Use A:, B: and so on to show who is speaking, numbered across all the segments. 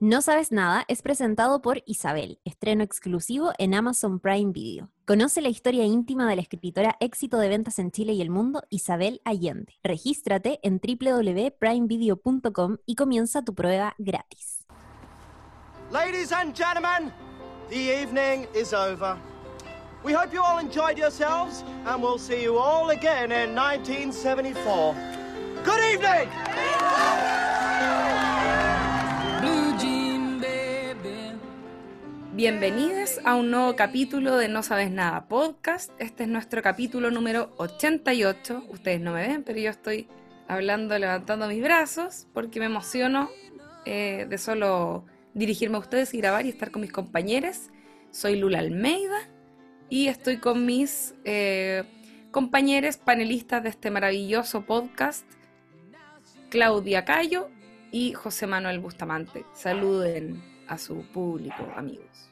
A: No Sabes Nada es presentado por Isabel, estreno exclusivo en Amazon Prime Video. Conoce la historia íntima de la escritora éxito de ventas en Chile y el mundo, Isabel Allende. Regístrate en www.primevideo.com y comienza tu prueba gratis.
B: Ladies and gentlemen, the evening is over. We hope you all enjoyed yourselves, and we'll see you all again in 1974. Good evening!
C: Bienvenidos a un nuevo capítulo de No Sabes Nada Podcast. Este es nuestro capítulo número 88. Ustedes no me ven, pero yo estoy hablando, levantando mis brazos, porque me emociono eh, de solo dirigirme a ustedes y grabar y estar con mis compañeros. Soy Lula Almeida y estoy con mis eh, compañeros panelistas de este maravilloso podcast, Claudia Cayo y José Manuel Bustamante. Saluden a su público, amigos.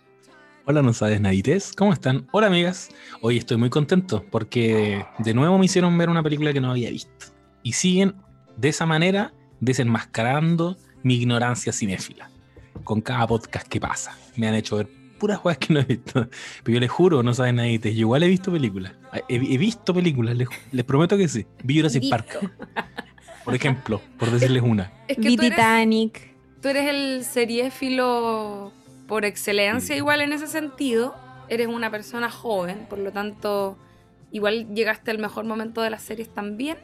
D: Hola, no sabes nadites, ¿cómo están? Hola, amigas. Hoy estoy muy contento porque de nuevo me hicieron ver una película que no había visto. Y siguen de esa manera desenmascarando mi ignorancia cinéfila. Con cada podcast que pasa. Me han hecho ver puras cosas que no he visto. Pero yo les juro, no saben nadites, yo igual he visto películas. He, visto películas, les, prometo que sí. Vi Jurassic Park. Por ejemplo, por decirles una.
A: Es que Titanic.
C: Tú eres el seriéfilo por excelencia igual en ese sentido. Eres una persona joven, por lo tanto, igual llegaste al mejor momento de las series también.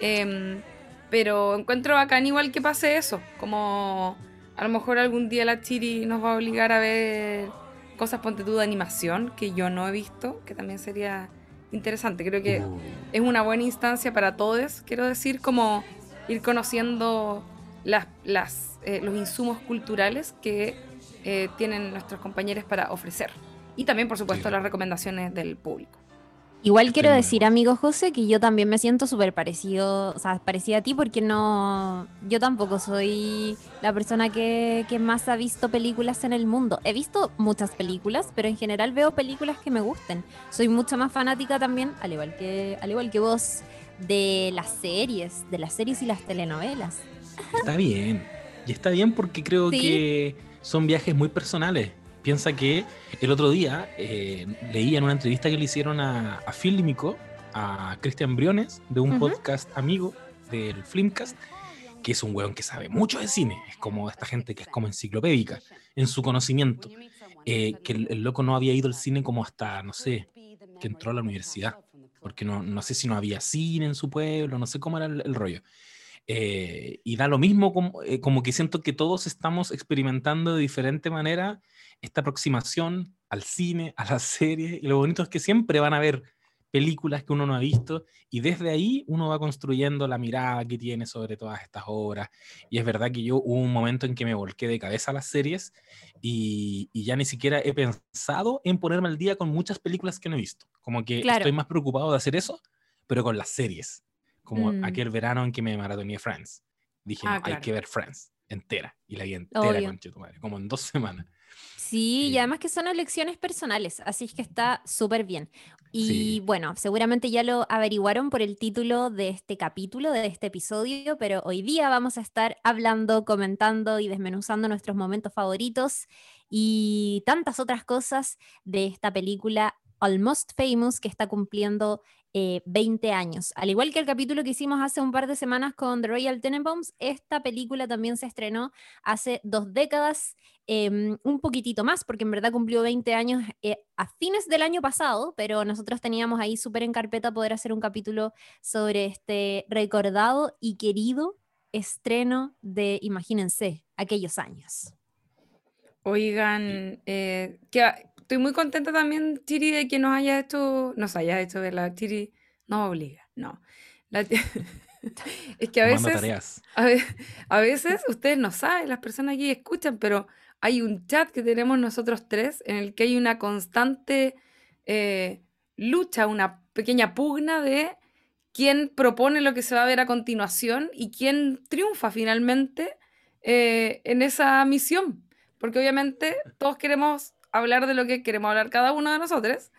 C: Em, pero encuentro bacán igual que pase eso, como a lo mejor algún día la Chiri nos va a obligar a ver cosas, ponte tú, de animación, que yo no he visto, que también sería interesante. Creo que uh. es una buena instancia para todos, quiero decir, como ir conociendo las, las, eh, los insumos culturales que eh, tienen nuestros compañeros para ofrecer. Y también, por supuesto, las recomendaciones del público.
A: Igual quiero decir, amigo José, que yo también me siento súper parecido, o sea, parecida a ti porque no, yo tampoco soy la persona que, que, más ha visto películas en el mundo. He visto muchas películas, pero en general veo películas que me gusten. Soy mucho más fanática también, al igual que, al igual que vos, de las series, de las series y las telenovelas.
D: Está bien, y está bien porque creo que son viajes muy personales. Piensa que el otro día eh, leí en una entrevista que le hicieron a, a Fílmico, a Cristian Briones, de un podcast amigo del Filmcast, que es un weón que sabe mucho de cine. Es como esta gente que es como enciclopédica en su conocimiento. Eh, que el, loco no había ido al cine como hasta, no sé, que entró a la universidad. Porque no, no sé si no había cine en su pueblo, no sé cómo era el rollo. Eh, y da lo mismo, como, eh, como, que siento que todos estamos experimentando de diferente manera esta aproximación al cine, a la serie, y lo bonito es que siempre van a haber películas que uno no ha visto, y desde ahí uno va construyendo la mirada que tiene sobre todas estas obras. Y es verdad que yo hubo un momento en que me volqué de cabeza a las series, y, y ya ni siquiera he pensado en ponerme al día con muchas películas que no he visto. Como que estoy más preocupado de hacer eso, pero con las series como mm. aquel verano en que me maratoné Friends. Dije, ah, hay que ver Friends entera. Y la vi entera, con tu madre, como en dos semanas.
A: Sí, y además que son elecciones personales, así es que está súper bien. Y bueno, seguramente ya lo averiguaron por el título de este capítulo, de este episodio, pero hoy día vamos a estar hablando, comentando y desmenuzando nuestros momentos favoritos y tantas otras cosas de esta película Almost Famous que está cumpliendo 20 eh, años. Al igual que el capítulo que hicimos hace un par de semanas con The Royal Tenenbaums, esta película también se estrenó hace dos décadas, em, un poquitito más, porque en verdad cumplió 20 años eh, a fines del año pasado, pero nosotros teníamos ahí súper en carpeta poder hacer un capítulo sobre este recordado y querido estreno de, imagínense, aquellos años.
C: Oigan, eh, ¿qué, estoy muy contenta también, Chiri, de que nos haya hecho, nos haya hecho ver la Chiri, no obliga, no. es que a veces, a, veces ustedes no saben, las personas aquí escuchan, pero hay un chat que tenemos nosotros tres en el que hay una constante eh, lucha, una pequeña pugna de quién propone lo que se va a ver a continuación y quién triunfa finalmente eh, en esa misión. Porque obviamente todos queremos hablar de lo que queremos hablar cada uno de nosotros.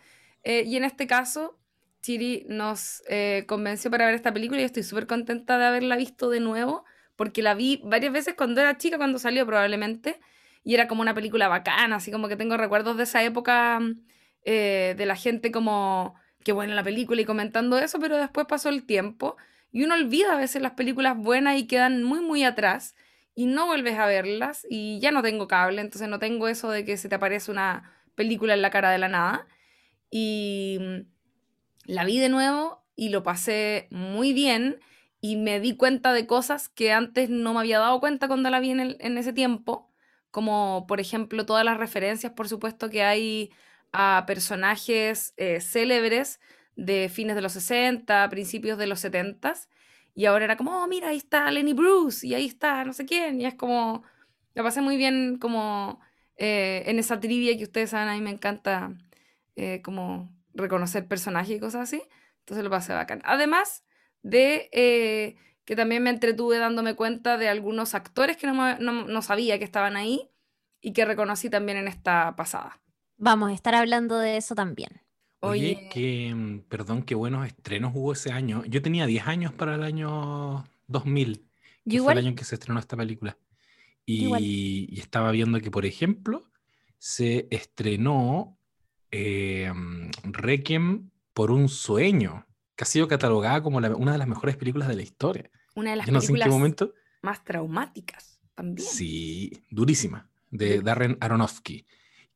C: Eh, y en este caso, Chiri nos eh, convenció para ver esta película y estoy súper contenta de haberla visto de nuevo porque la vi varias veces cuando era chica, cuando salió probablemente, y era como una película bacana, así como que tengo recuerdos de esa época eh, de la gente como, que buena la película y comentando eso, pero después pasó el tiempo y uno olvida a veces las películas buenas y quedan muy, muy atrás y no vuelves a verlas y ya no tengo cable, entonces no tengo eso de que se te aparece una película en la cara de la nada. Y mm, la vi de nuevo y lo pasé muy bien y me di cuenta de cosas que antes no me había dado cuenta cuando la vi en, en ese tiempo como por ejemplo todas las referencias, por supuesto, que hay a personajes eh, célebres de fines de los 60, principios de los 70, y ahora era como, oh, mira, ahí está Lenny Bruce, y ahí está no sé quién, y es como, la pasé muy bien como eh, en esa trivia que ustedes saben, a mí me encanta eh, como reconocer personajes y cosas así, entonces lo pasé bacán. Además de que también me entretuve dándome cuenta de algunos actores que no, sabía que estaban ahí y que reconocí también en esta pasada.
A: Vamos a estar hablando de eso también.
D: Oye, que, mm, perdón, qué buenos estrenos hubo ese año. Yo tenía 10 años para el año 2000, que fue el año en que se estrenó esta película. Y, estaba viendo que, por ejemplo, se estrenó eh, mm, Requiem por un sueño, que ha sido catalogada como una de las mejores películas de la historia.
C: Una de las películas más traumáticas también.
D: Sí, durísima, de Darren Aronofsky.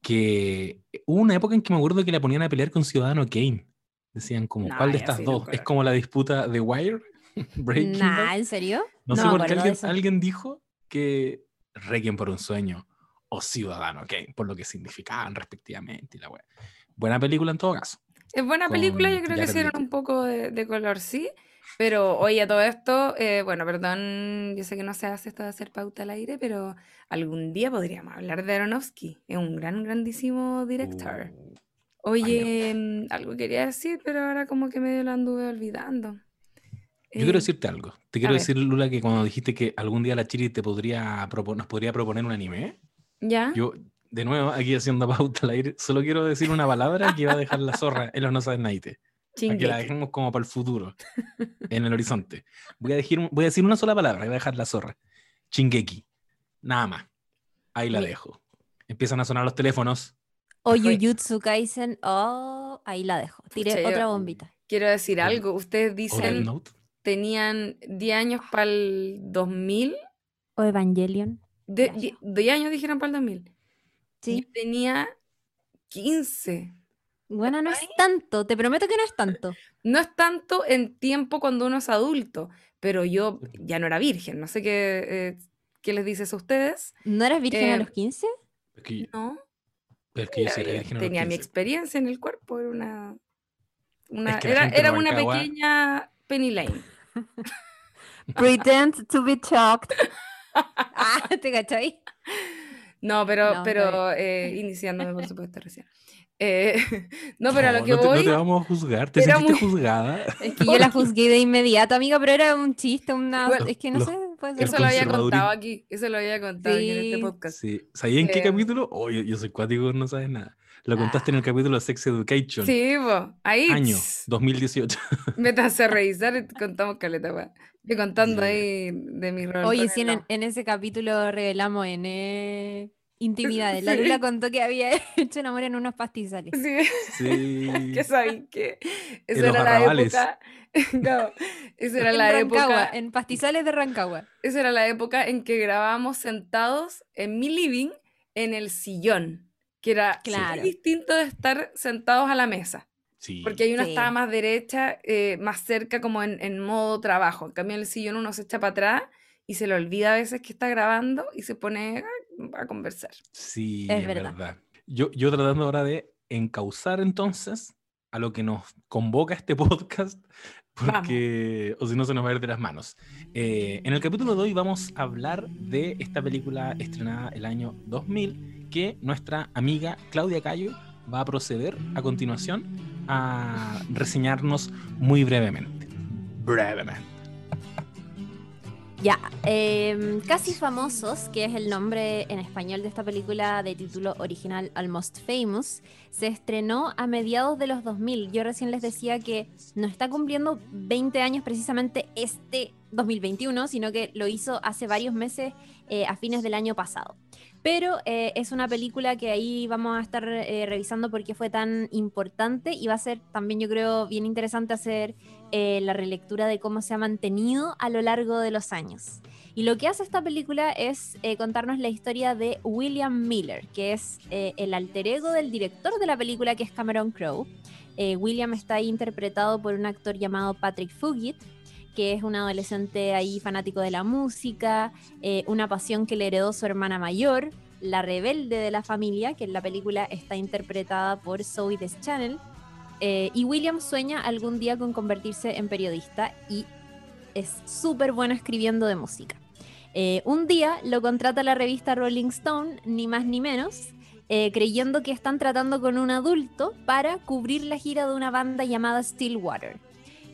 D: Que hubo una época en que me acuerdo que la ponían a pelear con Ciudadano Kane. Decían como, ¿cuál de estas dos? es como la disputa de Wire,
A: Breaking nah, ¿en serio?
D: No, sé por qué alguien, alguien, dijo que Requiem por un sueño o Ciudadano Kane, por lo que significaban respectivamente. la Buena película en todo caso.
C: Es buena película, yo creo que hicieron un poco de, de color, sí. Pero oye, a todo esto, eh, bueno, perdón, yo sé que no se hace esto de hacer pauta al aire, pero algún día podríamos hablar de Aronofsky. Es un gran, grandísimo director. Uh, oye, mm, algo quería decir, pero ahora como que medio lo anduve olvidando.
D: Yo quiero eh, decirte algo. Te quiero decir, Lula, que cuando dijiste que algún día la Chiri te podría nos podría proponer un anime,
C: ¿Ya?
D: yo, de nuevo, aquí haciendo pauta al aire, solo quiero decir una palabra que va a dejar la zorra en los no sabes naite. Que la dejemos como para el futuro, en el horizonte. Voy a, decir, voy a decir una sola palabra, voy a dejar la zorra. Chingeki. Nada más. Ahí la dejo. Empiezan a sonar los teléfonos.
A: O Jujutsu Kaisen. Oh, ahí la dejo. Tiré otra bombita.
C: Quiero decir algo. Ustedes dicen tenían 10 años para el 2000.
A: O Evangelion.
C: De, 10 años dijeron para el 2000. Sí. tenía 15.
A: Bueno, no es tanto, te prometo que no es tanto.
C: No es tanto en tiempo cuando uno es adulto, pero yo ya no era virgen, no sé qué, eh, qué les dices a ustedes.
A: ¿No eras virgen a eh, los 15?
C: no.
D: Es que yo
C: virgen Tenía mi experiencia en el cuerpo, era una... era, era una pequeña Penny Lane.
A: Pretend to be shocked. ah, ¿te cachai?
C: No, pero, pero eh, iniciándome, por supuesto, recién. Eh, no, pero a lo que
D: no
C: voy.
D: no te vamos a juzgar, te sentiste juzgada.
A: Es que yo la juzgué de inmediato, amiga, pero era un chiste, una. es que no sé.
C: Eso lo había contado aquí, eso lo había contado aquí en este podcast.
D: Sí. ¿Sabías en qué eh, capítulo? Oh, yo, soy cuático, no sabes nada. Lo contaste en el ah. capítulo Sex Education.
C: Sí, ahí.
D: Año 2018.
C: Metas a revisar y contamos caleta, weón. Yo contando ahí de mi rol.
A: Oye, sí, en, en, ese capítulo revelamos en. Eh intimidades. La Lula contó que había hecho un amor en unos pastizales.
C: Sí. sí. que saben que esa era la época. no, esa era
A: en
C: la
A: Rancagua,
C: época.
A: En pastizales de Rancagua.
C: Esa era la época en que grabábamos sentados en mi living en el sillón. Que era claro. distinto de estar sentados a la mesa. Sí. Porque hay una estaba más derecha, eh, más cerca, como en, en, modo trabajo. En cambio, en el sillón uno se echa para atrás y se le olvida a veces que está grabando y se pone a, conversar.
D: Sí, es, verdad. Yo, yo tratando ahora de encauzar entonces a lo que nos convoca este podcast, porque o si no se nos va a ir de las manos. Eh, en el capítulo de hoy vamos a hablar de esta película estrenada el año 2000 que nuestra amiga Claudia Cayo va a proceder a continuación a reseñarnos muy brevemente. Brevemente.
A: Ya, em, Casi Famosos, que es el nombre en español de esta película de título original Almost Famous, se estrenó a mediados de los 2000. Yo recién les decía que no está cumpliendo 20 años precisamente este 2021, sino que lo hizo hace varios meses eh, a fines del año pasado. Pero eh, es una película que ahí vamos a estar eh, revisando por qué fue tan importante y va a ser también yo creo bien interesante hacer la relectura de cómo se ha mantenido a lo largo de los años. Y lo que hace esta película es contarnos la historia de William Miller, que es el alter ego del director de la película, que es Cameron Crowe. William está interpretado por un actor llamado Patrick Fugit, que es un adolescente ahí fanático de la música, eh, una pasión que le heredó su hermana mayor, la rebelde de la familia, que en la película está interpretada por Zoe Deschanel. Eh, y William sueña algún día con convertirse en periodista y es súper bueno escribiendo de música. Eh, un día lo contrata la revista Rolling Stone, ni más ni menos, creyendo que están tratando con un adulto para cubrir la gira de una banda llamada Stillwater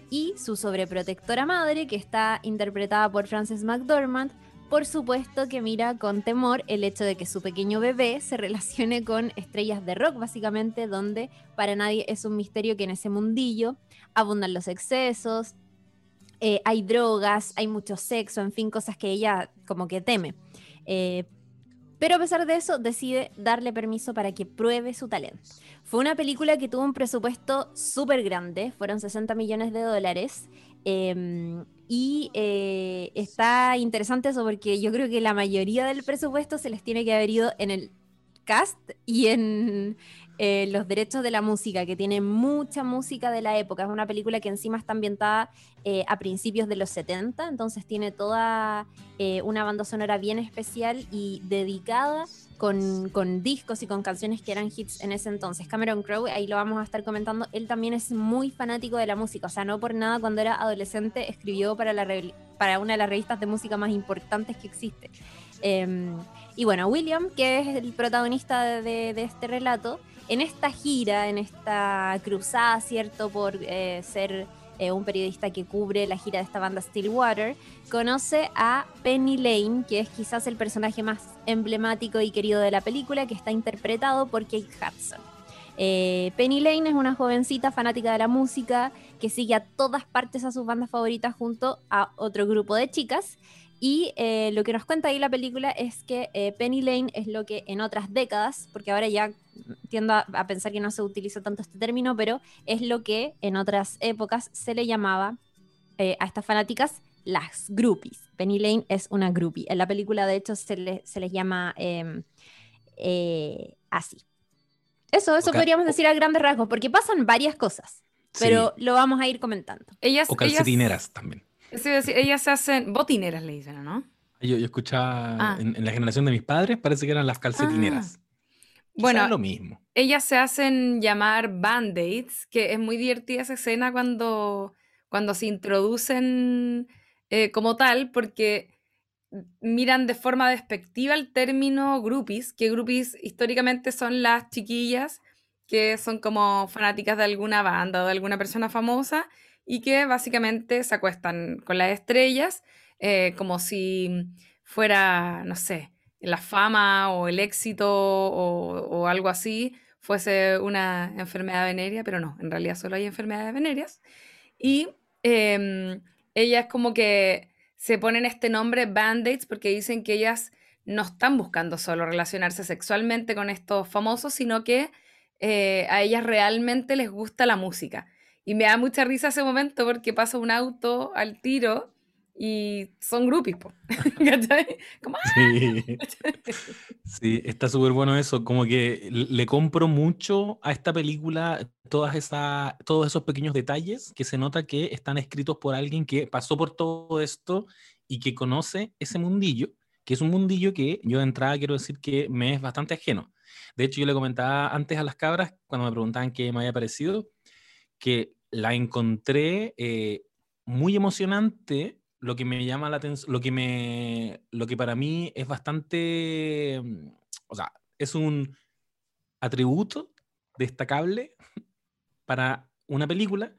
A: y su sobreprotectora madre, que está interpretada por Frances McDormand, por supuesto que mira con temor el hecho de que su pequeño bebé se relacione con estrellas de rock, básicamente, donde para nadie es un misterio que en ese mundillo abundan los excesos, eh, hay drogas, hay mucho sexo, en fin, cosas que ella como que teme. Eh, pero a pesar de eso, decide darle permiso para que pruebe su talento. Fue una película que tuvo un presupuesto súper grande, fueron 60 millones de dólares. Em, y eh, está interesante eso porque yo creo que la mayoría del presupuesto se les tiene que haber ido en el cast y en, eh, los derechos de la música, que tiene mucha música de la época. Es una película que encima está ambientada eh, a principios de los 70, entonces tiene toda eh, una banda sonora bien especial y dedicada con, con, discos y con canciones que eran hits en ese entonces. Cameron Crowe, ahí lo vamos a estar comentando, él también es muy fanático de la música, o sea, no por nada cuando era adolescente escribió para, la, para una de las revistas de música más importantes que existe. Em, y bueno, William, que es el protagonista de, de este relato, en esta gira, en esta cruzada, ¿cierto? Por eh, ser eh, un periodista que cubre la gira de esta banda Stillwater, conoce a Penny Lane, que es quizás el personaje más emblemático y querido de la película, que está interpretado por Kate Hudson. Eh, Penny Lane es una jovencita fanática de la música que sigue a todas partes a sus bandas favoritas junto a otro grupo de chicas y eh, lo que nos cuenta ahí la película es que eh, Penny Lane es lo que en otras décadas, porque ahora ya tiendo a, pensar que no se utiliza tanto este término, pero es lo que en otras épocas se le llamaba eh, a estas fanáticas las groupies. Penny Lane es una groupie. En la película, de hecho, se, les llama em, así. Eso, eso podríamos decir a grandes rasgos, porque pasan varias cosas, pero lo vamos a ir comentando.
D: Ellas, o calcetineras también
C: ellas se hacen botineras, le dicen, ¿no?
D: Yo, escuchaba ah. en, la generación de mis padres, parece que eran las calcetineras.
C: Ah. Bueno, es lo mismo. Ellas se hacen llamar band-aids, que es muy divertida esa escena cuando, cuando se introducen eh, como tal, porque miran de forma despectiva el término groupies, que groupies históricamente son las chiquillas que son como fanáticas de alguna banda o de alguna persona famosa y que básicamente se acuestan con las estrellas eh, como si fuera, no sé, la fama o el éxito o, algo así fuese una enfermedad venérea, pero no, en realidad solo hay enfermedades venéreas. Y em, ellas como que se ponen este nombre band-aids porque dicen que ellas no están buscando solo relacionarse sexualmente con estos famosos, sino que eh, a ellas realmente les gusta la música. Y me da mucha risa ese momento porque pasa un auto al tiro y son groupies,
D: Como, sí. ¡ah! sí, está súper bueno eso. Como que le compro mucho a esta película todas esa, todos esos pequeños detalles que se nota que están escritos por alguien que pasó por todo esto y que conoce ese mundillo, que es un mundillo que yo de entrada quiero decir que me es bastante ajeno. De hecho, yo le comentaba antes a las cabras, cuando me preguntaban qué me había parecido, que la encontré eh, muy emocionante, lo que me llama la atención, lo que me, lo que para mí es bastante, mm, o sea, es un atributo destacable para una película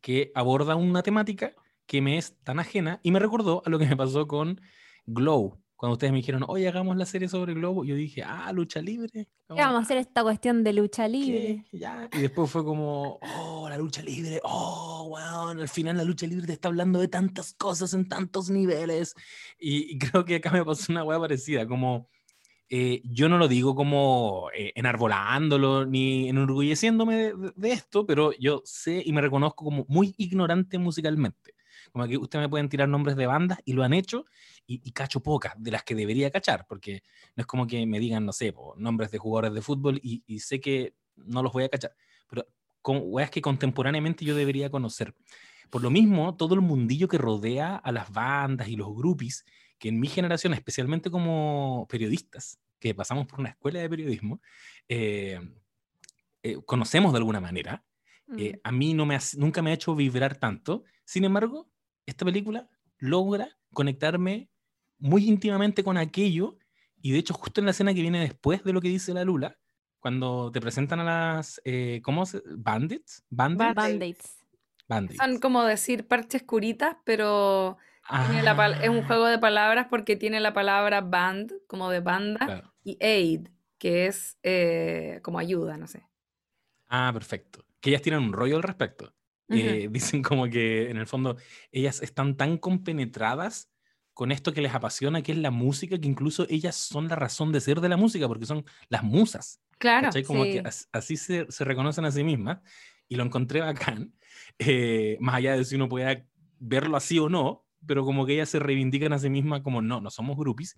D: que aborda una temática que me es tan ajena y me recordó a lo que me pasó con Glow, cuando ustedes me dijeron, oye, hagamos la serie sobre Globo, yo dije, ah, lucha libre.
A: vamos a hacer esta cuestión de lucha libre?
D: Y después fue como, oh, la lucha libre, oh, wow, al final la lucha libre te está hablando de tantas cosas en tantos niveles. Y, creo que acá me pasó una weá parecida, como... Eh, yo no lo digo como eh, enarbolándolo ni enorgulleciéndome de, de, esto, pero yo sé y me reconozco como muy ignorante musicalmente. Como que ustedes me pueden tirar nombres de bandas y lo han hecho y, cacho pocas de las que debería cachar, porque no es como que me digan, no sé, nombres de jugadores de fútbol y, sé que no los voy a cachar, pero con weas que contemporáneamente yo debería conocer. Por lo mismo, todo el mundillo que rodea a las bandas y los grupis, que en mi generación, especialmente como periodistas, que pasamos por una escuela de periodismo, eh, eh, conocemos de alguna manera, eh, mm. a mí no me nunca me ha hecho vibrar tanto. Sin embargo, esta película logra conectarme muy íntimamente con aquello, y de hecho justo en la escena que viene después de lo que dice la Lula, cuando te presentan a las, eh, ¿cómo se? ¿Bandits?
A: ¿Bandits?
C: Bandits. Son como decir parches curitas, pero es un ah. juego de palabras porque tiene la palabra band, como de banda, y aid, que es eh, como ayuda, no sé.
D: Ah, perfecto. Que ellas tienen un rollo al respecto. Eh, dicen como que en el fondo ellas están tan compenetradas con esto que les apasiona, que es la música, que incluso ellas son la razón de ser de la música, porque son las musas.
C: Claro.
D: Como que así se, reconocen a sí mismas. Y lo encontré bacán, eh, más allá de si uno pueda verlo así o no, pero como que ellas se reivindican a sí mismas como no, no somos groupies.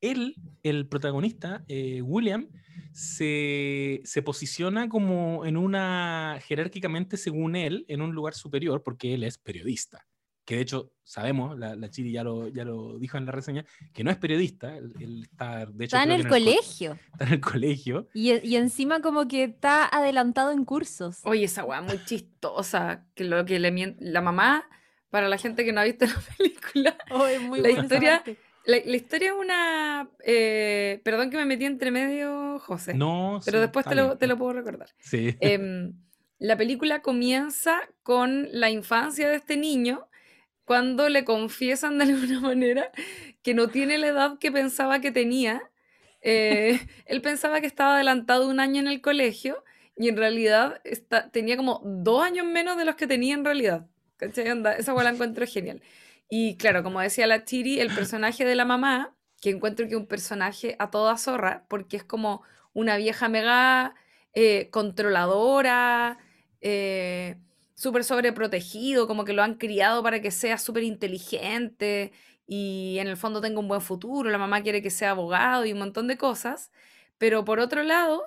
D: Él, el protagonista, eh, William, se, se, posiciona como en una, jerárquicamente según él, en un lugar superior, porque él es periodista que de hecho sabemos, la, la Chiri ya lo, ya lo dijo en la reseña, que no es periodista, él, está, de hecho,
A: está en el colegio.
D: está en el colegio.
A: Y, y, encima como que está adelantado en cursos.
C: Oye, esa weá muy chistosa, que lo que le la mamá, para la gente que no ha visto la película, muy la historia... La, la, historia es una. Eh, perdón que me metí entre medio, José.
D: No,
C: Pero después te lo, te lo, puedo recordar.
D: Sí.
C: Eh, la película comienza con la infancia de este niño cuando le confiesan de alguna manera que no tiene la edad que pensaba que tenía. Eh, él pensaba que estaba adelantado un año en el colegio y en realidad está, tenía como dos años menos de los que tenía en realidad. ¿Cachai? esa hueá la encuentro genial. Y claro, como decía la Chiri, el personaje de la mamá, que encuentro que un personaje a toda zorra, porque es como una vieja mega eh, controladora, eh, súper sobreprotegido, como que lo han criado para que sea súper inteligente y en el fondo tenga un buen futuro, la mamá quiere que sea abogado y un montón de cosas, pero por otro lado,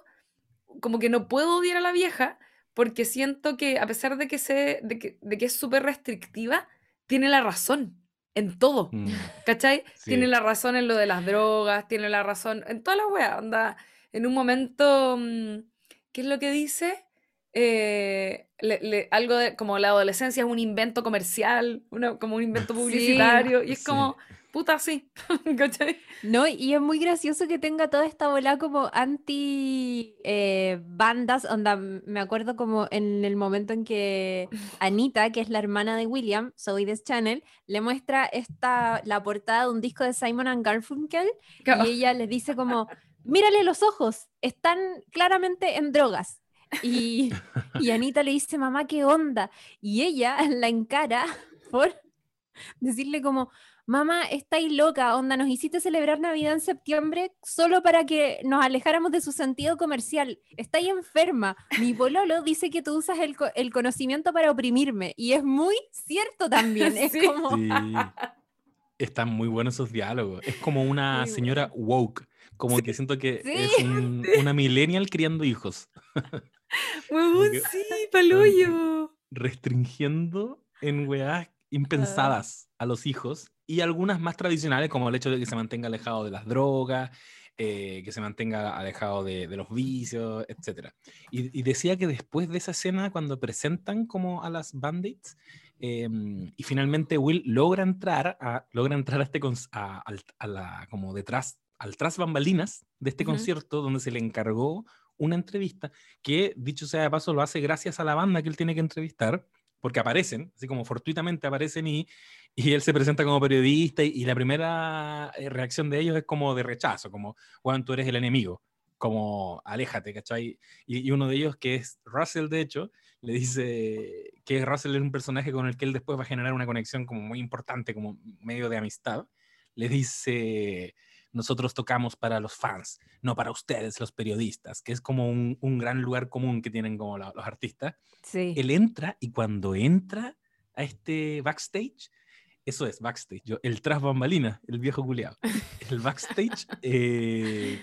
C: como que no puedo odiar a la vieja porque siento que a pesar de que, se, de que, de que es súper restrictiva, tiene la razón en todo, mm. ¿cachai? Tiene la razón en lo de las drogas, tiene la razón en toda la wea, anda, en un momento, mm, ¿qué es lo que dice? Eh, algo de, como la adolescencia es un invento comercial, como un invento publicitario, y es como, puta, sí,
A: No, y es muy gracioso que tenga toda esta bola como anti eh, bandas, onda, me acuerdo como en el momento en que Anita, que es la hermana de William, Soy This Channel, le muestra esta, la portada de un disco de Simon and Garfunkel, y ella le dice como, mírale los ojos, están claramente en drogas. Y, y Anita le dice, mamá, ¿qué onda? Y ella la encara por decirle como, mamá, estáis loca, onda, nos hiciste celebrar Navidad en septiembre solo para que nos alejáramos de su sentido comercial. Estáis enferma. Mi pololo dice que tú usas el, el conocimiento para oprimirme. Y es muy cierto también. Es como...
D: Están muy buenos esos diálogos. Es como una señora woke. Como que siento que es una millennial criando hijos.
C: sí, palullo.
D: Restringiendo en weas impensadas a los hijos y algunas más tradicionales, como el hecho de que se mantenga alejado de las drogas, eh, que se mantenga alejado de, los vicios, etc. Y, decía que después de esa escena, cuando presentan como a las bandits, em, y finalmente Will logra entrar a, logra entrar a este a, a, la, como detrás, al tras bambalinas de este concierto, donde se le encargó una entrevista que, dicho sea de paso, lo hace gracias a la banda que él tiene que entrevistar, porque aparecen, así como fortuitamente aparecen y, Y él se presenta como periodista y, la primera eh, reacción de ellos es como de rechazo, como, Juan, tú eres el enemigo, como, aléjate, ¿cachai? Y, uno de ellos, que es Russell, de hecho, le dice que Russell es un personaje con el que él después va a generar una conexión como muy importante, como medio de amistad. Le dice, nosotros tocamos para los fans, no para ustedes, los periodistas, que es como un, gran lugar común que tienen como los artistas.
A: Sí.
D: Él entra y cuando entra a este backstage, eso es, backstage. Yo, el tras bambalina, el viejo culiado. El backstage, eh,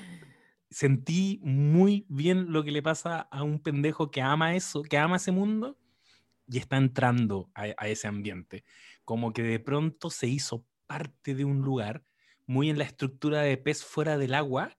D: sentí muy bien lo que le pasa a un pendejo que ama eso, que ama ese mundo y está entrando a, ese ambiente. Como que de pronto se hizo parte de un lugar muy en la estructura de pez fuera del agua,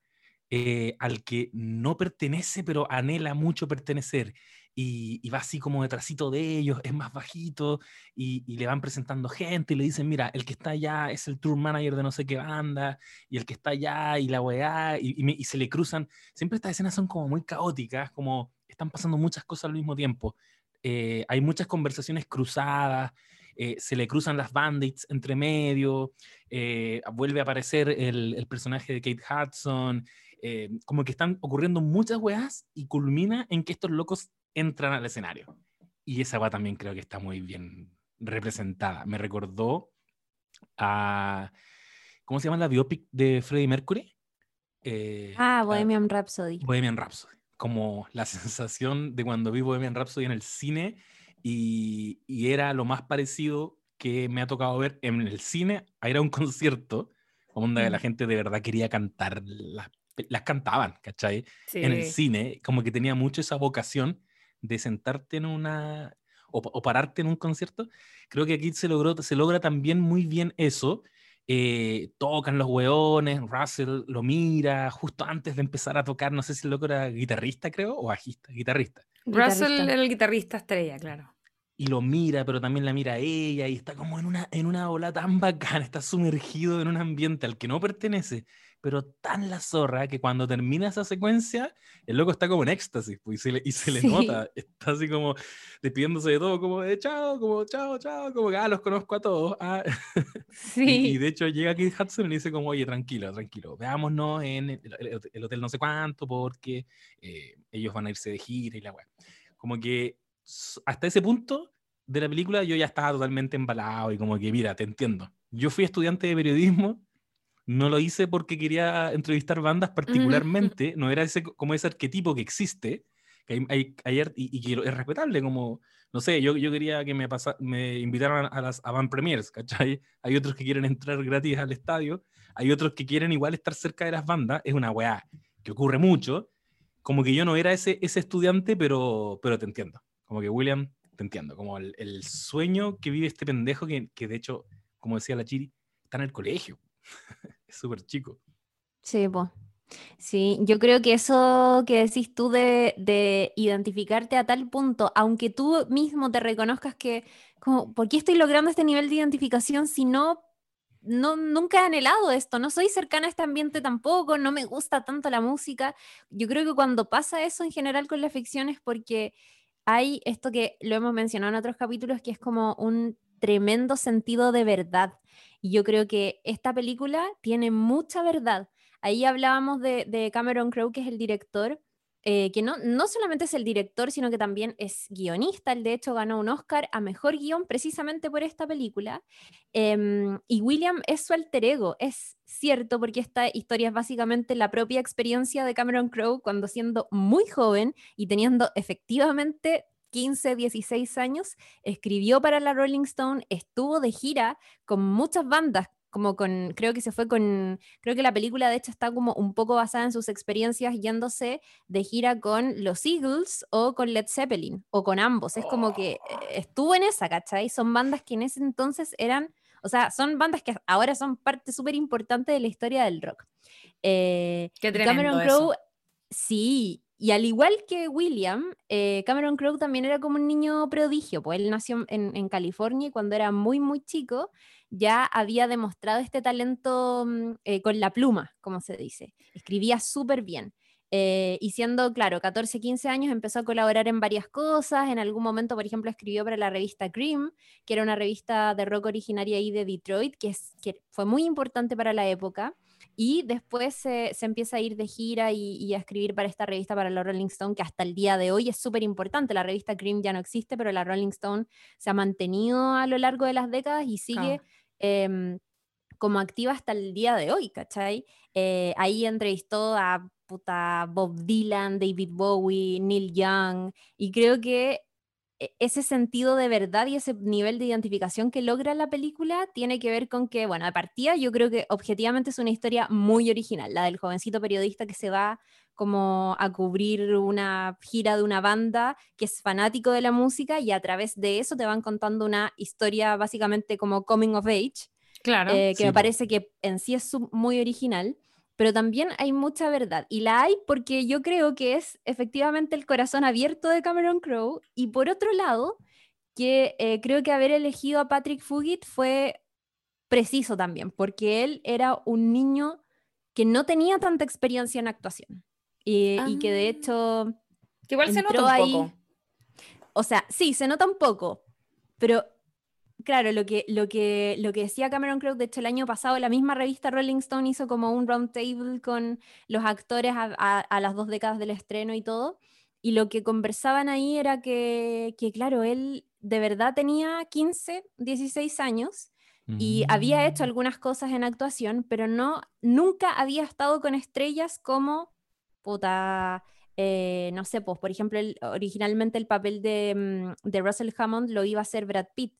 D: eh, al que no pertenece, pero anhela mucho pertenecer y, va así como detrásito de ellos, es más bajito y, le van presentando gente y le dicen, mira, el que está allá es el tour manager de no sé qué banda y el que está allá y la weá y, y, se le cruzan. Siempre estas escenas son como muy caóticas, como están pasando muchas cosas al mismo tiempo. Eh, hay muchas conversaciones cruzadas, eh, se le cruzan las bandits entre medio, eh, vuelve a aparecer el, el, personaje de Kate Hudson, como que están ocurriendo muchas weas y culmina en que estos locos entran al escenario. Y esa va también creo que está muy bien representada. Me recordó a. ¿Cómo se llama la biopic de Freddie Mercury?
A: Eh, ah, Bohemian Rhapsody.
D: Bohemian Rhapsody. Como la sensación de cuando vi Bohemian Rhapsody en el cine y, y era lo más parecido que me ha tocado ver en el cine a ir a un concierto, donde la mm. gente de verdad quería cantar, las, las cantaban, ¿cachai? En el cine, como que tenía mucho esa vocación de sentarte en una o, pararte en un concierto, creo que aquí se, logró, se logra también muy bien eso. Eh, tocan los hueones, Russell lo mira justo antes de empezar a tocar, no sé si el loco era guitarrista, creo, o bajista, guitarrista.
C: Russell era el guitarrista estrella, claro.
D: Y lo mira, pero también la mira a ella y está como en una, en una ola tan bacana, está sumergido en un ambiente al que no pertenece pero tan la zorra que cuando termina esa secuencia, el loco está como en éxtasis, pues, y se le, y se le nota, está así como despidiéndose de todo, como de chao, como chao, chao, como que ah, los conozco a todos. Ah.
A: Sí.
D: y, de hecho llega Keith Hudson y le dice como, oye, tranquilo, tranquilo, veámonos en el, hotel no sé cuánto porque eh, ellos van a irse de gira y la weá. Como que hasta ese punto de la película yo ya estaba totalmente embalado y como que, mira, te entiendo. Yo fui estudiante de periodismo no lo hice porque quería entrevistar bandas particularmente, no era ese como ese arquetipo que existe, que hay, y, que es respetable, como, no sé, yo, yo quería que me, pasa, me invitaran a las a premiers, ¿cachai? Hay otros que quieren entrar gratis al estadio, hay otros que quieren igual estar cerca de las bandas, es una weá que ocurre mucho, como que yo no era ese, ese estudiante, pero, pero te entiendo, como que William, te entiendo, como el, sueño que vive este pendejo que, que de hecho, como decía la Chiri, está en el colegio. es súper chico.
A: Sí, pues. Sí, yo creo que eso que decís tú de, identificarte a tal punto, aunque tú mismo te reconozcas que, como, ¿por qué estoy logrando este nivel de identificación si no, no, nunca he anhelado esto? No soy cercana a este ambiente tampoco, no me gusta tanto la música. Yo creo que cuando pasa eso en general con la ficción es porque hay esto que lo hemos mencionado en otros capítulos, que es como un tremendo sentido de verdad. Y yo creo que esta película tiene mucha verdad. Ahí hablábamos de, Cameron Crowe, que es el director, eh, que no, no solamente es el director, sino que también es guionista. Él de hecho ganó un Oscar a Mejor Guión precisamente por esta película. Em, y William es su alter ego, es cierto, porque esta historia es básicamente la propia experiencia de Cameron Crowe cuando siendo muy joven y teniendo efectivamente 15, 16 años, escribió para la Rolling Stone, estuvo de gira con muchas bandas, como con, creo que se fue con, creo que la película de hecho está como un poco basada en sus experiencias yéndose de gira con los Eagles o con Led Zeppelin, o con ambos, es como que eh, estuvo en esa, ¿cachai? Son bandas que en ese entonces eran, o sea, son bandas que ahora son parte súper importante de la historia del rock.
C: Eh, Qué Cameron Crowe,
A: sí, y al igual que William, eh, Cameron Crowe también era como un niño prodigio, pues él nació en, California y cuando era muy, muy chico ya había demostrado este talento mm, eh, con la pluma, como se dice. Escribía súper bien. Eh, y siendo, claro, 14, 15 años empezó a colaborar en varias cosas. En algún momento, por ejemplo, escribió para la revista Cream, que era una revista de rock originaria ahí de Detroit, que, es, que fue muy importante para la época. Y después se, empieza a ir de gira y, a escribir para esta revista, para la Rolling Stone, que hasta el día de hoy es súper importante. La revista Cream ya no existe, pero la Rolling Stone se ha mantenido a lo largo de las décadas y sigue em, como activa hasta el día de hoy, ¿cachai? Eh, ahí entrevistó a Bob Dylan, David Bowie, Neil Young, y creo que ese sentido de verdad y ese nivel de identificación que logra la película tiene que ver con que, bueno, de partida yo creo que objetivamente es una historia muy original, la del jovencito periodista que se va como a cubrir una gira de una banda que es fanático de la música y a través de eso te van contando una historia básicamente como coming of age,
C: claro,
A: eh, que me parece que en sí es muy original pero también hay mucha verdad. Y la hay porque yo creo que es efectivamente el corazón abierto de Cameron Crowe. Y por otro lado, que eh, creo que haber elegido a Patrick Fugit fue preciso también, porque él era un niño que no tenía tanta experiencia en actuación. Y, que de ah. hecho...
C: Que igual se nota un poco.
A: O sea, sí, se nota un poco, pero claro, lo que, lo, que, lo que decía Cameron Crowe, de hecho el año pasado la misma revista Rolling Stone hizo como un round table con los actores a, las dos décadas del estreno y todo, y lo que conversaban ahí era que, que claro, él de verdad tenía 15, 16 años y había hecho mm. algunas cosas en actuación, pero no, nunca había estado con estrellas como, puta, eh, no sé, pues por ejemplo, originalmente el papel de, mm, de, Russell Hammond lo iba a hacer Brad Pitt,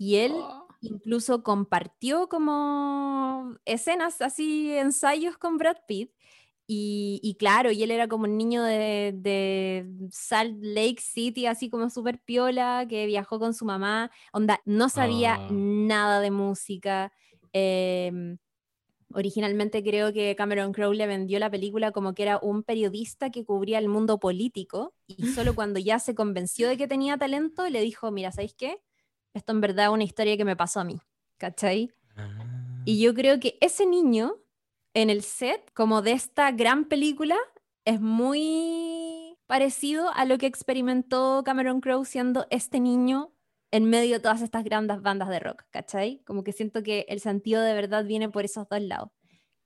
A: y él oh. incluso compartió como escenas así, ensayos con Brad Pitt. Y, claro, y él era como un niño de, Salt Lake City, así como súper piola, que viajó con su mamá. Onda, no sabía ah. nada de música. Em, originalmente creo que Cameron Crowe le vendió la película como que era un periodista que cubría el mundo político y solo cuando ya se convenció de que tenía talento le dijo, mira, ¿sabéis qué? Esto en verdad es una historia que me pasó a mí, ¿cachai? Y ah. yo creo que ese niño en el set, como de esta gran película, es muy parecido a lo que experimentó Cameron Crowe siendo este niño en medio de todas estas grandes bandas de rock, ¿cachai? Como que siento que el sentido de verdad viene por esos dos lados.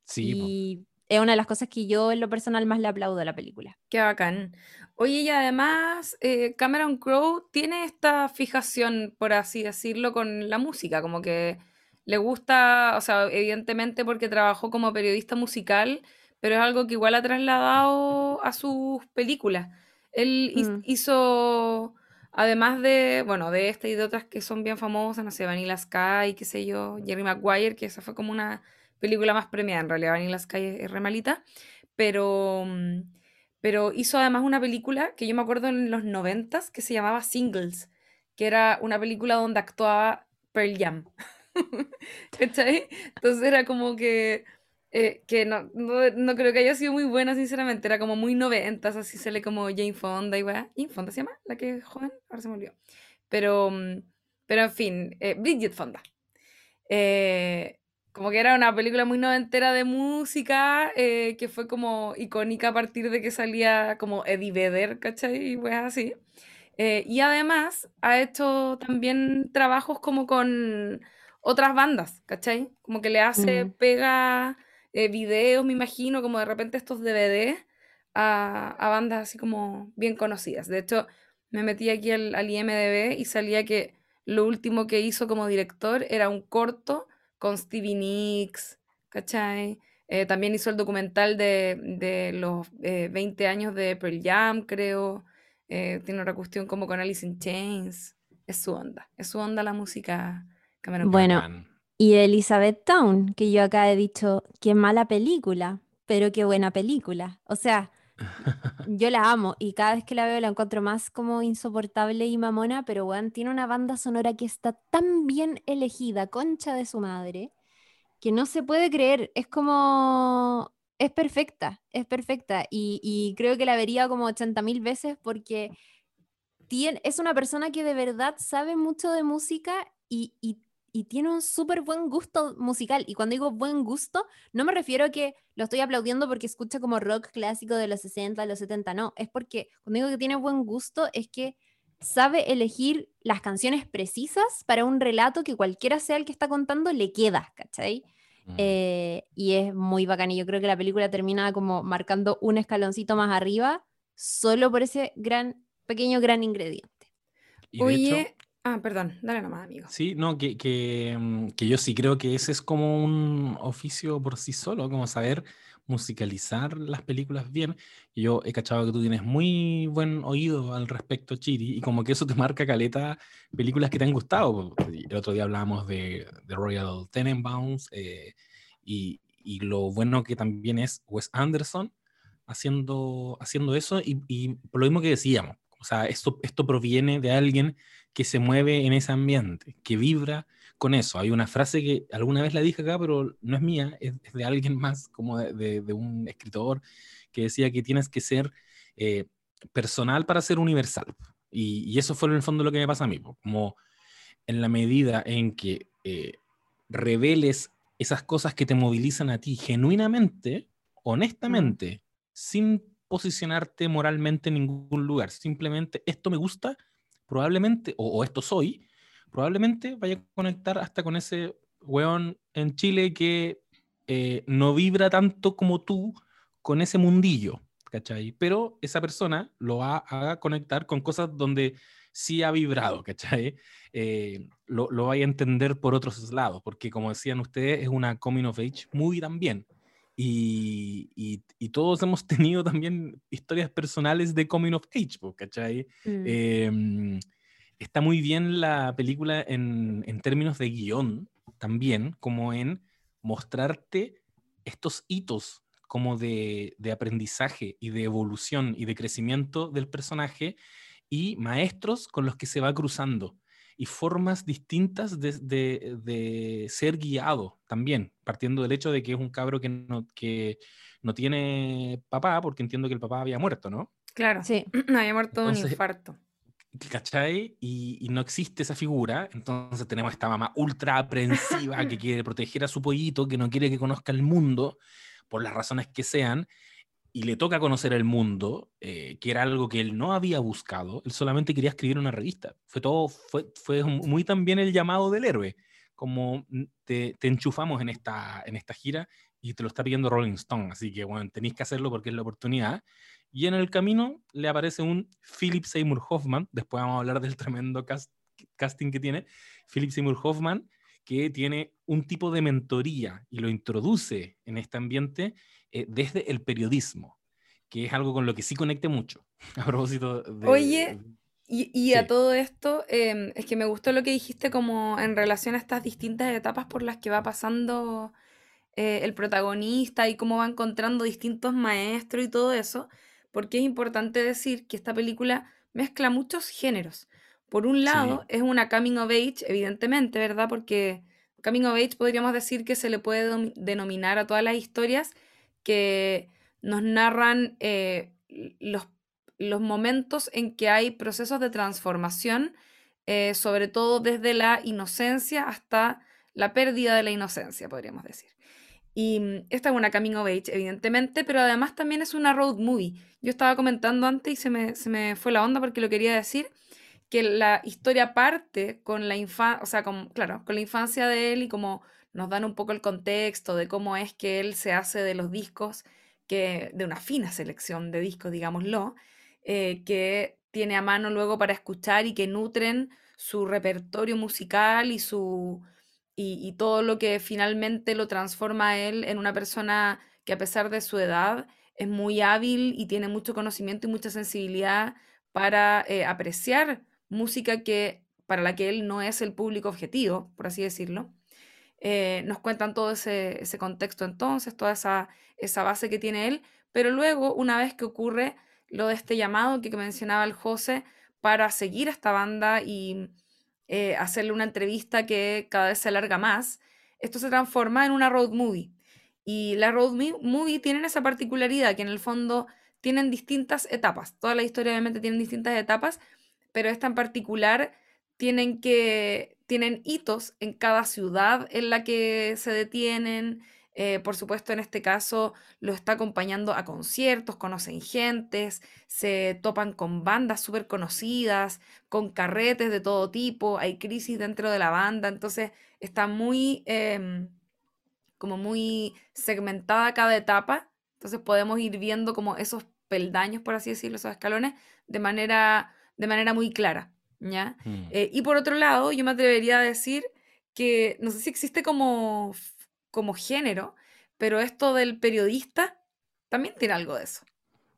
D: Sí.
A: Y es una de las cosas que yo en lo personal más le aplaudo a la película.
C: Qué bacán. Oye, y además eh, Cameron Crowe tiene esta fijación, por así decirlo, con la música, como que le gusta, o sea, evidentemente porque trabajó como periodista musical, pero es algo que igual ha trasladado a sus películas. Él mm. hizo, además de, bueno, de esta y de otras que son bien famosas, no sé, Vanilla Sky, qué sé yo, Jerry Maguire, que esa fue como una película más premiada, en realidad Vanilla Sky es, es re malita, pero... Mm, pero hizo además una película que yo me acuerdo en los noventas que se llamaba Singles, que era una película donde actuaba Pearl Jam. Entonces era como que, eh, que no, no, creo que haya sido muy buena, sinceramente, era como muy noventas, así se le como Jane Fonda y weá. ¿Jane Fonda se llama? La que es joven, ahora se me olvidó. Pero, mm, pero en fin, eh, Bridget Fonda. Eh, como que era una película muy noventera de música, eh, que fue como icónica a partir de que salía como Eddie Vedder, ¿cachai? Y pues así. Eh, y además ha hecho también trabajos como con otras bandas, ¿cachai? Como que le hace, mm. pega eh, videos, me imagino, como de repente estos DVD a, a, bandas así como bien conocidas. De hecho, me metí aquí al, al IMDB y salía que lo último que hizo como director era un corto con Stevie Nicks, ¿cachai? Eh, también hizo el documental de, los 20 eh, años de Pearl Jam, creo. Eh, tiene una cuestión como con Alice in Chains. Es su onda, es su onda la música
A: Cameron Bueno, y Elizabeth Town, que yo acá he dicho, qué mala película, pero qué buena película. O sea, yo la amo y cada vez que la veo la encuentro más como insoportable y mamona, pero bueno, tiene una banda sonora que está tan bien elegida, concha de su madre, que no se puede creer. Es como. Es perfecta, es perfecta. Y, creo que la vería como 80 mil veces porque tiene, es una persona que de verdad sabe mucho de música y, y tiene un súper buen gusto musical. Y cuando digo buen gusto, no me refiero a que lo estoy aplaudiendo porque escucha como rock clásico de los 60, de los 70, no. Es porque cuando digo que tiene buen gusto es que sabe elegir las canciones precisas para un relato que cualquiera sea el que está contando le queda, ¿cachai? Mm. Eh, y es muy bacán y yo creo que la película termina como marcando un escaloncito más arriba solo por ese gran, pequeño gran ingrediente.
C: Oye, Ah, perdón, dale nomás, amigo.
D: Sí, no, que, que, mm, que, yo sí creo que ese es como un oficio por sí solo, como saber musicalizar las películas bien. Yo he cachado que tú tienes muy buen oído al respecto, Chiri, y como que eso te marca caleta películas que te han gustado. El otro día hablábamos de, de Royal Tenenbaums eh, y, y, lo bueno que también es Wes Anderson haciendo, haciendo eso y, y por lo mismo que decíamos. O sea, esto, esto proviene de alguien que se mueve en ese ambiente, que vibra con eso. Hay una frase que alguna vez la dije acá, pero no es mía, es, de alguien más, como de, un escritor, que decía que tienes que ser eh, personal para ser universal. Y, eso fue en el fondo lo que me pasa a mí, como en la medida en que eh, reveles esas cosas que te movilizan a ti genuinamente, honestamente, sin posicionarte moralmente en ningún lugar, simplemente esto me gusta probablemente, o, esto soy, probablemente vaya a conectar hasta con ese weón en Chile que eh, no vibra tanto como tú con ese mundillo, ¿cachai? Pero esa persona lo va a conectar con cosas donde sí ha vibrado, ¿cachai? Eh, lo, lo vaya a entender por otros lados, porque como decían ustedes, es una coming of age muy también. Y, y, todos hemos tenido también historias personales de coming of age, ¿cachai? Mm. Em, está muy bien la película en, en, términos de guion también, como en mostrarte estos hitos como de, de aprendizaje y de evolución y de crecimiento del personaje y maestros con los que se va cruzando y formas distintas de, de, ser guiado también, partiendo del hecho de que es un cabro que no, que no tiene papá, porque entiendo que el papá había muerto, ¿no?
C: Claro, sí, había muerto de un infarto.
D: ¿Cachai? Y, y, no existe esa figura, entonces tenemos esta mamá ultra aprensiva que quiere proteger a su pollito, que no quiere que conozca el mundo, por las razones que sean, y le toca conocer el mundo, eh, que era algo que él no había buscado, él solamente quería escribir una revista. Fue todo, fue, fue muy también el llamado del héroe, como te, te, enchufamos en esta, en esta gira y te lo está pidiendo Rolling Stone, así que bueno, tenéis que hacerlo porque es la oportunidad. Y en el camino le aparece un Philip Seymour Hoffman, después vamos a hablar del tremendo casting que tiene, Philip Seymour Hoffman, que tiene un tipo de mentoría y lo introduce en este ambiente eh, desde el periodismo, que es algo con lo que sí conecte mucho. A propósito de...
C: Oye, y, a todo esto, em, es que me gustó lo que dijiste como en relación a estas distintas etapas por las que va pasando eh, el protagonista y cómo va encontrando distintos maestros y todo eso, porque es importante decir que esta película mezcla muchos géneros. Por un lado, es una coming of age, evidentemente, ¿verdad? Porque coming of age podríamos decir que se le puede denominar a todas las historias que nos narran eh, los, los, momentos en que hay procesos de transformación, eh, sobre todo desde la inocencia hasta la pérdida de la inocencia, podríamos decir. Y mm, esta es una coming of age, evidentemente, pero además también es una road movie. Yo estaba comentando antes y se me, se me fue la onda porque lo quería decir, que la historia parte con la infancia, o sea, claro, con la infancia de él y como nos dan un poco el contexto de cómo es que él se hace de los discos, que, de una fina selección de discos, digámoslo, eh, que tiene a mano luego para escuchar y que nutren su repertorio musical y, su, y, todo lo que finalmente lo transforma a él en una persona que a pesar de su edad es muy hábil y tiene mucho conocimiento y mucha sensibilidad para eh, apreciar música que para la que él no es el público objetivo, por así decirlo. Eh, nos cuentan todo ese, contexto entonces, toda esa, esa base que tiene él, pero luego, una vez que ocurre lo de este llamado que mencionaba el José para seguir a esta banda y eh, hacerle una entrevista que cada vez se alarga más, esto se transforma en una road movie. Y la road movie tiene esa particularidad que en el fondo tienen distintas etapas. Toda la historia obviamente tiene distintas etapas, pero esta en particular tienen que tienen hitos en cada ciudad en la que se detienen. Eh, por supuesto, en este caso lo está acompañando a conciertos, conocen gentes, se topan con bandas súper conocidas, con carretes de todo tipo, hay crisis dentro de la banda, entonces está muy, em, como muy segmentada cada etapa, entonces podemos ir viendo como esos peldaños, por así decirlo, esos escalones, de manera, de manera muy clara. ¿Ya?
D: Mm.
C: Eh, y por otro lado, yo me atrevería a decir que no sé si existe como, como género, pero esto del periodista también tiene algo de eso.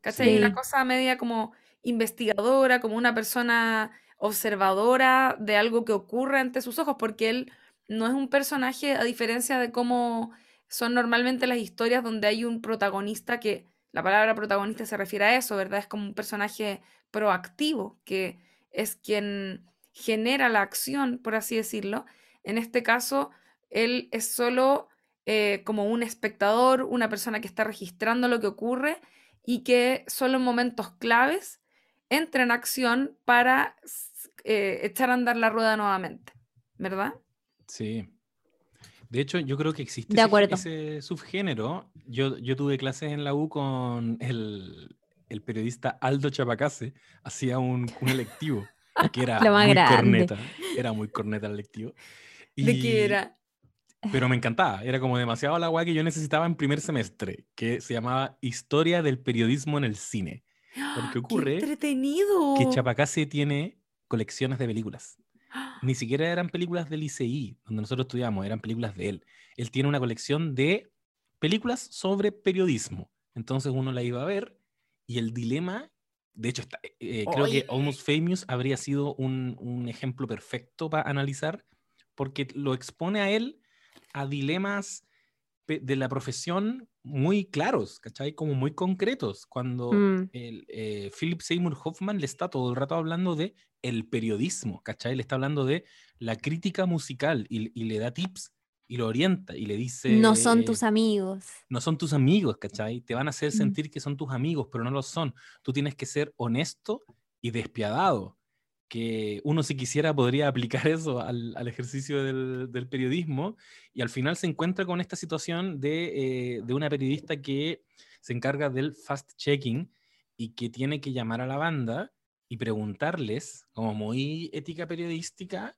C: ¿Cachai? Una
A: Sí.
C: cosa media como investigadora, como una persona observadora de algo que ocurre ante sus ojos, porque él no es un personaje, a diferencia de cómo son normalmente las historias donde hay un protagonista que la palabra protagonista se refiere a eso, ¿verdad? Es como un personaje proactivo, que es quien genera la acción, por así decirlo. En este caso, él es solo eh, como un espectador, una persona que está registrando lo que ocurre y que solo en momentos claves entra en acción para eh, echar a andar la rueda nuevamente, ¿verdad?
D: Sí. De hecho, yo creo que existe ese, ese subgénero. Yo, yo tuve clases en la U con el, el periodista Aldo Chapacase, hacía un, un electivo que era
A: Lo más
D: muy
A: grande.
D: corneta, era muy corneta el electivo.
C: ¿De qué era?
D: Pero me encantaba, era como demasiado la guay que yo necesitaba en primer semestre, que se llamaba Historia del periodismo en el cine. Porque
C: ¡Qué
D: ocurre
C: entretenido!
D: que Chapacase tiene colecciones de películas. Ni siquiera eran películas del ICI, donde nosotros estudiamos, eran películas de él. Él tiene una colección de películas sobre periodismo. Entonces uno la iba a ver y el dilema, de hecho, está- eh, creo que. Almost Famous habría sido un, un ejemplo perfecto para analizar, porque lo expone a él a dilemas de la profesión muy claros, ¿cachai? Como muy concretos. Cuando
A: Mm.
D: el, eh, Philip Seymour Hoffman le está todo el rato hablando de el periodismo, ¿cachai? Le está hablando de la crítica musical y, y le da tips y lo orienta y le dice...
A: No son tus amigos.
D: No son tus amigos, ¿cachai? Te van a hacer sentir que son tus amigos, pero no lo son. Tú tienes que ser honesto y despiadado. Que uno si quisiera podría aplicar eso al, al ejercicio del, del periodismo y al final se encuentra con esta situación de, eh, de una periodista que se encarga del fast-checking y que tiene que llamar a la banda y preguntarles, como muy ética periodística,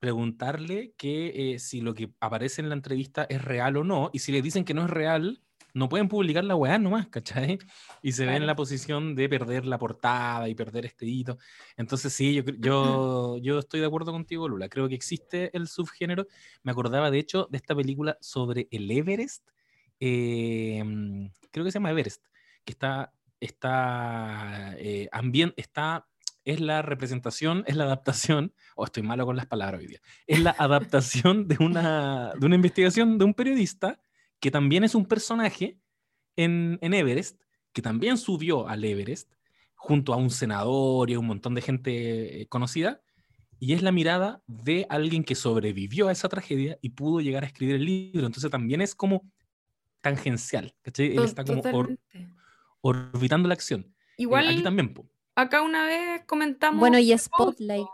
D: preguntarle que eh, si lo que aparece en la entrevista es real o no, y si le dicen que no es real, no pueden publicar la weá nomás, ¿cachai? Y se ven en
C: Claro.
D: la posición de perder la portada y perder este hito. Entonces sí, yo, yo, yo estoy de acuerdo contigo, Lula. Creo que existe el subgénero. Me acordaba, de hecho, de esta película sobre el Everest. eh, creo que se llama Everest, que está, está, eh, está, es la representación, es la adaptación, o estoy malo con las palabras hoy día, es la adaptación de una, de una investigación de un periodista que también es un personaje en, en Everest, que también subió al Everest junto a un senador y a un montón de gente eh, conocida, y es la mirada de alguien que sobrevivió a esa tragedia y pudo llegar a escribir el libro. Entonces también es como tangencial, ¿cachai? Él está como or- orbitando la acción. Eh,
C: Igual
D: aquí también, po.
C: Acá una vez comentamos.
A: Bueno, y Spotlight.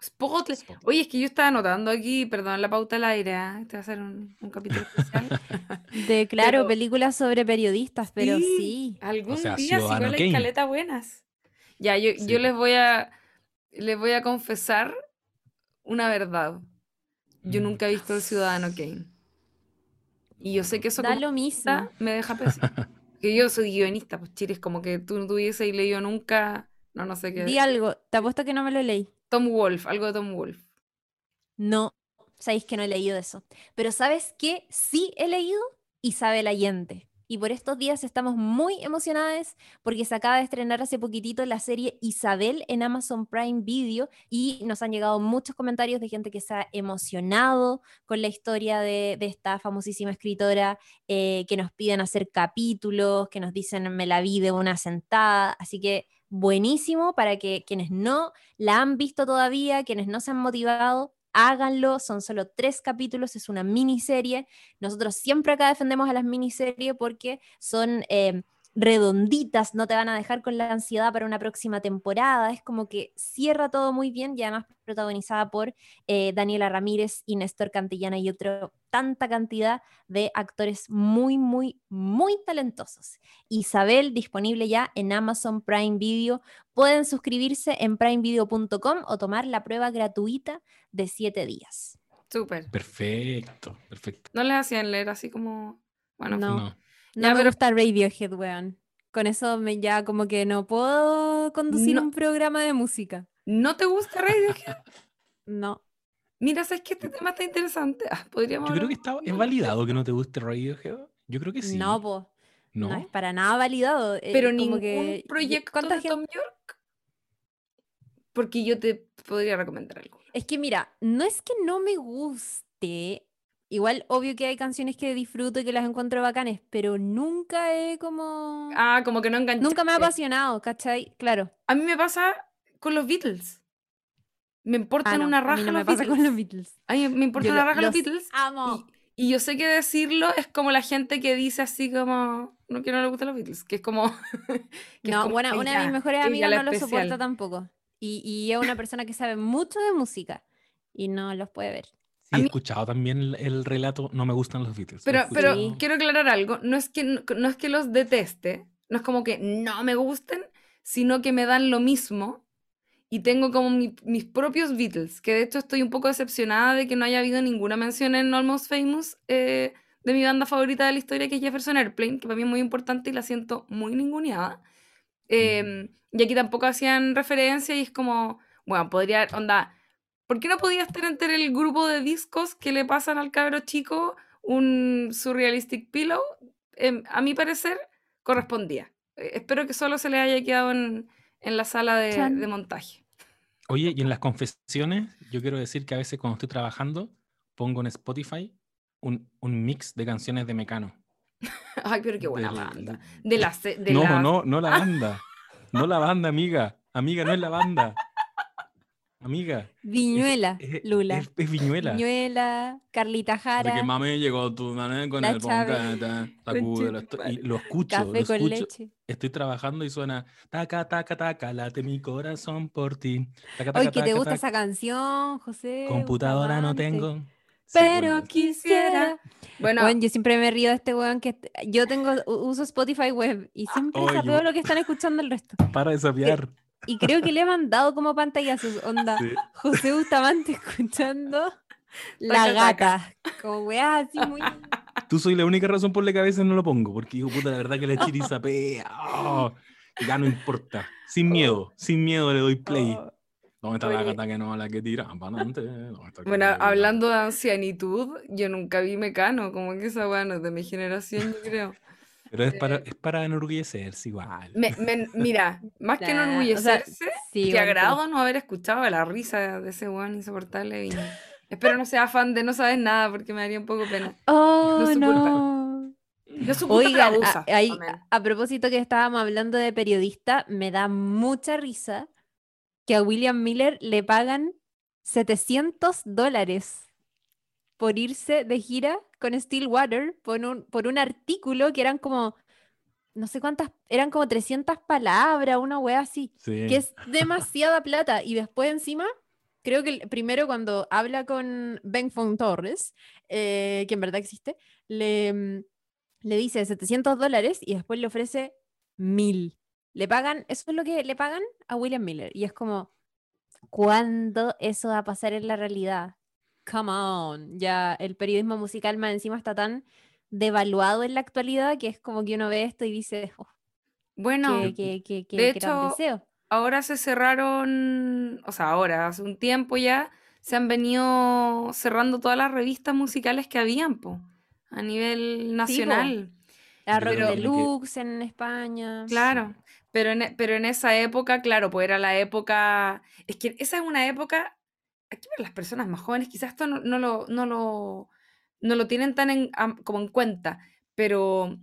C: Spotlight.
D: Spotlight.
C: Oye, es que yo estaba anotando aquí, perdón, la pauta al aire. ¿ah? Este va a ser un, un capítulo especial.
A: De, claro,
C: Pero-
A: películas sobre periodistas, pero
C: Sí,
A: sí.
C: Algún
D: O sea,
C: día
D: Ciudadano
C: igual hay
D: Kane.
C: caleta buenas. Ya, yo,
D: Sí,
C: yo les voy a les voy a confesar una verdad. Yo
D: Mm.
C: nunca he visto el Ciudadano Kane. Y yo sé que eso
A: Da lo mismo.
C: me deja pésimo. que yo soy guionista, pues chiles, como que tú no tuvieses leído nunca, no, no sé qué.
A: Di algo, te apuesto que no me lo leí.
C: Tom Wolf, algo de Tom Wolf.
A: No, sabéis que no he leído eso. Pero ¿sabes qué? Sí he leído Isabel Allende. Y por estos días estamos muy emocionadas porque se acaba de estrenar hace poquitito la serie Isabel en Amazon Prime Video y nos han llegado muchos comentarios de gente que se ha emocionado con la historia de, de esta famosísima escritora, eh, que nos piden hacer capítulos, que nos dicen me la vi de una sentada. Así que buenísimo para que quienes no la han visto todavía, quienes no se han motivado, háganlo. Son solo tres capítulos, es una miniserie. Nosotros siempre acá defendemos a las miniseries porque son eh, redonditas, no te van a dejar con la ansiedad para una próxima temporada. Es como que cierra todo muy bien y además protagonizada por eh, Daniela Ramírez y Néstor Cantillana y otro tanta cantidad de actores muy, muy, muy talentosos. Isabel, disponible ya en Amazon Prime Video. Pueden suscribirse en primevideo.com o tomar la prueba gratuita de siete días.
C: Súper.
D: Perfecto, perfecto.
C: No les hacían leer así como. Bueno,
A: No.
D: No.
A: No
C: Ya,
A: me
C: pero-
A: gusta Radiohead, weón. Con eso me ya como que no puedo conducir
C: No.
A: un programa de música.
C: ¿no te gusta Radiohead?
A: No.
C: Mira, ¿sabes que este tema está interesante? Ah, podríamos
D: Yo creo que está, es validado que no te guste Radiohead. Yo creo que sí.
A: No, po.
D: ¿No?
A: No es para nada validado. eh,
C: Pero
A: como
C: ningún
A: que-
C: proyecto
A: ¿cuánta
C: de
A: gente-
C: Tom York. Porque yo te podría recomendar algo.
A: Es que mira, no es que no me guste. Igual, obvio que hay canciones que disfruto y que las encuentro bacanes, pero nunca he como...
C: Ah, como que no enganché.
A: nunca me ha apasionado, ¿cachai? Claro.
C: A mí me pasa con los Beatles. Me importan
A: Ah, no,
C: una
A: a mí
C: raja
A: no me
C: los
A: pasa
C: Beatles.
A: con los Beatles.
C: A mí me importa
A: Yo
C: una
A: lo-
C: raja los
A: los
C: Beatles.
A: Amo.
C: Y, y yo sé que decirlo es como la gente que dice así como, no que no le gustan los Beatles, que es como... que es
A: No,
C: como,
A: bueno,
C: "Ay,
A: una de mis mejores
C: ella
A: amigas no lo
C: especial".
A: soporta tampoco. Y, y es una persona que sabe mucho de música y no los puede ver.
D: Sí, he
C: mí-
D: escuchado también el, el relato No me gustan los Beatles. lo
C: Pero, pero.
A: Sí.
C: quiero aclarar algo, no es, que, no es que los deteste, no es como que no me gusten, sino que me dan lo mismo y tengo como mi- mis propios Beatles, que de hecho estoy un poco decepcionada de que no haya habido ninguna mención en Almost Famous eh, de mi banda favorita de la historia, que es Jefferson Airplane, que para mí es muy importante y la siento muy ninguneada. Eh, y aquí tampoco hacían referencia y es como, bueno, podría, onda, ¿por qué no podía estar entre el grupo de discos que le pasan al cabro chico un Surrealistic Pillow? Em, a mi parecer, correspondía. Eh, espero que solo se le haya quedado en, en la sala de, montaje.
D: Oye, y en las confesiones, yo quiero decir que a veces cuando estoy trabajando, pongo en Spotify un, un mix de canciones de Mecano.
C: Ay, pero qué buena banda. De la, de
D: no,
C: la-
D: no, no la banda. No la banda, amiga. Amiga, no es la banda. Amiga.
A: Viñuela,
D: es, es-
A: Lula.
D: Es, es Viñuela.
A: Viñuela, Carlita Jara,
D: Porque mami llegó tu mami con
A: La
D: el esto- y lo escucho,
A: café
D: lo
A: con
D: escucho.
A: leche.
D: Estoy trabajando y suena taca, taca, taca, late mi corazón por ti. Taca,
A: Ay,
D: taca,
A: que te gusta
D: taca.
A: esa canción, José.
D: Computadora no tengo.
A: Pero quisiera.
C: Bueno,
A: yo siempre me río de este weón que yo tengo uso Spotify web y siempre sapeo
D: yo-
A: lo que están escuchando el resto.
D: para de sapear.
A: Y creo que le he mandado como pantallazos, onda.
D: Sí.
A: José Bustamante escuchando La. Gata. Como weá así muy.
D: Tú soy la única razón por la que a veces no lo pongo, porque digo, puta, la verdad que la chiri sapea. oh, ya no importa. Sin miedo, sin miedo le doy play.
A: Oh,
D: ¿Dónde está la gata que no la que tira?
C: bueno, hablando de ancianitud, yo nunca vi Mecano, como que esa weá no es de mi generación, yo creo.
D: Pero es para, es para enorgullecerse igual.
C: Me- me- mira, más que
A: o sea,
C: enorgullecerse,
A: sí,
C: qué
A: bueno,
C: agrado no haber escuchado la risa de ese weón insoportable. Viña. Espero no sea fan de No Sabes Nada, porque me daría un poco pena.
A: Oh,
C: No
A: no.
C: Yo
A: Oigan,
C: abusa,
A: a, a propósito que estábamos hablando de periodista, me da mucha risa que a William Miller le pagan 700 dólares por irse de gira con Stillwater por un, por un artículo que eran como, no sé cuántas, eran como 300 palabras, una wea así,
D: Sí.
A: que es demasiada plata. Y después encima, creo que primero cuando habla con Ben Fon Torres, eh, que en verdad existe, le, mm, le dice 700 dólares y después le ofrece 1000. Le pagan, eso es lo que le pagan a William Miller. Y es como, ¿cuándo eso va a pasar en la realidad? Come on, ya el periodismo musical más encima está tan devaluado en la actualidad que es como que uno ve esto y dice, "Oh,
C: Bueno,
A: qué, qué- qué-
C: de hecho,
A: deseo.
C: ahora se cerraron, o sea, ahora, hace un tiempo ya, se han venido cerrando todas las revistas musicales que habían, po, a nivel nacional.
A: La
D: Yo
A: Rock
D: que-
A: Deluxe en España.
C: Claro, pero en, pero en esa época, claro, pues era la época, es que esa es una época, aquí para las personas más jóvenes quizás esto no, no lo, no, lo, no lo tienen tan en- como en cuenta, pero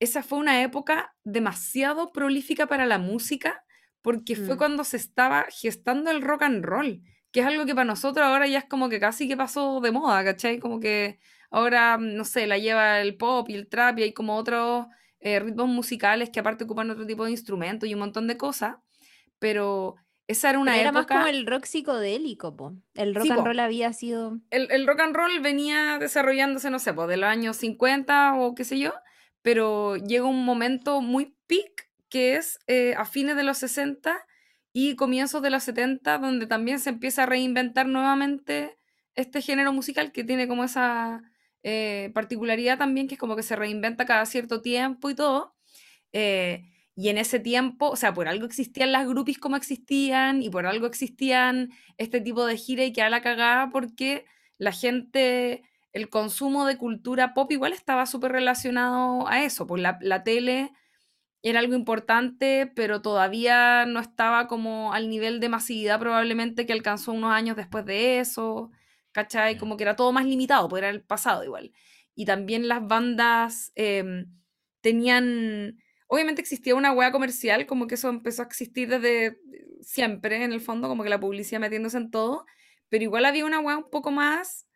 C: esa fue una época demasiado prolífica para la música porque fue
A: Mm.
C: cuando se estaba gestando el rock and roll, que es algo que para nosotros ahora ya es como que casi que pasó de moda, ¿cachai? Como que ahora, no sé, la lleva el pop y el trap y hay como otros eh, ritmos musicales que aparte ocupan otro tipo de instrumentos y un montón de cosas, pero esa era una
A: Pero
C: época...
A: era más como el rock psicodélico, po. El rock and roll había sido...
C: El, el, rock and roll venía desarrollándose, no sé, pues de los años 50 o qué sé yo, pero llega un momento muy peak que es eh, a fines de los 60 y comienzos de los 70, donde también se empieza a reinventar nuevamente este género musical que tiene como esa eh, particularidad también, que es como que se reinventa cada cierto tiempo y todo. Eh, y en ese tiempo, o sea, por algo existían las groupies como existían y por algo existían este tipo de gira y que a la cagada porque la gente, el consumo de cultura pop igual estaba súper relacionado a eso, pues la, la tele era algo importante, pero todavía no estaba como al nivel de masividad probablemente que alcanzó unos años después de eso, ¿cachai? Como que era todo más limitado, pues era el pasado igual. Y también las bandas em, tenían obviamente existía una wea comercial, como que eso empezó a existir desde siempre, en el fondo, como que la publicidad metiéndose en todo, pero igual había una wea un poco más,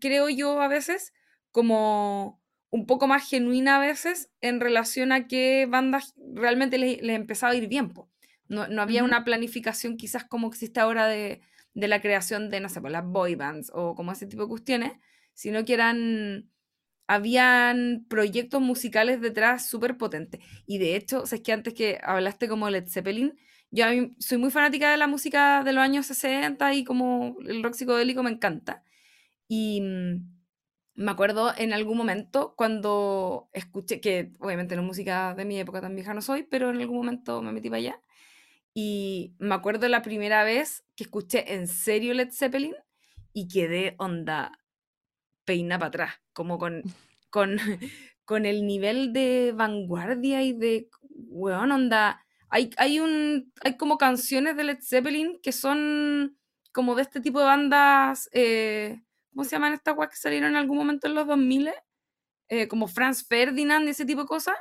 C: creo yo a veces, como un poco más genuina a veces en relación a qué bandas realmente les, empezaba a ir bien. No, no, había una planificación quizás como existe ahora de, de la creación de, no sé, pues, las boy bands o como ese tipo de cuestiones, sino que eran habían proyectos musicales detrás súper potentes. Y de hecho, es que antes que hablaste como Led Zeppelin, yo soy muy fanática de la música de los años 60 y como el rock psicodélico me encanta. Y mm, me acuerdo en algún momento cuando escuché, que obviamente no es música de mi época tan vieja no soy, pero en algún momento me metí para allá. Y me acuerdo la primera vez que escuché en serio Led Zeppelin y quedé onda peina para atrás, como con, con, con el nivel de vanguardia y de, weón, onda. Hay, hay, un, hay como canciones de Led Zeppelin que son como de este tipo de bandas, eh, ¿cómo se llaman estas weas que salieron en algún momento en los 2000? Eh, como Franz Ferdinand y ese tipo de cosas.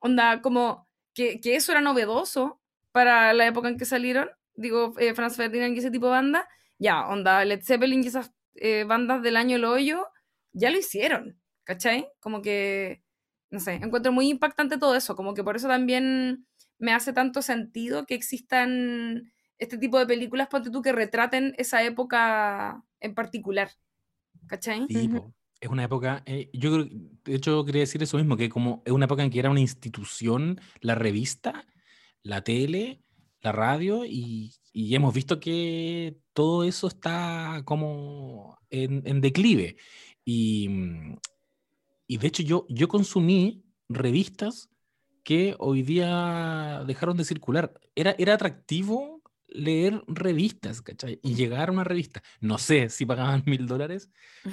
C: Onda, como que, que, eso era novedoso para la época en que salieron. Digo, eh, Franz Ferdinand y ese tipo de banda. Ya, onda, Led Zeppelin y esas eh, bandas del año El Hoyo ya lo hicieron, ¿cachai? Como que, no sé, encuentro muy impactante todo eso, como que por eso también me hace tanto sentido que existan este tipo de películas, ponte tú, que retraten esa época en particular, ¿cachai?
D: Sí, es una época, eh, yo creo, de hecho quería decir eso mismo, que como es una época en que era una institución, la revista, la tele, la radio, y, hemos visto que todo eso está como en, declive. Y, mm, y, de hecho yo, yo consumí revistas que hoy día dejaron de circular. Era, era atractivo leer revistas, ¿cachai? Y llegar a una revista. No sé si pagaban mil dólares,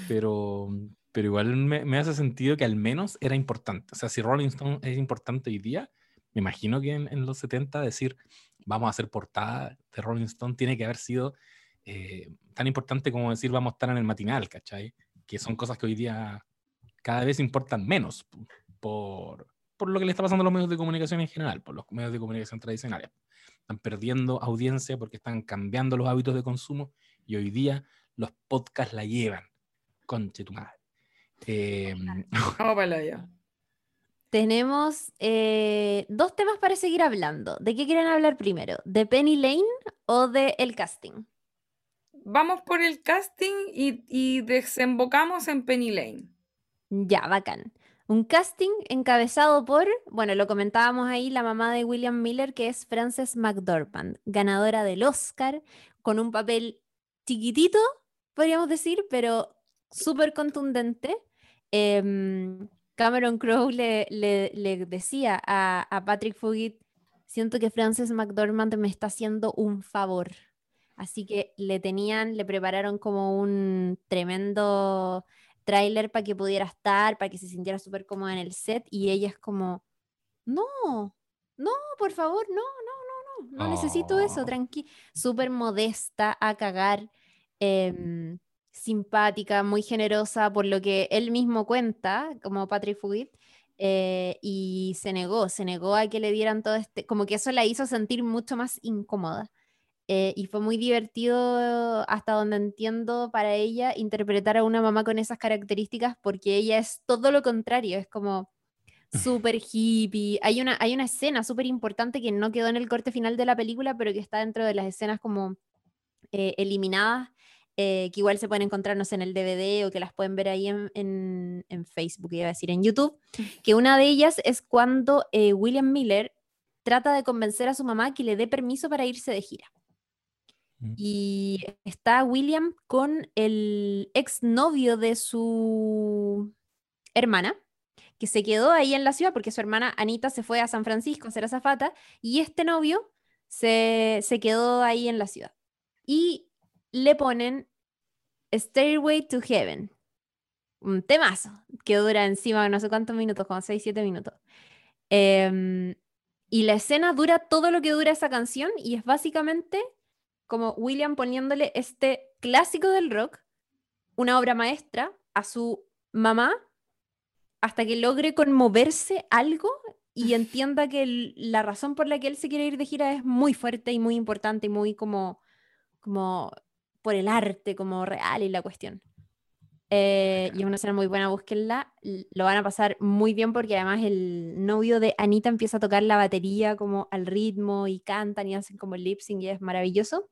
D: pero, pero igual me, me, hace sentido que al menos era importante. O sea, si Rolling Stone es importante hoy día, me imagino que en, en los 70 decir, vamos a hacer portada de Rolling Stone tiene que haber sido eh, tan importante como decir vamos a estar en el matinal, ¿cachai? Que son cosas que hoy día cada vez importan menos por, por lo que le está pasando a los medios de comunicación en general, por los medios de comunicación tradicionales. Están perdiendo audiencia porque están cambiando los hábitos de consumo y hoy día los podcasts la llevan. Conche tu madre. Eh,
C: Vamos para allá.
A: Tenemos eh, dos temas para seguir hablando. ¿De qué quieren hablar primero? ¿De Penny Lane o de el casting?
C: vamos por el casting y, desembocamos en Penny Lane.
A: Ya, bacán. Un casting encabezado por, bueno, lo comentábamos ahí, la mamá de William Miller, que es Frances McDormand, ganadora del Oscar, con un papel chiquitito, podríamos decir, pero súper contundente. Em, Cameron Crowe le, le, decía a, a Patrick Fugit, siento que Frances McDormand me está haciendo un favor Así que le tenían, le prepararon como un tremendo tráiler para que pudiera estar, para que se sintiera súper cómoda en el set y ella es como, no, no, por favor, no, no, no, no, no necesito eso, oh. tranqui, súper modesta a cagar, em, simpática, muy generosa, por lo que él mismo cuenta, como Patrick Fugit, eh, y se negó, se negó a que le dieran todo este, como que eso la hizo sentir mucho más incómoda. Eh, y fue muy divertido, hasta donde entiendo, para ella interpretar a una mamá con esas características, porque ella es todo lo contrario, es como súper hippie. Hay una, hay una escena súper importante que no quedó en el corte final de la película, pero que está dentro de las escenas como eh, eliminadas, eh, que igual se pueden encontrarnos en el DVD o que las pueden ver ahí en, en, Facebook, iba a decir en YouTube, que una de ellas es cuando eh, William Miller trata de convencer a su mamá que le dé permiso para irse de gira. Mm. Y está William con el exnovio de su hermana, que se quedó ahí en la ciudad porque su hermana Anita se fue a San Francisco a ser azafata y este novio se, se quedó ahí en la ciudad. Y le ponen Stairway to Heaven, un temazo que dura encima no sé cuántos minutos, como 6, 7 minutos. Em, y la escena dura todo lo que dura esa canción y es básicamente como William poniéndole este clásico del rock, una obra maestra, a su mamá hasta que logre conmoverse algo y entienda que la razón por la que él se quiere ir de gira es muy fuerte y muy importante y muy como, como por el arte, como real y la cuestión. Eh, y es una escena muy buena, búsquenla. Lo van a pasar muy bien porque además el novio de Anita empieza a tocar la batería como al ritmo y cantan y hacen como lip sync y es maravilloso.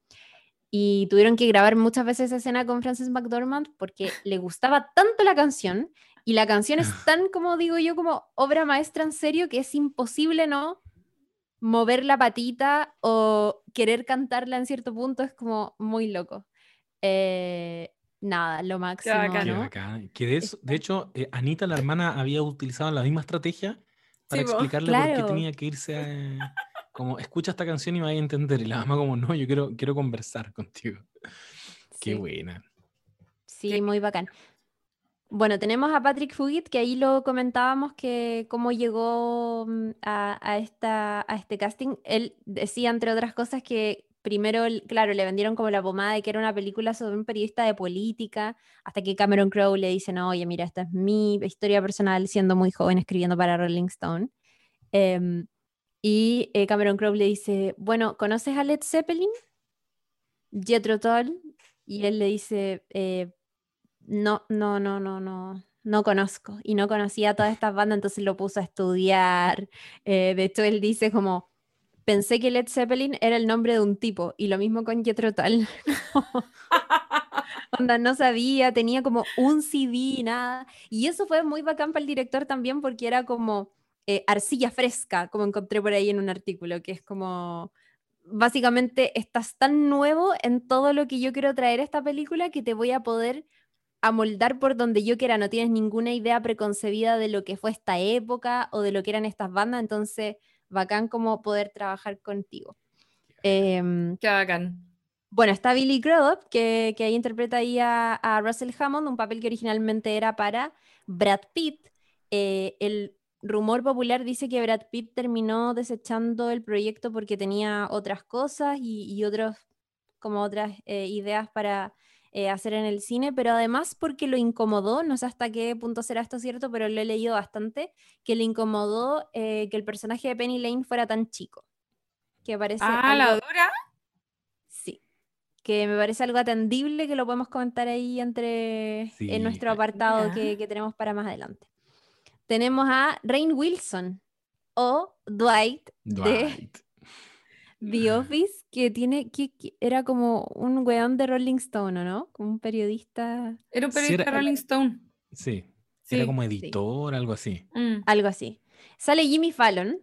A: Y tuvieron que grabar muchas veces esa escena con Frances McDormand porque le gustaba tanto la canción y la canción es tan, como digo yo, como obra maestra en serio que es imposible no mover la patita o querer cantarla en cierto punto, es como muy loco. Eh, nada, lo máximo.
D: Que de, hecho, eh, Anita, la hermana, había utilizado la misma estrategia para explicarle por qué tenía que irse a, como, escucha esta canción y me a entender. Y la mamá como, no, yo quiero, quiero conversar contigo. Qué buena.
A: Sí, muy bacán. Bueno, tenemos a Patrick Fugit, que ahí lo comentábamos, que cómo llegó mm, a, a, esta, a este casting. Él decía, entre otras cosas, que primero, claro, le vendieron como la pomada de que era una película sobre un periodista de política, hasta que Cameron Crowe le dice, no, oye, mira, esta es mi historia personal siendo muy joven escribiendo para Rolling Stone. Em, y eh, Cameron Crowe le dice, bueno, ¿conoces a Led Zeppelin? Jethro Tull. Y él le dice, eh, no, no, no, no, no, no conozco. Y no conocía a todas estas bandas, entonces lo puso a estudiar. Eh, de hecho, él dice como, pensé que Led Zeppelin era el nombre de un tipo, y lo mismo con Jethro Tull. Onda, no sabía, tenía como un CD, nada. Y eso fue muy bacán para el director también porque era como eh, arcilla fresca, como encontré por ahí en un artículo, que es como, básicamente estás tan nuevo en todo lo que yo quiero traer a esta película que te voy a poder amoldar por donde yo quiera, no tienes ninguna idea preconcebida de lo que fue esta época o de lo que eran estas bandas, entonces bacán como poder trabajar contigo.
C: Em, Qué bacán.
A: Bueno, está Billy Crudup, que, que ahí interpreta ahí a, Russell Hammond, un papel que originalmente era para Brad Pitt. Eh, el rumor popular dice que Brad Pitt terminó desechando el proyecto porque tenía otras cosas y, otros, como otras eh, ideas para eh, hacer en el cine, pero además porque lo incomodó, no sé hasta qué punto será esto cierto, pero lo he leído bastante, que le incomodó eh, que el personaje de Penny Lane fuera tan chico. Que parece...
C: Ah, la dura.
A: Sí. Que me parece algo atendible que lo podemos comentar ahí entre en nuestro apartado que, tenemos para más adelante. Tenemos a Rain Wilson o Dwight, Dwight. de The Office, que tiene, que, era como un weón de Rolling Stone, ¿no? Como un periodista.
C: Era un periodista de Rolling Stone.
D: Sí, era como editor, algo así.
A: Mm. Algo así. Sale Jimmy Fallon,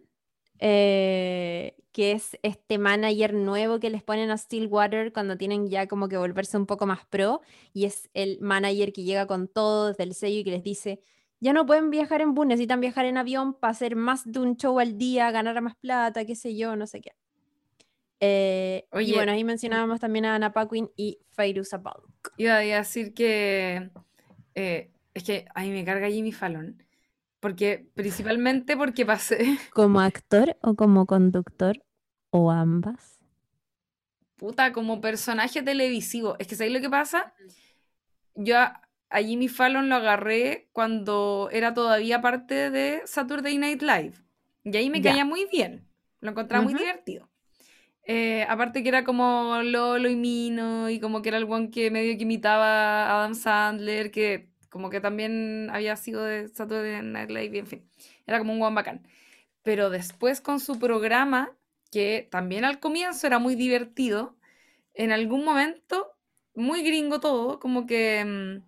A: eh, que es este manager nuevo que les ponen a Stillwater cuando tienen ya como que volverse un poco más pro, y es el manager que llega con todo desde el sello y que les dice, ya no pueden viajar en bus, necesitan viajar en avión para hacer más de un show al día, ganar más plata, qué sé yo, no sé qué. Eh, y bueno, ahí mencionábamos también a Anna Paquin y Fairuza Balk.
C: Iba a decir que eh, es que ahí me carga Jimmy Fallon. Porque, principalmente porque pasé.
A: ¿Como actor o como conductor? ¿O ambas?
C: Puta, como personaje televisivo. Es que ¿sabéis lo que pasa? Yo a, Jimmy Fallon lo agarré cuando era todavía parte de Saturday Night Live. Y ahí me caía muy bien. Lo encontraba muy divertido. Eh, aparte que era como Lolo y Mino y como que era el one que medio que imitaba a Adam Sandler, que como que también había sido de Saturday Night Live, en fin. era como un guan bacán. Pero después con su programa, que también al comienzo era muy divertido, en algún momento, muy gringo todo, como que mm,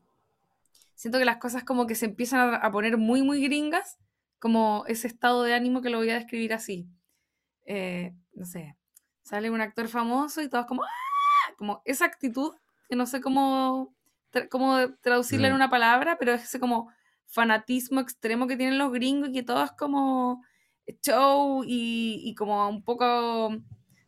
C: siento que las cosas como que se empiezan a, poner muy, muy gringas, como ese estado de ánimo que lo voy a describir así. Eh, no sé, sale un actor famoso y todos como, ¡Ah! como esa actitud, que no sé cómo, cómo traducirla en una palabra, pero es ese como fanatismo extremo que tienen los gringos y que todo es como show y, como un poco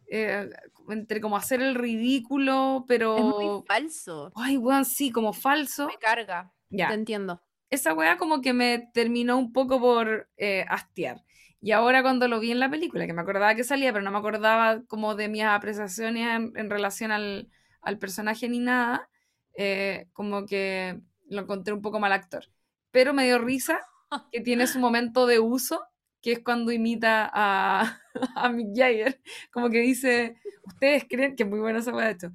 C: eh, entre como hacer el ridículo, pero...
A: Es muy falso.
C: Ay, weón, sí, como falso.
A: Me carga. Ya. Te entiendo.
C: Esa weá como que me terminó un poco por eh, hastiar. Y ahora cuando lo vi en la película, que me acordaba que salía, pero no me acordaba como de mis apreciaciones en, relación al, personaje ni nada, eh, como que lo encontré un poco mal actor. Pero me dio risa que tiene su momento de uso, que es cuando imita a, a Mick Jagger, como que dice, ustedes creen, que es muy buena esa de hecho,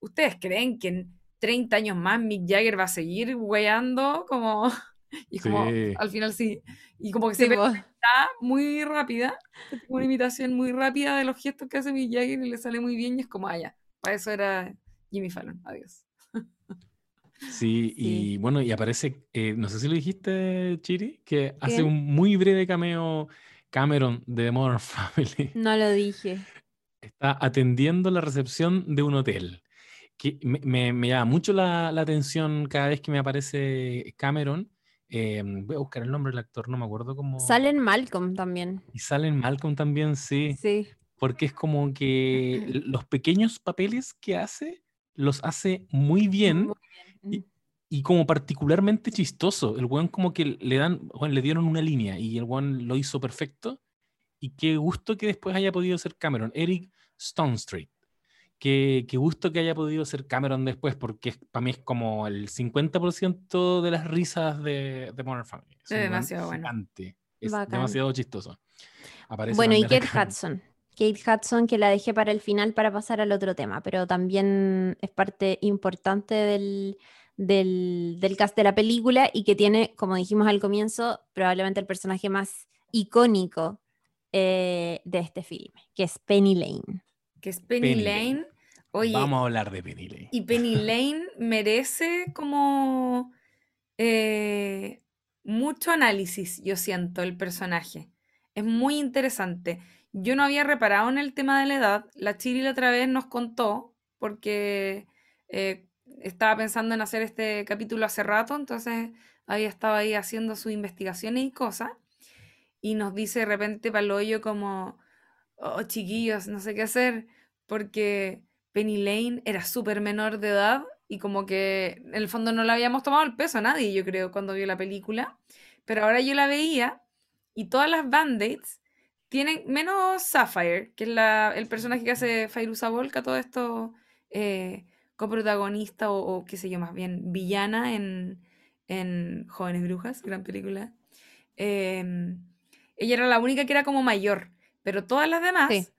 C: ustedes creen que en 30 años más Mick Jagger va a seguir weando como... Y como, al final sí. Y como que se ve muy rápida, una imitación muy rápida de los gestos que hace Mick Jagger y le sale muy bien y es como, ah, ya, para eso era Jimmy Fallon, adiós.
D: Sí, y bueno, y aparece, eh, no sé si lo dijiste, Chiri, que hace un muy breve cameo Cameron de The Modern Family.
A: No lo dije.
D: Está atendiendo la recepción de un hotel. Que me, me, llama mucho la, la, atención cada vez que me aparece Cameron. Em, voy a buscar el nombre del actor, no me acuerdo cómo.
A: Salen Malcolm también.
D: Y salen Malcolm también, sí.
A: Sí.
D: Porque es como que los pequeños papeles que hace los hace muy bien. Y, y, como particularmente chistoso. El weón como que le dan, bueno, le dieron una línea y el weón lo hizo perfecto. Y qué gusto que después haya podido ser Cameron. Eric Stone Street. Qué, qué gusto que haya podido ser Cameron después, porque para mí es como el 50% de las risas de, de Modern Family.
C: Es demasiado bueno.
D: Es demasiado chistoso.
A: bueno, y Kate Hudson. Kate Hudson, que la dejé para el final para pasar al otro tema, pero también es parte importante del, del, cast de la película y que tiene, como dijimos al comienzo, probablemente el personaje más icónico eh, de este filme, que es Penny Lane.
C: Que es Penny, Lane.
D: Vamos a hablar de Penny Lane.
C: Y Penny Lane merece como eh, mucho análisis, yo siento, el personaje. Es muy interesante. Yo no había reparado en el tema de la edad. La Chiri la otra vez nos contó, porque eh, estaba pensando en hacer este capítulo hace rato, entonces había estado ahí haciendo sus investigaciones y cosas. Y nos dice de repente Paloyo como, oh chiquillos, no sé qué hacer, porque Penny Lane era súper menor de edad y como que en el fondo no le habíamos tomado el peso a nadie, yo creo, cuando vio la película. Pero ahora yo la veía y todas las band-aids tienen, menos Sapphire, que es la, el personaje que hace Fairuza Volca, todo esto eh, coprotagonista o, qué sé yo, más bien villana en, en Jóvenes Brujas, gran película. Em, ella era la única que era como mayor, pero todas las demás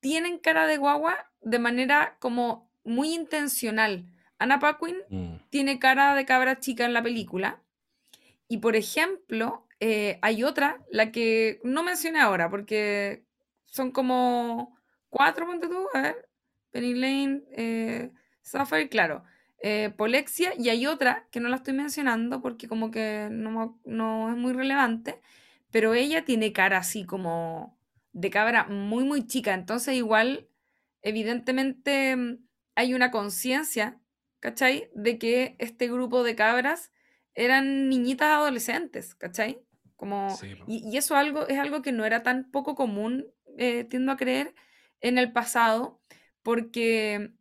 C: tienen cara de guagua de manera como muy intencional. Anna Paquin mm. tiene cara de cabra chica en la película. Y por ejemplo, eh, hay otra, la que no mencioné ahora, porque son como cuatro, ponte tú, a ver, Penny Lane, eh, Sapphire, claro, eh, Polexia, y hay otra que no la estoy mencionando porque como que no, no es muy relevante, pero ella tiene cara así como de cabra muy, muy chica, entonces igual, evidentemente, mm, hay una conciencia, ¿cachai? De que este grupo de cabras eran niñitas adolescentes, ¿cachai? Como, y, eso algo, es algo que no era tan poco común, eh, tiendo a creer, en el pasado, porque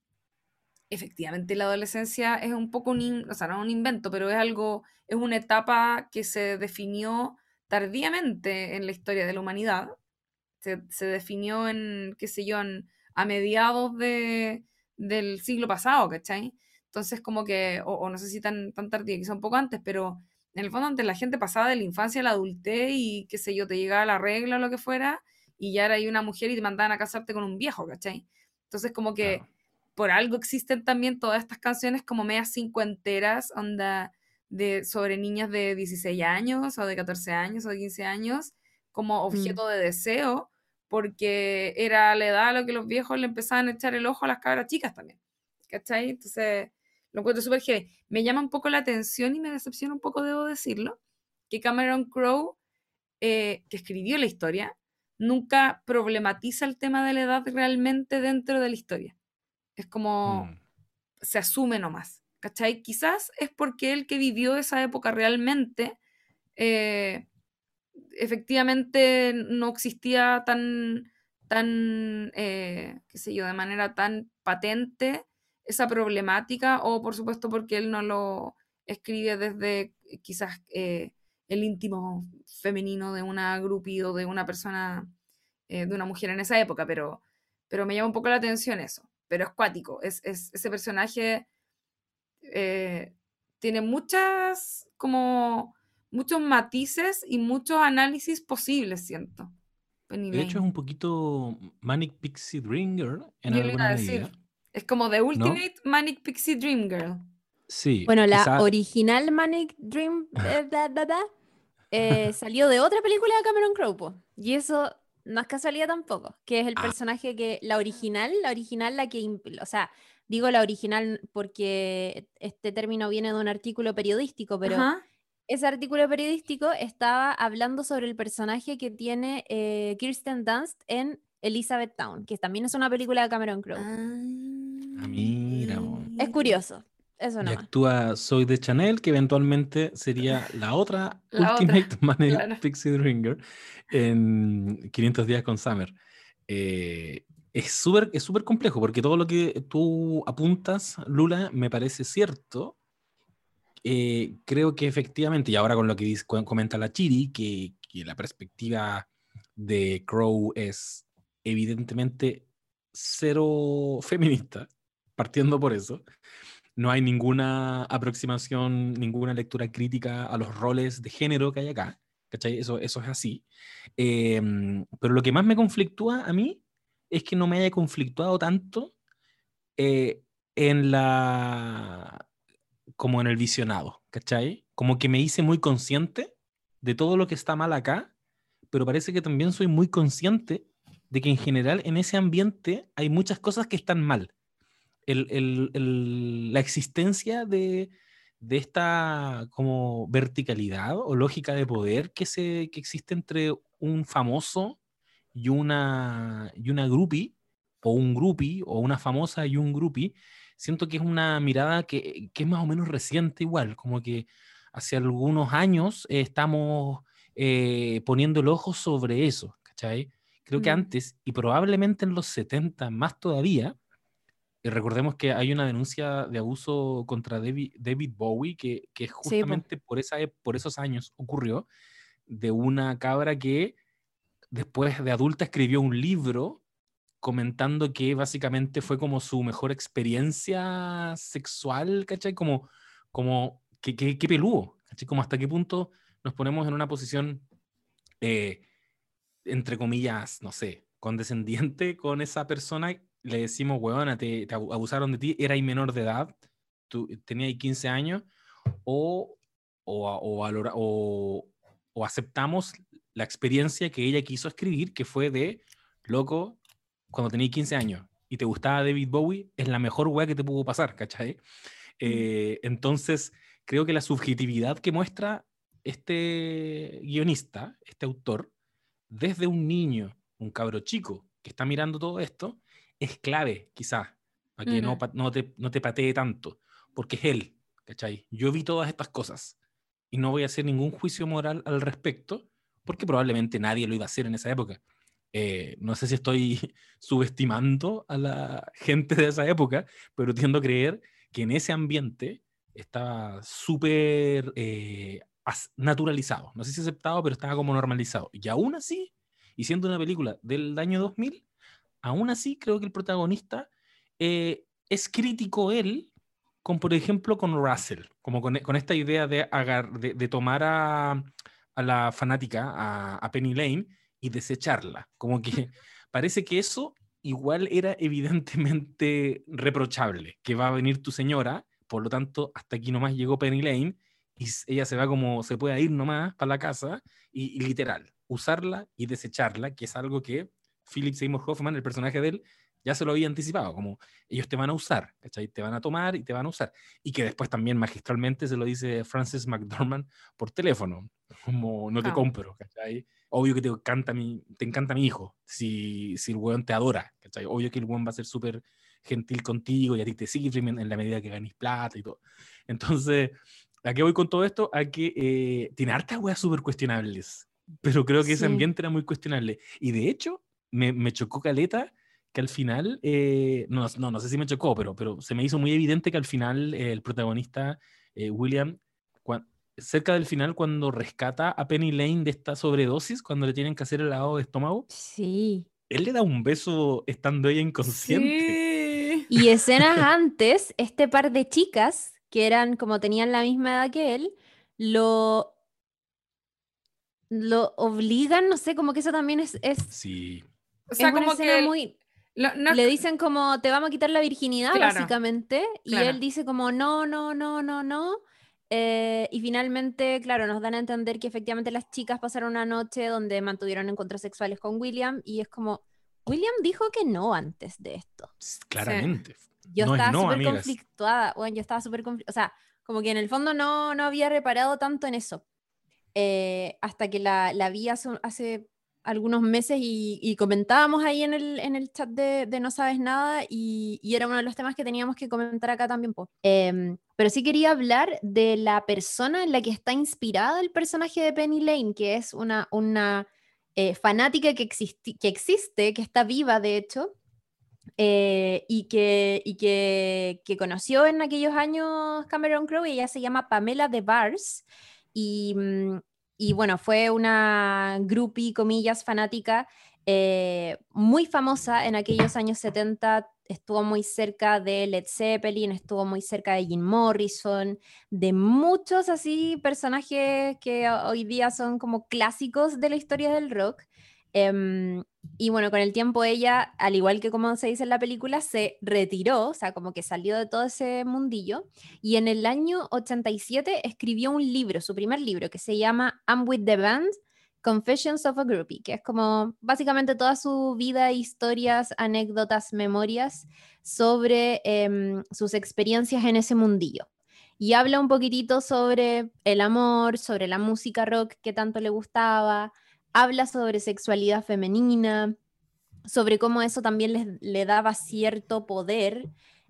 C: efectivamente la adolescencia es un poco un, o sea, no un invento, pero es algo, es una etapa que se definió tardíamente en la historia de la humanidad. Se, se definió en, qué sé yo, a mediados de, del siglo pasado, ¿cachai? Entonces, como que, o, o no sé si tan, tan tardía, quizá un poco antes, pero en el fondo antes la gente pasaba de la infancia a la adultez y qué sé yo, te llegaba la regla o lo que fuera y ya era una mujer y te mandaban a casarte con un viejo, ¿cachai? Entonces como que por algo existen también todas estas canciones como medias cincuenteras, onda de, sobre niñas de 16 años o de 14 años o de 15 años, como objeto de deseo, porque era la edad a lo que los viejos le empezaban a echar el ojo a las cabras chicas también. ¿Cachai? Entonces, lo encuentro súper heavy. Me llama un poco la atención y me decepciona un poco, debo decirlo, que Cameron Crowe, eh, que escribió la historia, nunca problematiza el tema de la edad realmente dentro de la historia. Es como mm. se asume nomás. ¿Cachai? Quizás es porque él que vivió esa época realmente, eh, efectivamente no existía tan, tan eh, qué sé yo, de manera tan patente esa problemática, o por supuesto porque él no lo escribe desde quizás eh, el íntimo femenino de una grupi o de una persona, de una mujer en esa época, pero, pero me llama un poco la atención eso. Pero es cuático, es, es ese personaje eh, tiene muchas, como, muchos matices y muchos análisis posibles, siento.
D: de hecho, es un poquito Manic Pixie Dream Girl en alguna medida.
C: Es como The Ultimate Manic Pixie Dream Girl.
D: Sí.
A: Bueno, la original Manic Dream eh, salió de otra película de Cameron Crowe, y eso no es casualidad tampoco, que es el ah. personaje que la original, la original la que, o sea, Digo la original porque este término viene de un artículo periodístico, pero ese artículo periodístico estaba hablando sobre el personaje que tiene eh, Kirsten Dunst en Elizabeth Town, que también es una película de Cameron Crowe.
D: Ah, mira.
A: Es curioso. Eso
D: y actúa Soy de Chanel, que eventualmente sería la otra Ultimate otra. Pixie Dream en 500 días con Summer. Eh, es súper es súper complejo porque todo lo que tú apuntas, Lula, me parece cierto. Eh, creo que efectivamente, y ahora con lo que dice, comenta la Chiri, que, que la perspectiva de Crow es evidentemente cero feminista, partiendo por eso. No hay ninguna aproximación, ninguna lectura crítica a los roles de género que hay acá. ¿Cachai? Eso, eso es así. Em, pero lo que más me conflictúa a mí es que no me haya conflictuado tanto eh, en la. Como en el visionado, ¿cachai? Como que me hice muy consciente de todo lo que está mal acá, pero parece que también soy muy consciente de que en general en ese ambiente hay muchas cosas que están mal. la existencia de, de, esta como verticalidad o lógica de poder que, se, que existe entre un famoso y una, y una groupie, o un groupie, o una famosa y un groupie, siento que es una mirada que, que es más o menos reciente igual, como que hace algunos años estamos eh, poniendo el ojo sobre eso, ¿cachai? Creo que mm. antes, y probablemente en los 70 más todavía, recordemos que hay una denuncia de abuso contra David, David Bowie, que, que justamente por, esa, por esos años ocurrió, de una cabra que después de adulta escribió un libro comentando que básicamente fue como su mejor experiencia sexual, ¿cachai? Como, como que, que, peludo, ¿cachai? Como hasta qué punto nos ponemos en una posición, eh, entre comillas, no sé, condescendiente con esa persona, le decimos, weona, te, te abusaron de ti, era menor de edad, tú tenías 15 años, o, o, o, o, o aceptamos la experiencia que ella quiso escribir, que fue de, loco, cuando tenías 15 años y te gustaba David Bowie, es la mejor weá que te pudo pasar, ¿cachai? Eh, entonces, creo que la subjetividad que muestra este guionista, este autor, desde un niño, un cabro chico que está mirando todo esto, es clave, quizás, para que no, no, te, no te patee tanto, porque es él, ¿cachai? Yo vi todas estas cosas y no voy a hacer ningún juicio moral al respecto, porque probablemente nadie lo iba a hacer en esa época. Eh, no sé si estoy subestimando a la gente de esa época, pero tiendo a creer que en ese ambiente estaba súper eh, naturalizado. No sé si aceptado, pero estaba como normalizado. Y aún así, y siendo una película del año 2000, aún así creo que el protagonista eh, es crítico él, con por ejemplo con Russell, como con, con esta idea de, de, tomar a la fanática, a, Penny Lane, y desecharla. Como que parece que eso igual era evidentemente reprochable, que va a venir tu señora, por lo tanto, hasta aquí nomás llegó Penny Lane y ella se va como se puede ir nomás para la casa y, literal, usarla y desecharla, que es algo que Philip Seymour Hoffman, el personaje de él, ya se lo había anticipado, como ellos te van a usar, ¿cachai? Te van a tomar y te van a usar. Y que después también magistralmente se lo dice Francis McDormand por teléfono, como no te compro, ¿cachai? Obvio que te encanta mi, te encanta mi hijo, si, si el weón te adora, ¿cachai? Obvio que el weón va a ser súper gentil contigo y a ti te sigue en la medida que ganes plata y todo. Entonces, ¿a qué voy con todo esto? A que eh, tiene hartas weas súper cuestionables, pero creo que ese ambiente era muy cuestionable. Y de hecho, me, me chocó caleta que al final, eh, no, no, no, sé si me chocó, pero, pero se me hizo muy evidente que al final eh, el protagonista, eh, William, cerca del final, cuando rescata a Penny Lane de esta sobredosis, cuando le tienen que hacer el lavado de estómago,
A: sí.
D: él le da un beso estando ella inconsciente.
A: Y escenas antes, este par de chicas, que eran como tenían la misma edad que él, lo lo obligan, no sé, como que eso también es... es
D: sí.
C: O sea, como que... Muy,
A: le dicen como, te vamos a quitar la virginidad, básicamente, y él dice como, no, no, no, no, no. Eh, y finalmente, claro, nos dan a entender que efectivamente las chicas pasaron una noche donde mantuvieron encuentros sexuales con William, y es como, William dijo que no antes de esto.
D: Claramente.
A: Yo, estaba súper conflictuada, bueno, yo estaba súper conflictuada, o sea, como que en el fondo no, no había reparado tanto en eso. Eh, hasta que la, la vi hace, hace algunos meses y, comentábamos ahí en el, en el chat de, No Sabes Nada y, era uno de los temas que teníamos que comentar acá también. Em, pero sí quería hablar de la persona en la que está inspirado el personaje de Penny Lane, que es una, una eh, fanática que, que existe, que está viva de hecho, eh, y, que, y que, que, conoció en aquellos años Cameron Crowe, y ella se llama Pamela de Bars. Y, mm, y bueno, fue una groupie, comillas, fanática eh, muy famosa en aquellos años 70. Estuvo muy cerca de Led Zeppelin, estuvo muy cerca de Jim Morrison, de muchos así personajes que hoy día son como clásicos de la historia del rock. Em, y bueno, con el tiempo ella, al igual que como se dice en la película, se retiró, o sea, como que salió de todo ese mundillo. Y en el año 87 escribió un libro, su primer libro, que se llama I'm with the Band, Confessions of a Groupie, que es como básicamente toda su vida, historias, anécdotas, memorias sobre em, sus experiencias en ese mundillo. Y habla un poquitito sobre el amor, sobre la música rock que tanto le gustaba, habla sobre sexualidad femenina, sobre cómo eso también le daba cierto poder.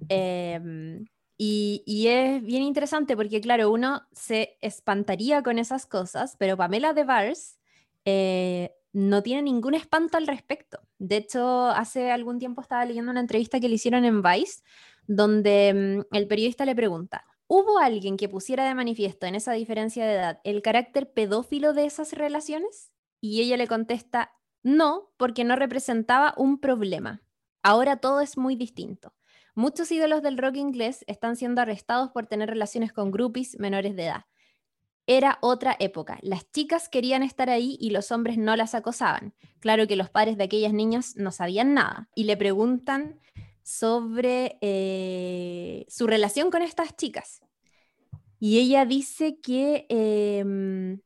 A: Em, y, es bien interesante porque, claro, uno se espantaría con esas cosas, pero Pamela de Vars eh, no tiene ningún espanto al respecto. De hecho, hace algún tiempo estaba leyendo una entrevista que le hicieron en Vice, donde em, el periodista le pregunta, ¿hubo alguien que pusiera de manifiesto en esa diferencia de edad el carácter pedófilo de esas relaciones? Y ella le contesta, no, porque no representaba un problema. Ahora todo es muy distinto. Muchos ídolos del rock inglés están siendo arrestados por tener relaciones con groupies menores de edad. Era otra época. Las chicas querían estar ahí y los hombres no las acosaban. Claro que los padres de aquellas niñas no sabían nada y le preguntan sobre eh, su relación con estas chicas. Y ella dice que em,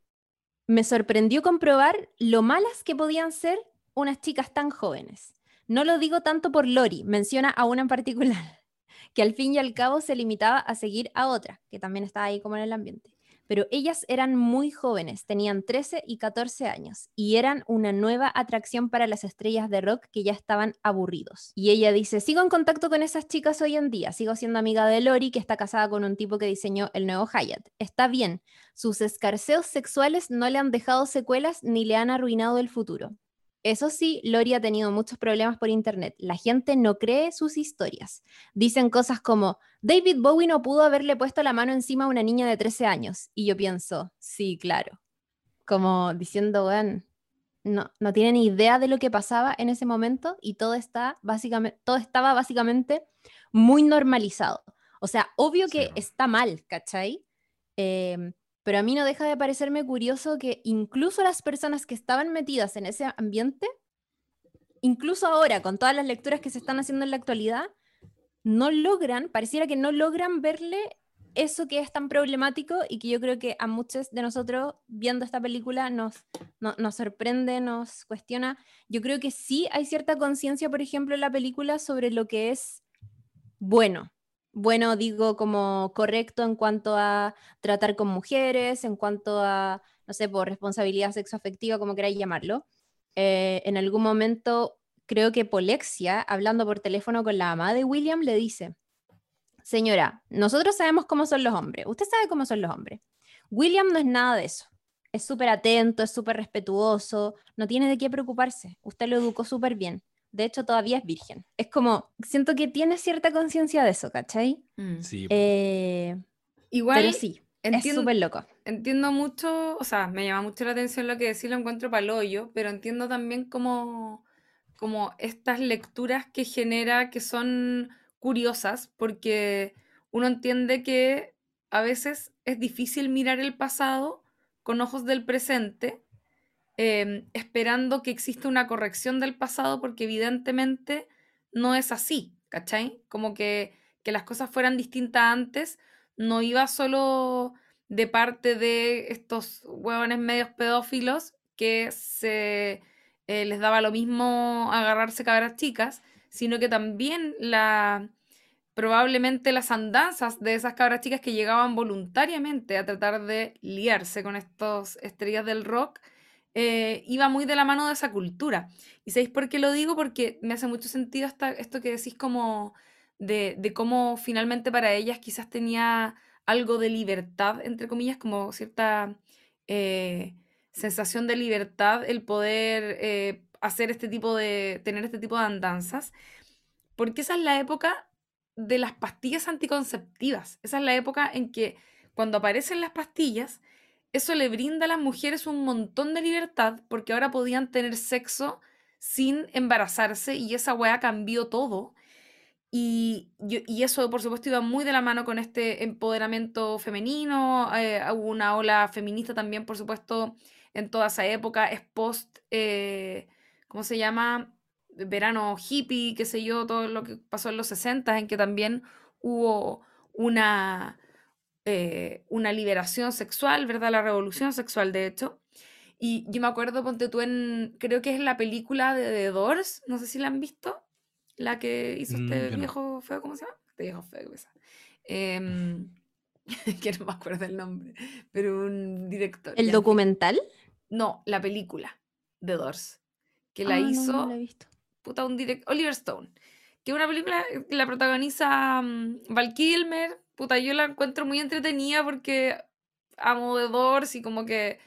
A: me sorprendió comprobar lo malas que podían ser unas chicas tan jóvenes. No lo digo tanto por Lori, menciona a una en particular, que al fin y al cabo se limitaba a seguir a otra, que también estaba ahí como en el ambiente pero ellas eran muy jóvenes, tenían 13 y 14 años, y eran una nueva atracción para las estrellas de rock que ya estaban aburridos. Y ella dice, sigo en contacto con esas chicas hoy en día, sigo siendo amiga de Lori, que está casada con un tipo que diseñó el nuevo Hyatt. Está bien, sus escarceos sexuales no le han dejado secuelas ni le han arruinado el futuro. Eso sí, Lori ha tenido muchos problemas por internet. La gente no cree sus historias. Dicen cosas como, David Bowie no pudo haberle puesto la mano encima a una niña de 13 años. Y yo pienso, sí, claro. Como diciendo, bueno, no, no tienen idea de lo que pasaba en ese momento y todo, está básicamente, todo estaba básicamente muy normalizado. O sea, obvio que está mal, ¿cachai? Eh, pero a mí no deja de parecerme curioso que incluso las personas que estaban metidas en ese ambiente, incluso ahora, con todas las lecturas que se están haciendo en la actualidad, no logran, pareciera que no logran verle eso que es tan problemático y que yo creo que a muchos de nosotros viendo esta película nos, nos sorprende, nos cuestiona. Yo creo que sí hay cierta conciencia, por ejemplo, en la película sobre lo que es bueno. Bueno, digo, como correcto en cuanto a tratar con mujeres, en cuanto a, no sé, por responsabilidad sexoafectiva, como queráis llamarlo. Eh, en algún momento, creo que Polexia, hablando por teléfono con la mamá de William, le dice, señora, nosotros sabemos cómo son los hombres, usted sabe cómo son los hombres. William no es nada de eso. Es súper atento, es súper respetuoso, no tiene de qué preocuparse. Usted lo educó súper bien. De hecho, todavía es virgen. Es como, siento que tiene cierta conciencia de eso, ¿cachai?
C: Mm.
D: Sí.
A: Eh,
C: Igual
A: pero sí, es súper loco.
C: entiendo mucho, o sea, me llama mucho la atención lo que decís, lo encuentro paloyo, pero entiendo también como, como estas lecturas que genera que son curiosas, porque uno entiende que a veces es difícil mirar el pasado con ojos del presente, em, esperando que exista una corrección del pasado, porque evidentemente no es así, ¿cachai? Como que, que las cosas fueran distintas antes, no iba solo de parte de estos huevones medios pedófilos que se eh, les daba lo mismo agarrarse cabras chicas, sino que también la probablemente las andanzas de esas cabras chicas que llegaban voluntariamente a tratar de liarse con estos estrellas del rock, eh, iba muy de la mano de esa cultura. ¿Y sabéis por qué lo digo? Porque me hace mucho sentido esta- esto que decís como de, de cómo finalmente para ellas quizás tenía algo de libertad, entre comillas, como cierta eh, sensación de libertad el poder eh, hacer este tipo de, tener este tipo de andanzas, porque esa es la época de las pastillas anticonceptivas. Esa es la época en que cuando aparecen las pastillas, eso le brinda a las mujeres un montón de libertad porque ahora podían tener sexo sin embarazarse y esa weá cambió todo. Y, y eso, por supuesto, iba muy de la mano con este empoderamiento femenino. eh, hubo una ola feminista también, por supuesto, en toda esa época. Es post, eh, ¿cómo se llama? Verano hippie, qué sé yo, todo lo que pasó en los 60, en que también hubo una, eh, una liberación sexual, ¿verdad? La revolución sexual, de hecho. Y yo me acuerdo, ponte tú en, creo que es la película de The Doors, no sé si la han visto, la que hizo
D: Mm,
C: este
D: no.
C: viejo feo, ¿cómo se llama? Este viejo feo, ¿cómo se llama? Em, que no me acuerdo el nombre, pero un director.
A: ¿El documental?
C: No, la película The Doors, que
A: Ah,
C: la
A: no, no
C: hizo
A: la he visto.
C: puta, un direct Oliver Stone, que es una película que la protagoniza mm, Val Kilmer, puta, yo la encuentro muy entretenida porque amo The Doors y como que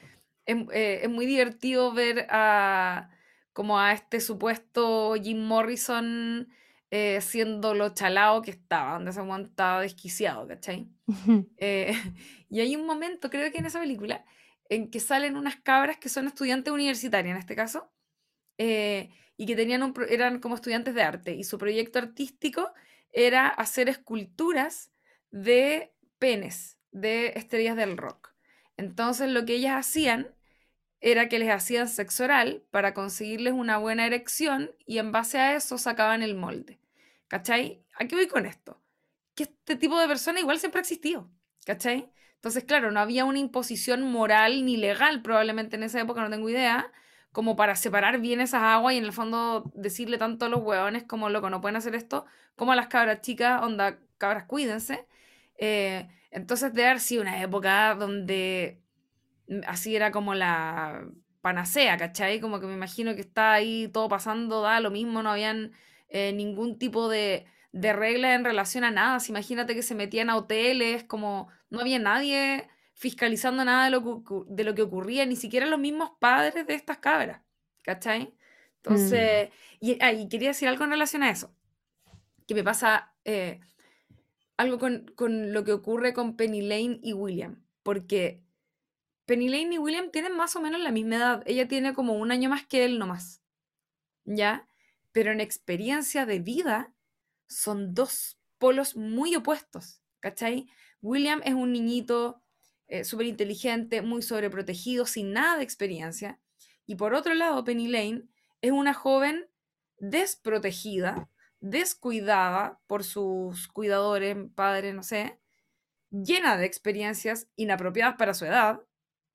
C: es, eh, es muy divertido ver a como a este supuesto Jim Morrison eh, siendo lo chalao que estaba, donde se estaba desquiciado, ¿cachai? Eh, y hay un momento, creo que en esa película, en que salen unas cabras que son estudiantes universitarias en este caso, eh, y que tenían un eran como estudiantes de arte, y su proyecto artístico era hacer esculturas de penes, de estrellas del rock. Entonces lo que ellas hacían era que les hacían sexo oral para conseguirles una buena erección y en base a eso sacaban el molde. ¿Cachai? ¿A qué voy con esto? Que este tipo de persona igual siempre ha existido. ¿Cachai? Entonces, claro, no había una imposición moral ni legal probablemente en esa época, no tengo idea, como para separar bien esas aguas y en el fondo decirle tanto a los hueones como, loco, no pueden hacer esto, como a las cabras chicas, onda, cabras, cuídense. Eh, entonces, de haber sido una época donde mm, así era como la panacea, ¿cachai? Como que me imagino que está ahí todo pasando, da lo mismo, no habían eh, ningún tipo de, de regla en relación a nada. Si imagínate que se metían a hoteles, como no había nadie fiscalizando nada de lo de lo que ocurría, ni siquiera los mismos padres de estas cabras, ¿cachai? Entonces, y, ah, y quería decir algo en relación a eso, que me pasa eh, algo con, con lo que ocurre con Penny Lane y William, porque Penny Lane y William tienen más o menos la misma edad, ella tiene como un año más que él nomás, ¿ya? Pero en experiencia de vida son dos polos muy opuestos, ¿cachai? William es un niñito eh, súper inteligente, muy sobreprotegido, sin nada de experiencia. Y por otro lado, Penny Lane es una joven desprotegida, descuidada por sus cuidadores, padres, no sé, llena de experiencias inapropiadas para su edad,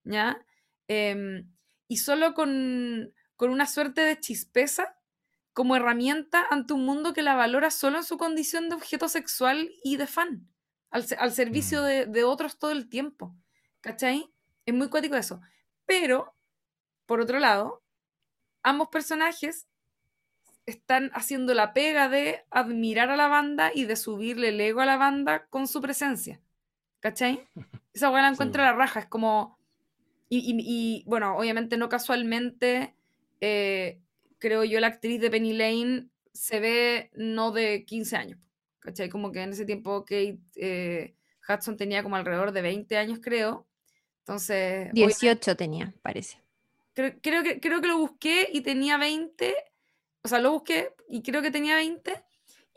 C: ¿ya? Em, y solo con, con una suerte de chispeza como herramienta ante un mundo que la valora solo en su condición de objeto sexual y de fan, al, al servicio
D: Mm.
C: de, de otros todo el tiempo. ¿Cachai? Es muy cuático eso. Pero, por otro lado, ambos personajes están haciendo la pega de admirar a la banda y de subirle el ego a la banda con su presencia. ¿Cachai? Esa weá la
D: Sí,
C: encuentro a la raja, es como... Y, y- y, bueno, obviamente no casualmente, eh, creo yo, la actriz de Penny Lane se ve no de 15 años. ¿Cachai? Como que en ese tiempo Kate eh, Hudson tenía como alrededor de 20 años, creo. Entonces, obvia-
A: 18 tenía, parece.
C: creo, creo que, creo que lo busqué y tenía 20. O sea, lo busqué y creo que tenía 20.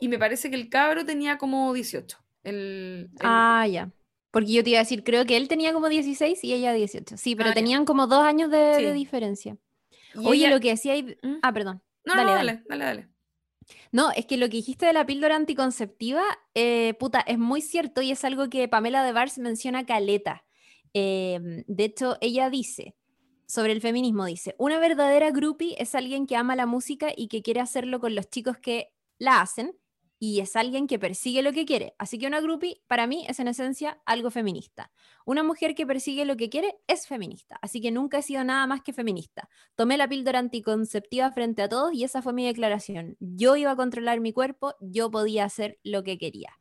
C: Y me parece que el cabro tenía como 18. El, el-
A: Ah, ya. Porque yo te iba a decir, creo que él tenía como 16 y ella 18. Sí, pero
C: Ah, ya.
A: tenían como dos años de, diferencia.
C: y
A: Oye,
C: ella-
A: lo que decía ahí...
C: ¿Mm?
A: Ah, perdón.
C: No,
A: dale,
C: no,
A: dale.
C: dale, dale, dale.
A: No, es que lo que dijiste de la píldora anticonceptiva, eh, puta, es muy cierto y es algo que Pamela de Vars menciona caleta. Em, de hecho, ella dice, sobre el feminismo, dice, una verdadera groupie es alguien que ama la música y que quiere hacerlo con los chicos que la hacen y es alguien que persigue lo que quiere. Así que una groupie, para mí, es en esencia algo feminista. Una mujer que persigue lo que quiere es feminista, así que nunca he sido nada más que feminista. Tomé la píldora anticonceptiva frente a todos y esa fue mi declaración. Yo iba a controlar mi cuerpo, yo podía hacer lo que quería.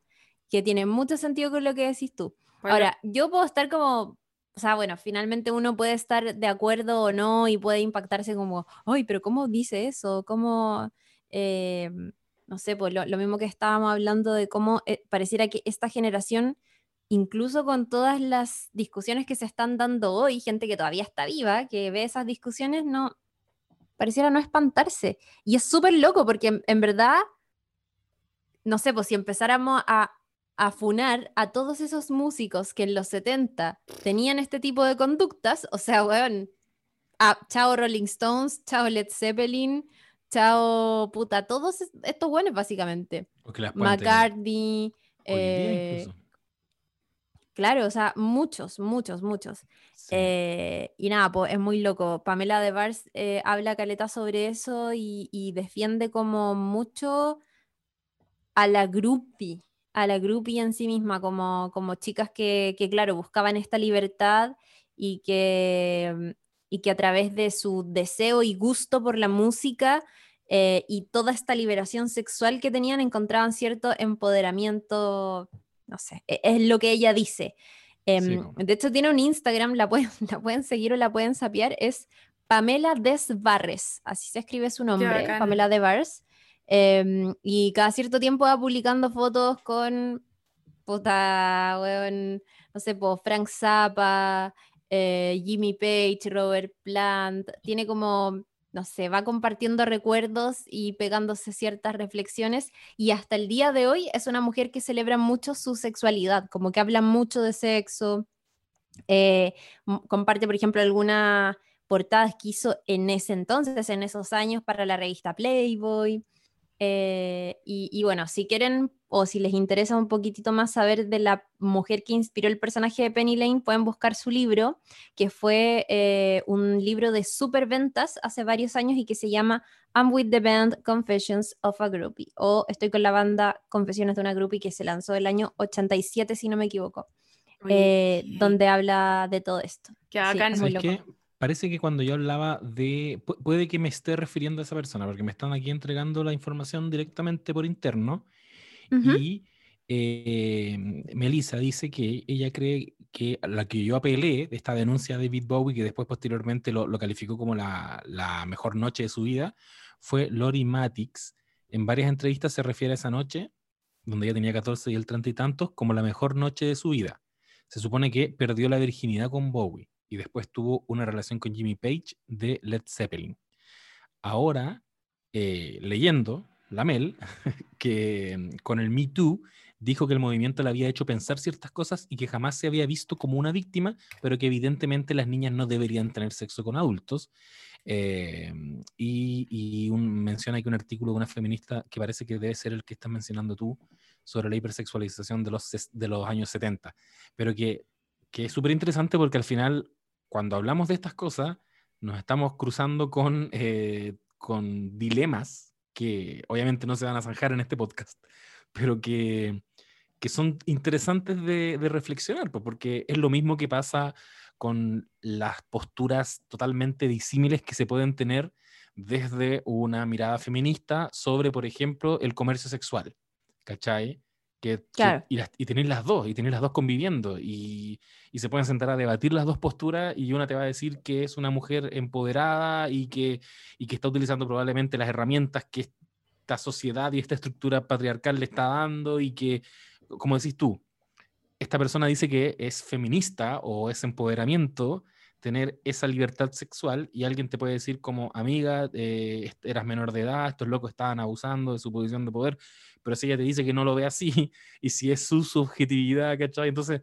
A: Que tiene mucho sentido con lo que decís tú.
C: Bueno,
A: Ahora, yo puedo estar como, o sea, bueno, finalmente uno puede estar de acuerdo o no y puede impactarse como, ay, pero ¿cómo dice eso? ¿Cómo, eh, no sé, pues lo, mismo que estábamos hablando de cómo eh, pareciera que esta generación, incluso con todas las discusiones que se están dando hoy, gente que todavía está viva, que ve esas discusiones, no, pareciera no espantarse. Y es súper loco porque en, en verdad, no sé, pues si empezáramos a, a funar a todos esos músicos que en los 70 tenían este tipo de conductas, o sea, weón, ah, chao Rolling Stones, chao Led Zeppelin, chao puta, todos es- estos buenos básicamente. McCartney, eh, claro, o sea, muchos, muchos, muchos.
D: Sí.
A: Eh, y nada, pues es muy loco. Pamela de Vars eh, habla caleta sobre eso y, y defiende como mucho a la groupie, a la groupie en sí misma, como, como chicas que, que, claro, buscaban esta libertad y que, y que a través de su deseo y gusto por la música eh, y toda esta liberación sexual que tenían encontraban cierto empoderamiento, no sé, e- es lo que ella dice. Em,
D: po.
A: de hecho, tiene un Instagram, la pueden, la pueden seguir o la pueden sapear, es Pamela Desbarres, así se escribe su nombre. Pamela Desbarres. Em, y cada cierto tiempo va publicando fotos con, no sé, Frank Zappa, eh, Jimmy Page, Robert Plant, tiene como, no sé, va compartiendo recuerdos y pegándose ciertas reflexiones y hasta el día de hoy es una mujer que celebra mucho su sexualidad, como que habla mucho de sexo, eh, comparte, por ejemplo, algunas portadas que hizo en ese entonces, en esos años, para la revista Playboy. Eh, y, y bueno, si quieren o si les interesa un poquitito más saber de la mujer que inspiró el personaje de Penny Lane, pueden buscar su libro, que fue eh, un libro de superventas hace varios años y que se llama I'm with the band Confessions of a Groupie o Estoy con la banda Confesiones de una Groupie que se lanzó el año 87 si no me equivoco, eh, donde habla de todo esto.
C: qué
A: sí, es
D: Parece que cuando yo hablaba de. pu- Puede que me esté refiriendo a esa persona, porque me están aquí entregando la información directamente por interno.
A: Ujú.
D: Y eh, Melissa dice que ella cree que la que yo apelé, de esta denuncia de David Bowie, que después posteriormente lo, lo calificó como la, la mejor noche de su vida, fue Lori Matix. En varias entrevistas se refiere a esa noche, donde ella tenía 14 y el 30 y tantos, como la mejor noche de su vida. Se supone que perdió la virginidad con Bowie y después tuvo una relación con Jimmy Page de Led Zeppelin. Ahora, eh, leyendo la Mel, que mm, con el Me Too dijo que el movimiento le había hecho pensar ciertas cosas y que jamás se había visto como una víctima, pero que evidentemente las niñas no deberían tener sexo con adultos. Eh, y y un, menciona aquí un artículo de una feminista que parece que debe ser el que estás mencionando tú, sobre la hipersexualización de los, de los años 70, pero que, que es súper interesante porque al final, cuando hablamos de estas cosas, nos estamos cruzando con, eh, con dilemas que obviamente no se van a zanjar en este podcast, pero que, que son interesantes de, de reflexionar, porque es lo mismo que pasa con las posturas totalmente disímiles que se pueden tener desde una mirada feminista sobre, por ejemplo, el comercio sexual, ¿cachai? Que, y, las, tenéis las dos, y tenéis las dos conviviendo, y, y, se pueden sentar a debatir las dos posturas, y una te va a decir que es una mujer empoderada y que, y que está utilizando probablemente las herramientas que esta sociedad y esta estructura patriarcal le está dando, y que, como decís tú, esta persona dice que es feminista o es empoderamiento, tener esa libertad sexual y alguien te puede decir como amiga, eh, eras menor de edad, estos locos estaban abusando de su posición de poder, pero si ella te dice que no lo ve así y si es su subjetividad, ¿cachai? Entonces,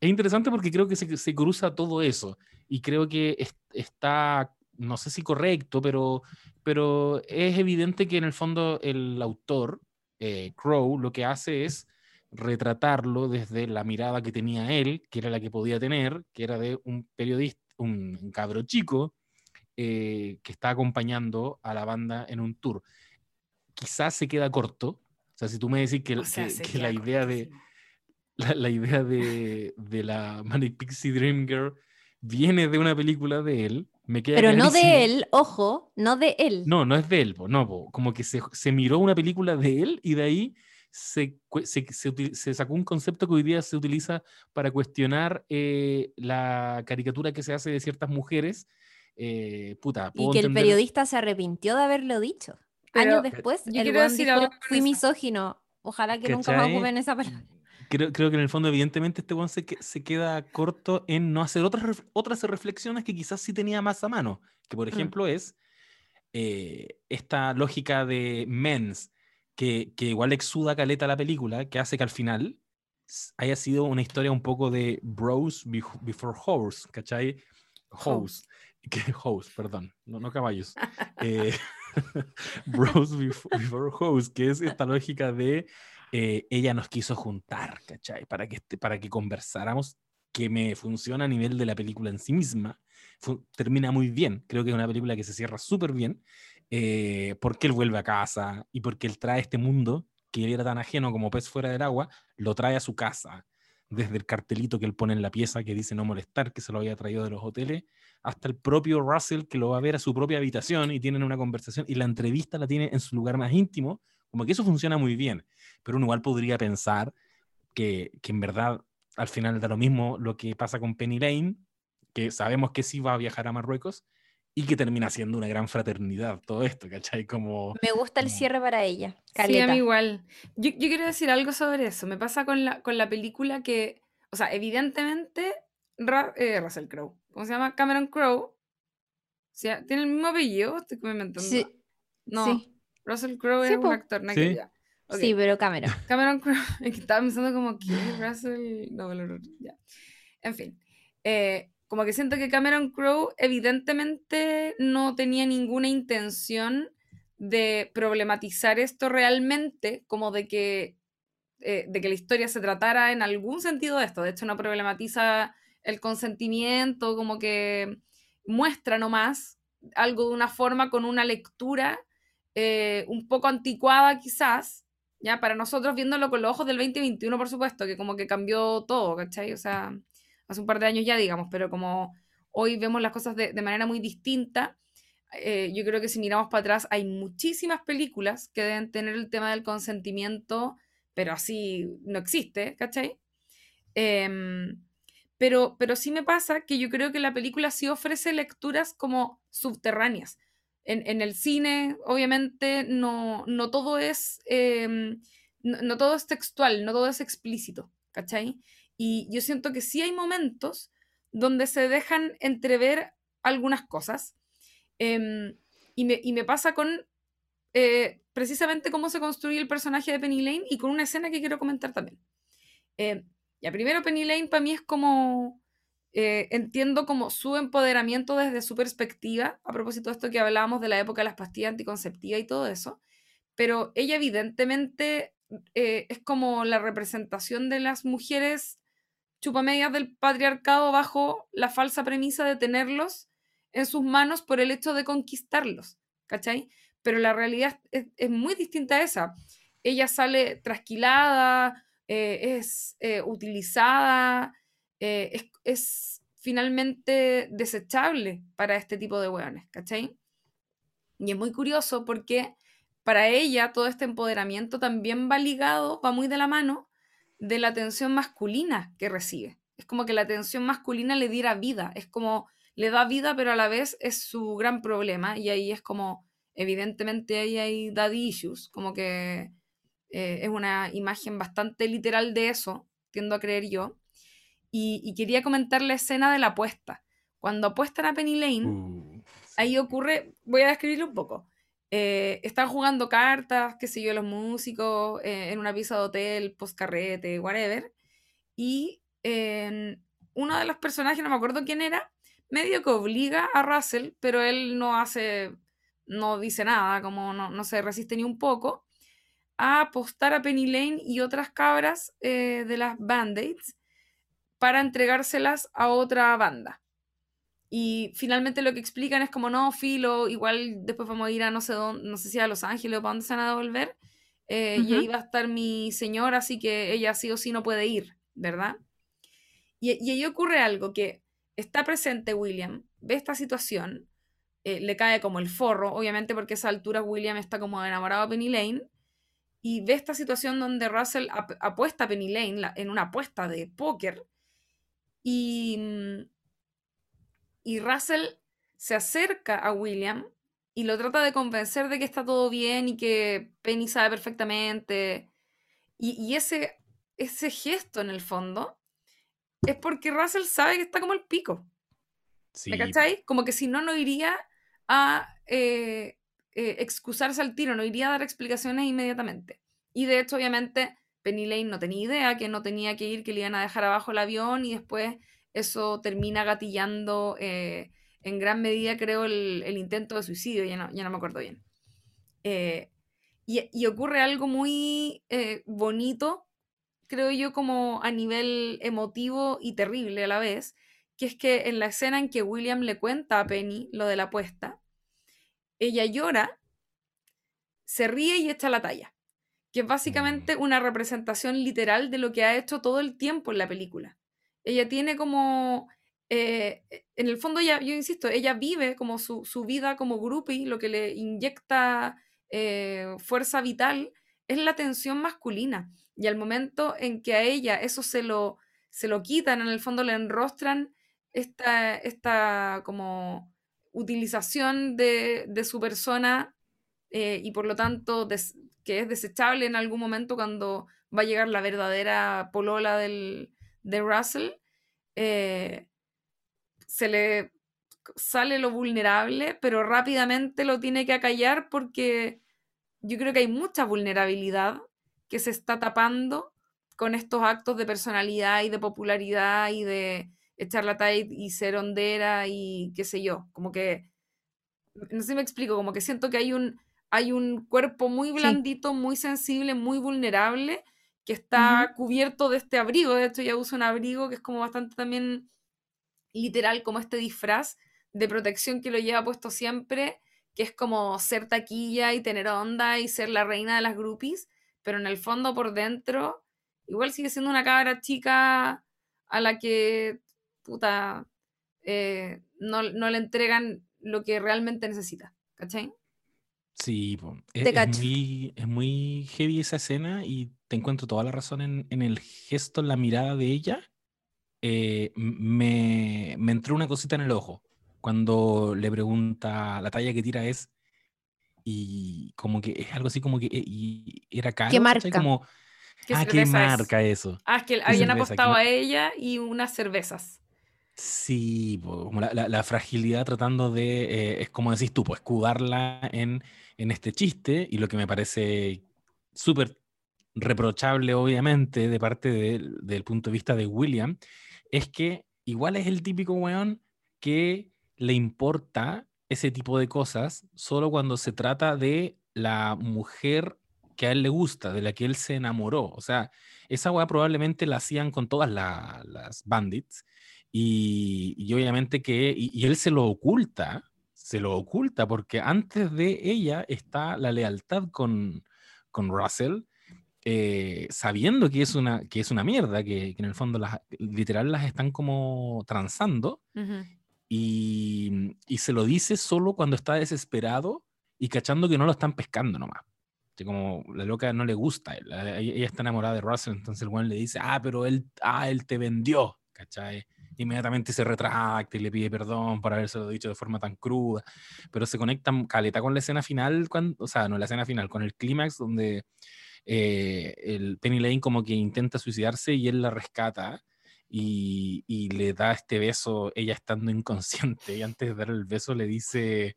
D: es interesante porque creo que se, se cruza todo eso y creo que está, no sé si correcto, pero, pero es evidente que en el fondo el autor, eh, Crow, lo que hace es retratarlo desde la mirada que tenía él, que era la que podía tener, que era de un periodista un, cabro chico eh, que está acompañando a la banda en un tour. Quizás se queda corto. O sea, si tú me decís que, que, la, idea de, la, idea de, de la Manic Pixie Dream Girl viene de una película de él, me queda
A: Pero no de él, ojo, no de él.
D: No, no es de él, no, como que se, se, miró una película de él y de ahí se, se, sacó un concepto que hoy día se utiliza para cuestionar eh, la caricatura que se hace de ciertas mujeres. Eh, puta,
A: y que el periodista se arrepintió de haberlo dicho. Años después, el dijo, fui misógino. Ojalá que nunca más ocupen esa palabra.
D: Creo, creo, que en el fondo, evidentemente, este buen se, se, queda corto en no hacer otras, otras reflexiones que quizás sí tenía más a mano. Que, por mm. ejemplo, es eh, esta lógica de mens, que, que, igual exuda caleta la película, que hace que al final haya sido una historia un poco de bros before horse, ¿cachai? Horse, que horse, perdón, no, no caballos. eh, bros before, horse, que es esta lógica de eh, ella nos quiso juntar, ¿cachai? Para que, para que conversáramos, que me funciona a nivel de la película en sí misma. termina muy bien, creo que es una película que se cierra súper bien eh, porque él vuelve a casa y porque él trae este mundo que era tan ajeno como pez fuera del agua, lo trae a su casa, desde el cartelito que él pone en la pieza que dice no molestar, que se lo había traído de los hoteles, hasta el propio Russell que lo va a ver a su propia habitación y tienen una conversación y la entrevista la tiene en su lugar más íntimo, como que eso funciona muy bien, pero uno igual podría pensar que, que en verdad al final da lo mismo lo que pasa con Penny Lane, que sabemos que sí va a viajar a Marruecos, y que termina siendo una gran fraternidad todo esto, ¿cachai? Como...
A: Me gusta el cierre para ella.
C: Sí, a mí igual. Yo, yo, quiero decir algo sobre eso. Me pasa con la, con la película que, o sea, evidentemente, eh, Russell Crowe, ¿cómo se llama? Cameron Crowe. ¿sí? ¿Tiene el mismo apellido? Estoy comentando.
A: Sí.
C: No, Russell Crowe es un actor, no
A: ¿Sí? sí, pero Cameron.
C: Cameron Crowe, estaba pensando como, ¿qué? Russell, no, ya. En fin. Eh, como que siento que Cameron Crowe evidentemente no tenía ninguna intención de problematizar esto realmente, como de que, eh, de que la historia se tratara en algún sentido de esto. De hecho, no problematiza el consentimiento, como que muestra nomás algo de una forma con una lectura eh, un poco anticuada quizás, ya para nosotros viéndolo con los ojos del 2021, por supuesto, que como que cambió todo, ¿cachai? O sea, hace un par de años ya, digamos, pero como hoy vemos las cosas de, manera muy distinta, eh, yo creo que si miramos para atrás hay muchísimas películas que deben tener el tema del consentimiento, pero así no existe, ¿cachai? Em, pero, pero sí me pasa que yo creo que la película sí ofrece lecturas como subterráneas. En, el cine, obviamente, no, no todo es... Em, no, todo es textual, no todo es explícito, ¿cachai? Y yo siento que sí hay momentos donde se dejan entrever algunas cosas. Em, y, me, pasa con eh, precisamente cómo se construye el personaje de Penny Lane y con una escena que quiero comentar también. Eh, ya, primero Penny Lane para mí es como, eh, entiendo como su empoderamiento desde su perspectiva, a propósito de esto que hablábamos de la época de las pastillas anticonceptivas y todo eso, pero ella evidentemente eh, es como la representación de las mujeres chupamedias del patriarcado bajo la falsa premisa de tenerlos en sus manos por el hecho de conquistarlos, ¿cachai? Pero la realidad es, muy distinta a esa. Ella sale trasquilada, eh, es eh, utilizada, es, es, finalmente desechable para este tipo de hueones, ¿cachai? Y es muy curioso porque para ella todo este empoderamiento también va ligado, va muy de la mano de la atención masculina que recibe. Es como que la atención masculina le diera vida, es como le da vida, pero a la vez es su gran problema y ahí es como, evidentemente ahí hay daddy issues, como que eh, es una imagen bastante literal de eso, tiendo a creer yo. Y, quería comentar la escena de la apuesta. Cuando apuestan a Penny Lane, uh, ahí ocurre, voy a describirlo un poco. Eh, están jugando cartas, qué sé yo, los músicos, eh, en una pieza de hotel, postcarrete, whatever. Y uno de los personajes, no me acuerdo quién era, medio que obliga a Russell, pero él no hace, no dice nada, como no, se resiste ni un poco, a apostar a Penny Lane y otras cabras eh, de las Band-Aids para entregárselas a otra banda. Y finalmente lo que explican es como, no, filo, igual después vamos a ir a no sé dónde, no sé si a Los Ángeles o para dónde se van a devolver. Eh, y ahí va a estar mi señora, así que ella sí o sí no puede ir, ¿verdad? Y, y ahí ocurre algo, que está presente William, ve esta situación, eh, le cae como el forro, obviamente porque a esa altura William está como enamorado de Penny Lane, y ve esta situación donde Russell apuesta a Penny Lane en una apuesta de póker, y mm, y Russell se acerca a William y lo trata de convencer de que está todo bien y que Penny sabe perfectamente. Y, ese, ese gesto en el fondo es porque Russell sabe que está como el pico. ¿Me cacháis? Como que si no, no iría a eh, eh, excusarse al tiro, no iría a dar explicaciones inmediatamente. Y de hecho, obviamente, Penny Lane no tenía idea que no tenía que ir, que le iban a dejar abajo el avión y después eso termina gatillando eh, en gran medida, creo, el, intento de suicidio, ya no, ya no me acuerdo bien. Eh, y, ocurre algo muy eh, bonito, creo yo, como a nivel emotivo y terrible a la vez, que es que en la escena en que William le cuenta a Penny lo de la apuesta, ella llora, se ríe y echa la talla, que es básicamente mm. una representación literal de lo que ha hecho todo el tiempo en la película ella tiene como, eh, e, en el fondo, ya, yo insisto, ella vive como su, vida como groupie, lo que le inyecta eh, fuerza vital es la tensión masculina. Y al momento en que a ella eso se lo, se lo quitan, en el fondo le enrostran esta, esta como utilización de, su persona eh, y por lo tanto que es desechable en algún momento cuando va a llegar la verdadera polola del, de Russell, eh, se le sale lo vulnerable, pero rápidamente lo tiene que acallar porque yo creo que hay mucha vulnerabilidad que se está tapando con estos actos de personalidad y de popularidad y de echar la talla y ser hondera y qué sé yo, como que, no sé si me explico, como que siento que hay un, hay un cuerpo muy blandito, muy sensible, muy vulnerable que está cubierto de este abrigo. De hecho, ella usa un abrigo que es como bastante también literal, como este disfraz de protección que lo lleva puesto siempre, que es como ser taquilla y tener onda y ser la reina de las groupies, pero en el fondo por dentro, igual sigue siendo una cabra chica a la que, puta, eh, no, no, le entregan lo que realmente necesita. ¿Cachai?
D: Sí, es, muy, es, muy, heavy esa escena y te encuentro toda la razón en, en el gesto, en la mirada de ella. Eh, me, me, entró una cosita en el ojo cuando le pregunta, la talla que tira es, y como que es algo así como que y era caro.
A: ¿Qué marca?
D: Como, ah, ¿qué marca eso?
C: Ah, es que habían apostado a ella y unas cervezas.
D: Sí, como la, la, fragilidad tratando de, eh, es como decís tú, pues escudarla en en este chiste y lo que me parece súper reprochable, obviamente, de parte del punto de vista de William, es que igual es el típico weón que le importa ese tipo de cosas solo cuando se trata de la mujer que a él le gusta, de la que él se enamoró. O sea, esa weá probablemente la hacían con todas las bandits. Y, obviamente que, y, él se lo oculta, se lo oculta, porque antes de ella está la lealtad con, con Russell, eh, sabiendo que es, una, que es una mierda, que, en el fondo las, literal las están como transando, y, y, se lo dice solo cuando está desesperado y cachando que no lo están pescando nomás como la loca no le gusta, ella, está enamorada de Russell, entonces el buen le dice, ah, pero él, ah, él te vendió, ¿cachai? Inmediatamente se retracta y le pide perdón por habérselo dicho de forma tan cruda, pero se conecta caleta con la escena final, cuando, o sea, no la escena final, con el clímax donde eh, el Penny Lane como que intenta suicidarse y él la rescata. Y, y le da este beso, ella estando inconsciente, y antes de dar el beso le dice,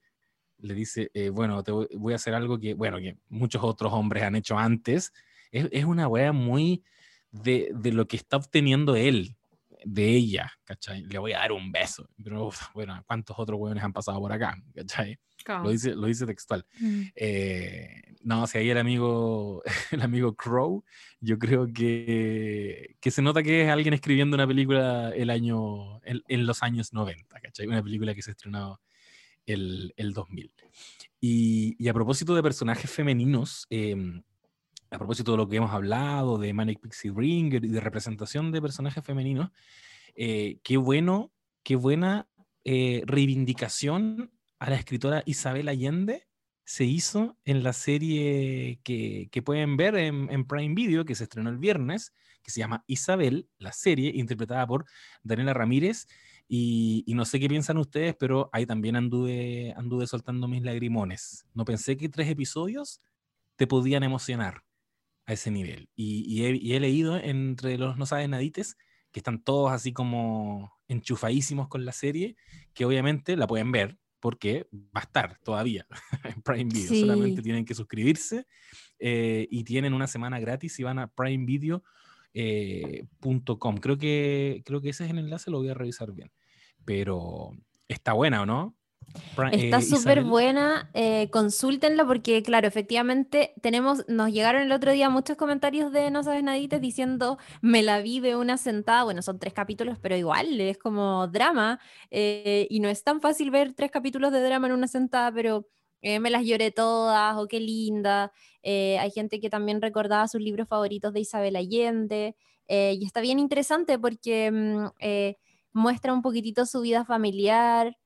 D: le dice, eh, bueno, te voy, a hacer algo que, bueno, que muchos otros hombres han hecho antes. Es, es una wea muy de, de, lo que está obteniendo él, de ella, ¿cachai? Le voy a dar un beso. Pero, bueno, ¿cuántos otros weones han pasado por acá? ¿cachai? Lo dice, lo dice textual. Mm. Eh, no, si ahí el amigo, el amigo Crow, yo creo que, que se nota que es alguien escribiendo una película el año, en los años 90, ¿cachai? Una película que se estrenó el, el 2000. Y, y, a propósito de personajes femeninos, em, a propósito de lo que hemos hablado, de Manic Pixie Ringer y de representación de personajes femeninos, eh, qué bueno, qué buena eh, reivindicación a la escritora Isabel Allende se hizo en la serie que, que pueden ver en, en, Prime Video, que se estrenó el viernes, que se llama Isabel, la serie interpretada por Daniela Ramírez y, no sé qué piensan ustedes, pero ahí también anduve, anduve soltando mis lagrimones. No pensé que tres episodios te podían emocionar a ese nivel. Y, he, leído entre los no saben nadites que están todos así como enchufadísimos con la serie, que obviamente la pueden ver porque va a estar todavía en Prime Video. Solamente tienen que suscribirse eh, y tienen una semana gratis y van a primevideo.com. Eh, creo, que, creo que ese es el enlace, lo voy a revisar bien pero está buena, ¿o no?
A: Está eh, súper buena, eh, consúltenla porque, claro, efectivamente tenemos, nos llegaron el otro día muchos comentarios de No Sabes Nadites diciendo, me la vi de una sentada, bueno, son tres capítulos, pero igual es como drama eh, y no es tan fácil ver tres capítulos de drama en una sentada, pero me las lloré todas, o oh, qué linda. hay gente que también recordaba sus libros favoritos de Isabel Allende y está bien interesante porque... Mm, muestra un poquitito su vida familiar,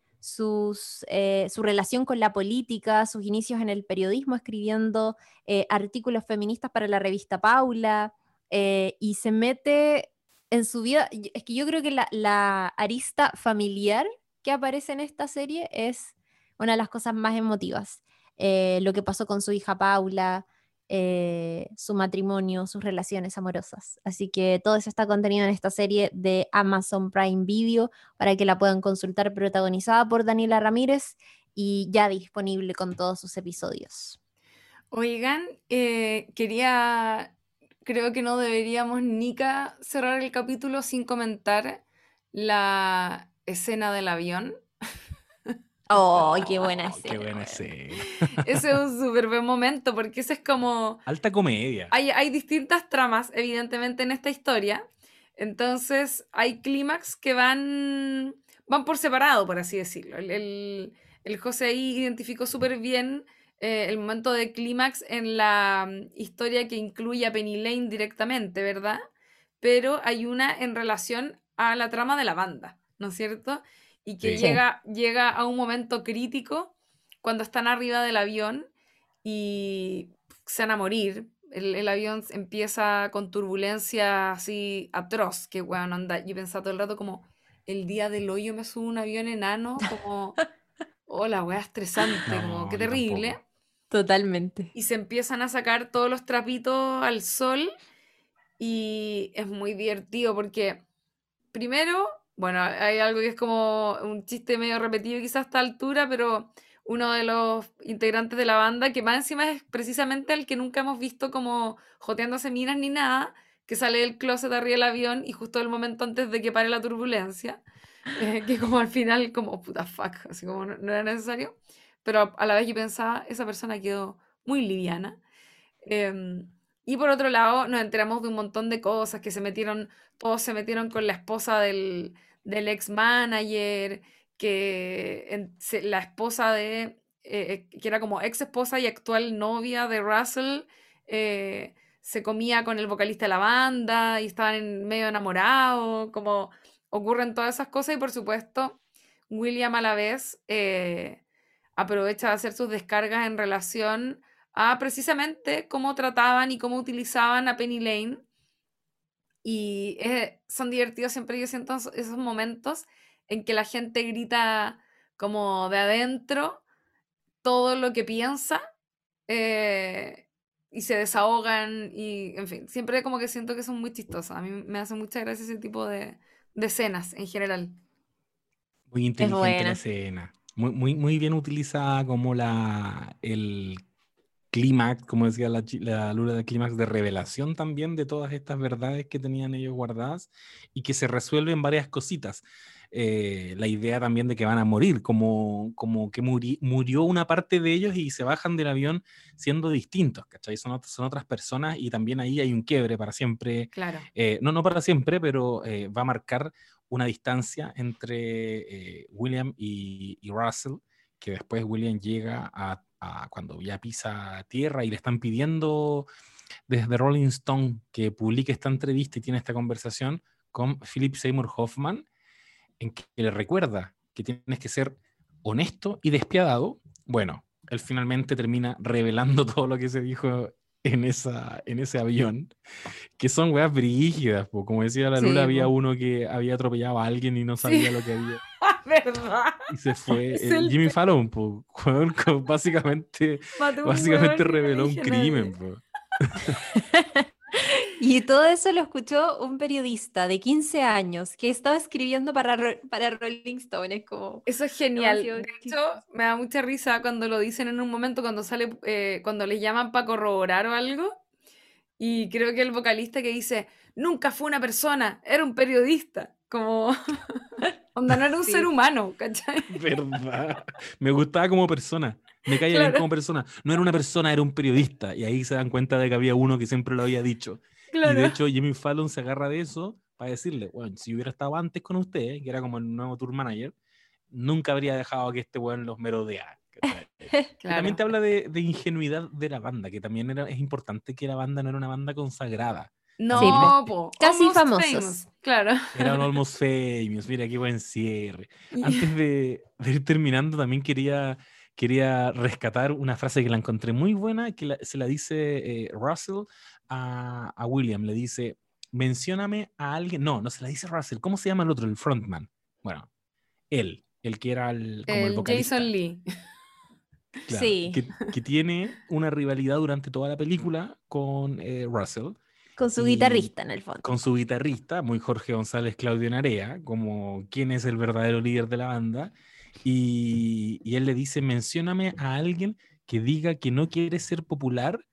A: eh, su relación con la política, sus inicios en el periodismo, escribiendo eh, artículos feministas para la revista Paula, eh, y se mete en su vida. Es que yo creo que la, arista familiar que aparece en esta serie es una de las cosas más emotivas. lo que pasó con su hija Paula, eh, su matrimonio, sus relaciones amorosas. Así que todo eso está contenido en esta serie de Amazon Prime Video para que la puedan consultar, protagonizada por Daniela Ramírez y ya disponible con todos sus episodios.
C: Oigan, eh, quería, creo que no deberíamos, Nika, cerrar el capítulo sin comentar la escena del avión.
A: ¡Oh, qué buena
D: escena! ¡Qué buena escena!
C: Ese es un súper buen momento porque ese es como...
D: Alta comedia.
C: Hay, hay distintas tramas, evidentemente, en esta historia. Entonces, hay clímax que van, van por separado, por así decirlo. El, el, José ahí identificó súper bien eh, el momento de clímax en la mm, historia que incluye a Penny Lane directamente, ¿verdad? Pero hay una en relación a la trama de la banda, ¿no es cierto? Y que llega, llega a un momento crítico cuando están arriba del avión y se van a morir. El, avión empieza con turbulencia así atroz, que bueno, anda. Yo pensaba todo el rato como, el día del hoyo me subo un avión enano, como, hola, oh, estresante, como, qué terrible.
A: Totalmente.
C: Y se empiezan a sacar todos los trapitos al sol y es muy divertido porque, primero, bueno, hay algo que es como un chiste medio repetido quizás a esta altura, pero uno de los integrantes de la banda, que más encima es precisamente el que nunca hemos visto como joteándose minas ni nada, que sale del closet arriba del avión y justo el momento antes de que pare la turbulencia, eh, que como al final como puta fuck, así como no, era necesario, pero a, la vez yo pensaba, esa persona quedó muy liviana. Em, y por otro lado, nos enteramos de un montón de cosas que se metieron, todos se metieron con la esposa del, del ex manager, que la esposa de, eh, que era como ex esposa y actual novia de Russell, eh, se comía con el vocalista de la banda y estaban medio enamorados, como ocurren todas esas cosas. Y por supuesto William a la vez eh, aprovecha de hacer sus descargas en relación a precisamente cómo trataban y cómo utilizaban a Penny Lane. Y son divertidos siempre, yo siento esos momentos en que la gente grita como de adentro todo lo que piensa eh, y se desahogan y, en fin, siempre como que siento que son muy chistosas. A mí me hace mucha gracia ese tipo de, escenas en general.
D: Muy inteligente la escena. Muy, muy, muy bien utilizada como la, el clímax, como decía la, la Lula de clímax, de revelación también de todas estas verdades que tenían ellos guardadas y que se resuelven varias cositas. Eh, la idea también de que van a morir, como, como que murió una parte de ellos y se bajan del avión siendo distintos, ¿cachai? Son, son otras personas y también ahí hay un quiebre para siempre.
C: Claro.
D: Eh, no, no para siempre, pero eh, va a marcar una distancia entre William y, y Russell, que después William llega a cuando ya pisa tierra y le están pidiendo desde Rolling Stone que publique esta entrevista y tiene esta conversación con Philip Seymour Hoffman, en que le recuerda que tienes que ser honesto y despiadado. Bueno, él finalmente termina revelando todo lo que se dijo en, esa, en ese avión, que son weas brígidas, como decía la Lula, había uno que había atropellado a alguien y no sabía lo que había.
C: ¿Verdad?
D: Y se fue. Eh, Jimmy Fallon, básicamente, básicamente reveló un crimen.
A: Y todo eso lo escuchó un periodista de 15 años que estaba escribiendo para, para Rolling Stone. Es como.
C: Eso es genial. De hecho, me da mucha risa cuando lo dicen en un momento, cuando sale, eh, cuando le llaman para corroborar o algo. Y creo que el vocalista que dice, nunca fue una persona, era un periodista. Como. Onda, no era un ser humano, ¿cachai?
D: Verdad. Me gustaba como persona. Me caía bien como persona. No era una persona, era un periodista. Y ahí se dan cuenta de que había uno que siempre lo había dicho. Y de hecho, Jimmy Fallon se agarra de eso para decirle, bueno, si hubiera estado antes con usted, que era como el nuevo tour manager, nunca habría dejado que este weón los merodea. También te habla de, ingenuidad de la banda, que también era, es importante que la banda no era una banda consagrada.
C: No,
A: casi famosos.
C: Claro.
D: Eran almost famous. Mira qué buen cierre. Antes de, ir terminando, también quería, quería rescatar una frase que la encontré muy buena, que se la dice eh, Russell a, William, le dice, mencióname a alguien, no, no se la dice Russell, ¿cómo se llama el otro, el frontman? Bueno, él, el que era el, como el, vocalista.
C: Jason Lee.
A: sí.
D: Que, tiene una rivalidad durante toda la película con eh, Russell.
A: Con su guitarrista, en el fondo.
D: Con su guitarrista, muy Jorge González Claudio Narea, como quién es el verdadero líder de la banda. Y, y él le dice, mencióname a alguien que diga que no quiere ser popular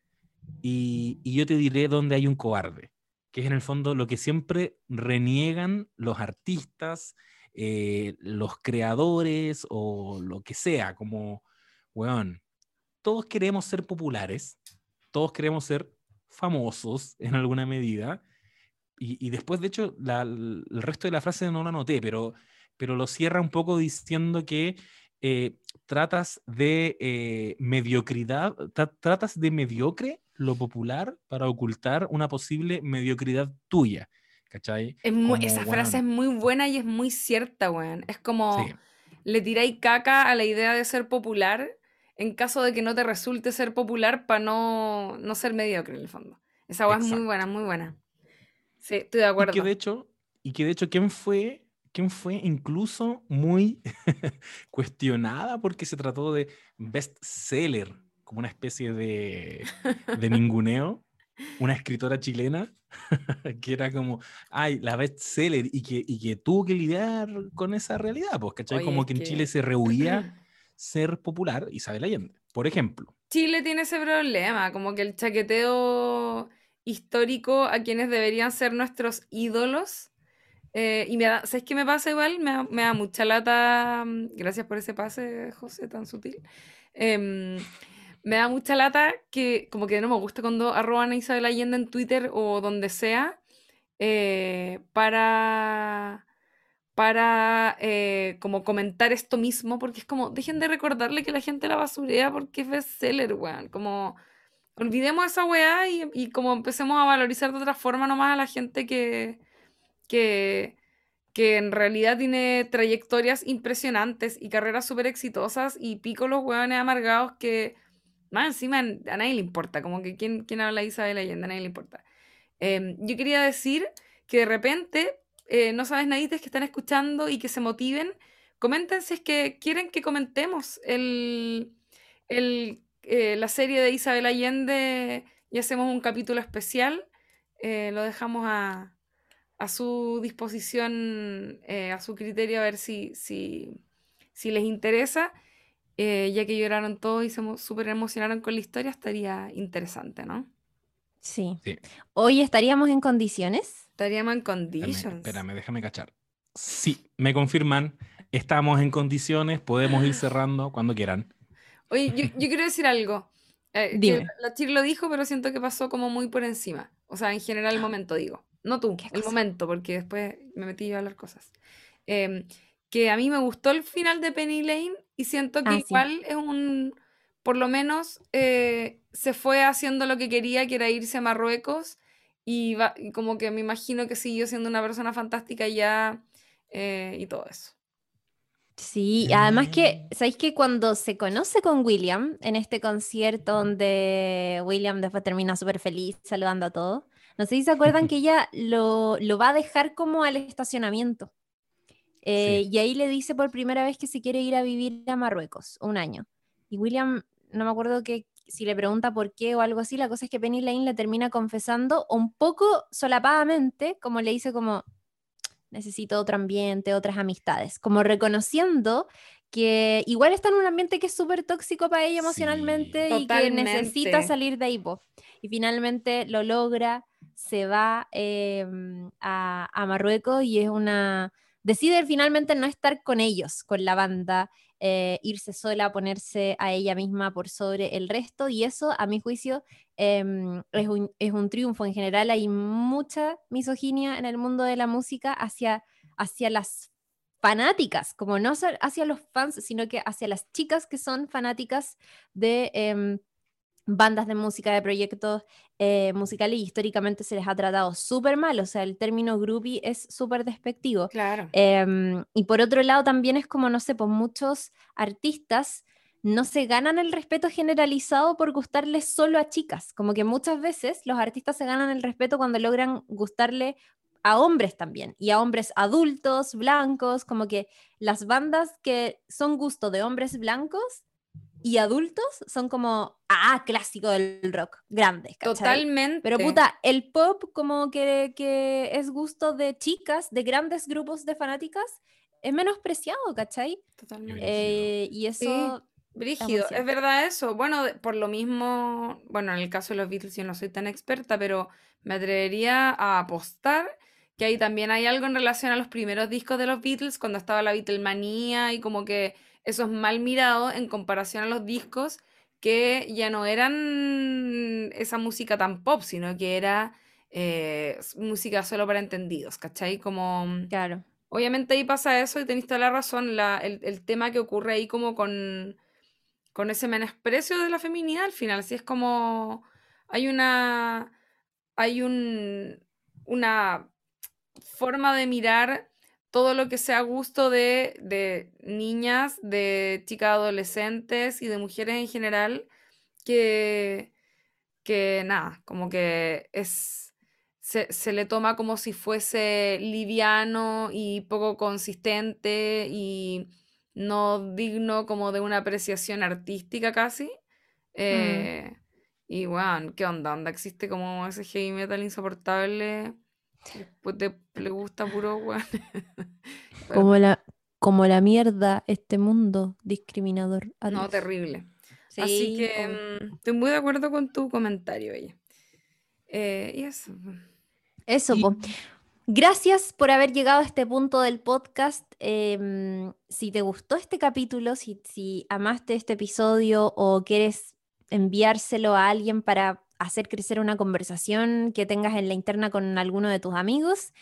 D: y, yo te diré dónde hay un cobarde, que es en el fondo lo que siempre reniegan los artistas, eh, los creadores o lo que sea, como, weón, todos queremos ser populares, todos queremos ser famosos en alguna medida, y, después, de hecho, el resto de la frase no la noté, pero, pero lo cierra un poco diciendo que eh, tratas de eh, mediocridad, tratas de mediocre lo popular para ocultar una posible mediocridad tuya. ¿Cachai?
C: esa frase es muy buena y es muy cierta, weón. Es como le tiráis caca a la idea de ser popular en caso de que no te resulte ser popular para no, no ser mediocre en el fondo. Esa weón es muy buena, muy buena. Sí, estoy de acuerdo.
D: Y que de hecho, y que de hecho, ¿quién fue? ¿Quién fue incluso muy cuestionada porque se trató de bestseller como una especie de, de ninguneo, una escritora chilena que era como, ay, la bestseller y que, y que tuvo que lidiar con esa realidad, pues, ¿cachai? como que en Chile se rehuía ser popular Isabel Allende, por ejemplo.
C: Chile tiene ese problema, como que el chaqueteo histórico a quienes deberían ser nuestros ídolos. Eh, y me da, ¿sabes qué me pasa igual? Me da, mucha lata. Mm, gracias por ese pase, José, tan sutil. Eh, me da mucha lata que como que no me gusta cuando arroban a Isabel Allende en Twitter o donde sea eh, para para eh, como comentar esto mismo, porque es como, dejen de recordarle que la gente la basurea porque es bestseller, weón. Como, olvidemos esa weá y, y, como empecemos a valorizar de otra forma nomás a la gente que, que, que en realidad tiene trayectorias impresionantes y carreras súper exitosas y pico los weones amargados que, más encima a nadie le importa, como que quién, quién habla Isabel Allende, a nadie le importa. Em, yo quería decir que de repente, eh, no sabes nadites que están escuchando y que se motiven, comenten si es que quieren que comentemos el, el, eh, la serie de Isabel Allende y hacemos un capítulo especial. Eh, lo dejamos a, a su disposición, a su criterio, a ver si, si, si les interesa. ya que lloraron todos y se súper emocionaron con la historia, estaría interesante, ¿no?
A: Sí. ¿Hoy estaríamos en condiciones?
C: Estaríamos en condiciones.
D: Espérame, déjame cachar. Sí, me confirman. Estamos en condiciones, podemos ir cerrando cuando quieran.
C: Oye, yo, quiero decir algo. Eh, Dime. la Chir lo dijo, pero siento que pasó como muy por encima. O sea, en general el momento digo. No tú, el momento, porque después me metí a hablar cosas. Em, que a mí me gustó el final de Penny Lane y siento que ah, igual es un por lo menos eh, se fue haciendo lo que quería, que era irse a Marruecos, y, como que me imagino que siguió siendo una persona fantástica ya eh, y todo eso.
A: Sí, además que, ¿sabéis que cuando se conoce con William en este concierto donde William después termina súper feliz saludando a todos? No sé si se acuerdan que ella lo, va a dejar como al estacionamiento. Eh, y ahí le dice por primera vez que se quiere ir a vivir a Marruecos, un año. Y William no me acuerdo que si le pregunta por qué o algo así, la cosa es que Penny Lane le termina confesando un poco solapadamente, como le dice como, necesito otro ambiente, otras amistades, como reconociendo que igual está en un ambiente que es súper tóxico para ella emocionalmente y que necesita salir de ahí. Y finalmente lo logra, se va em, a, a Marruecos y es una... Decide finalmente no estar con ellos, con la banda, eh, irse sola, ponerse a ella misma por sobre el resto, y eso, a mi juicio, em, es, un, es, un, triunfo. En general hay mucha misoginia en el mundo de la música hacia, hacia las fanáticas, como no hacia los fans, sino que hacia las chicas que son fanáticas de em, bandas de música, de proyectos eh, musicales y históricamente se les ha tratado súper mal, o sea, el término groupie es súper despectivo.
C: Claro.
A: Em, y por otro lado también es como, no sé, pues muchos artistas no se ganan el respeto generalizado por gustarle solo a chicas, como que muchas veces los artistas se ganan el respeto cuando logran gustarle a hombres también, y a hombres adultos, blancos, como que las bandas que son gusto de hombres blancos y adultos son como, ah, clásico del rock, grandes.
C: Totalmente.
A: Pero puta, el pop como que, que, es gusto de chicas, de grandes grupos de fanáticas, es menospreciado, ¿cachai?
C: Totalmente.
A: Eh, y eso...
C: Brígido, es verdad eso. Bueno, por lo mismo, bueno, en el caso de los Beatles yo no soy tan experta, pero me atrevería a apostar que ahí también hay algo en relación a los primeros discos de los Beatles, cuando estaba la Beatlemanía y como que eso es mal mirado en comparación a los discos que ya no eran esa música tan pop, sino que era eh, música solo para entendidos, ¿cachai? Como...
A: Mm, claro.
C: Obviamente ahí pasa eso y tenéis toda la razón, la, el, tema que ocurre ahí como con, con ese menosprecio de la feminidad al final, si es como hay una hay un, una forma de mirar todo lo que sea gusto de, niñas, de chicas adolescentes y de mujeres en general, que, que nada, como que es, se, le toma como si fuese liviano y poco consistente y no digno como de una apreciación artística casi. Mm. Eh, y bueno, ¿qué onda? ¿Onda existe como ese heavy metal insoportable? Pues le gusta puro weón.
A: como la, como la mierda este mundo discriminador.
C: No, terrible. Así que mm, estoy muy de acuerdo con tu comentario, ella. Eh, y eso.
A: Eso, Gracias por haber llegado a este punto del podcast. Em, si te gustó este capítulo, si, si amaste este episodio o quieres enviárselo a alguien para hacer crecer una conversación que tengas en la interna con alguno de tus amigos,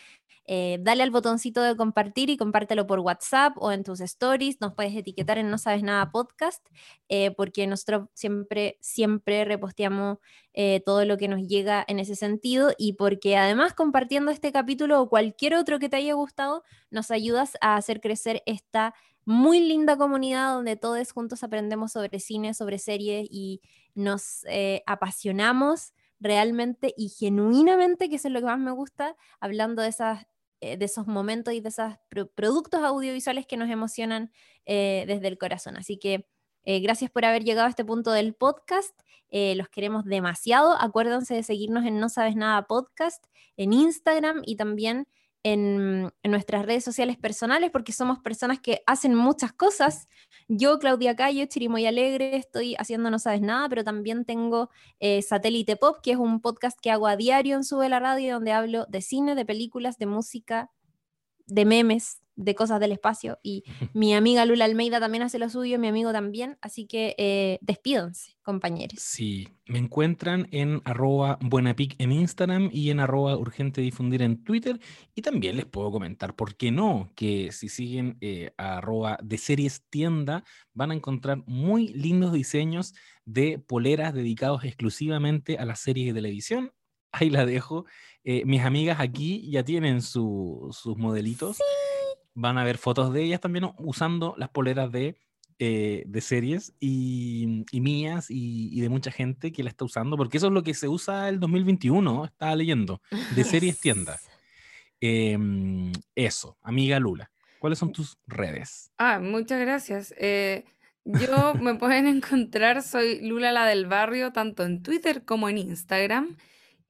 A: eh, dale al botoncito de compartir y compártelo por WhatsApp o en tus stories. Nos puedes etiquetar en No Sabes Nada Podcast, eh, porque nosotros siempre, siempre reposteamos eh, todo lo que nos llega en ese sentido y porque además compartiendo este capítulo o cualquier otro que te haya gustado, nos ayudas a hacer crecer esta muy linda comunidad donde todos juntos aprendemos sobre cine, sobre series y nos apasionamos realmente y genuinamente, que eso es lo que más me gusta, hablando de esas eh, de esos momentos y de esos productos audiovisuales que nos emocionan eh, desde el corazón. Así que eh, gracias por haber llegado a este punto del podcast. los queremos demasiado. Acuérdense de seguirnos en No Sabes Nada Podcast, en Instagram y también en, nuestras redes sociales personales porque somos personas que hacen muchas cosas. Yo, Claudia Cayo, Chirimoy Alegre, estoy haciendo No Sabes Nada, pero también tengo eh, Satélite Pop, que es un podcast que hago a diario en Sube la Radio, donde hablo de cine, de películas, de música, de memes, de cosas del espacio. Y mi amiga Lula Almeida también hace lo suyo, mi amigo también. Así que eh, despídanse, compañeros.
D: Sí, me encuentran en arroba buenapic en Instagram y en arroba urgente difundir en Twitter. Y también les puedo comentar, ¿por qué no? Que si siguen eh, arroba de series tienda, van a encontrar muy lindos diseños de poleras dedicados exclusivamente a las series de televisión. Ahí la dejo. Eh, mis amigas aquí ya tienen sus modelitos. Sí van a ver fotos de ellas también usando las poleras de, eh, de series y, mías y, de mucha gente que la está usando, porque eso es lo que se usa el 2021, estaba leyendo, de series tienda. Em, eso, amiga Lula, ¿cuáles son tus redes?
C: Ah, muchas gracias. Eh, yo me pueden encontrar, soy Lula la del barrio, tanto en Twitter como en Instagram.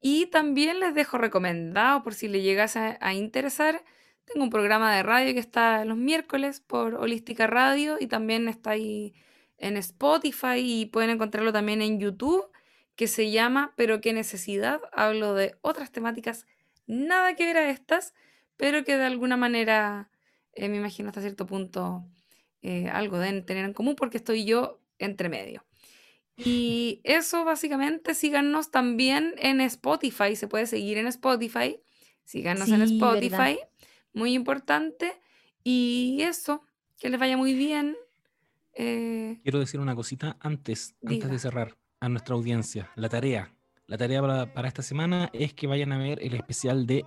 C: Y también les dejo recomendado, por si le llegase a interesar, tengo un programa de radio que está los miércoles por Holística Radio y también está ahí en Spotify y pueden encontrarlo también en YouTube, que se llama Pero qué necesidad. Hablo de otras temáticas nada que ver a estas, pero que de alguna manera, eh, me imagino hasta cierto punto, eh, algo deben tener en común porque estoy yo entre medio. Y eso básicamente, síganos también en Spotify, se puede seguir en Spotify, síganos en Spotify muy importante. Y eso, que les vaya muy bien.
D: Eh, Quiero decir una cosita antes, antes de cerrar a nuestra audiencia. La tarea, la tarea para, esta semana es que vayan a ver el especial de.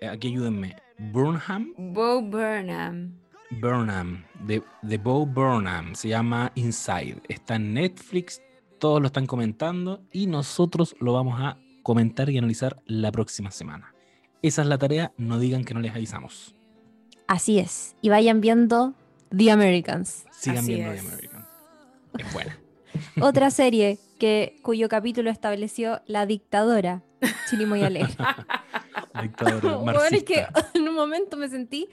D: Eh, aquí ayúdenme. Burnham.
C: Bow Burnham.
D: Burnham, de, de Bo Burnham. Se llama Inside. Está en Netflix. Todos lo están comentando y nosotros lo vamos a comentar y analizar la próxima semana. Esa es la tarea, no digan que no les avisamos.
A: Así es. Y vayan viendo The Americans.
D: Sigan viendo The Americans. Es buena.
A: Otra serie que, cuyo capítulo estableció la dictadora Chilimoy Alegre.
D: dictadora bueno, es
A: que en un momento me sentí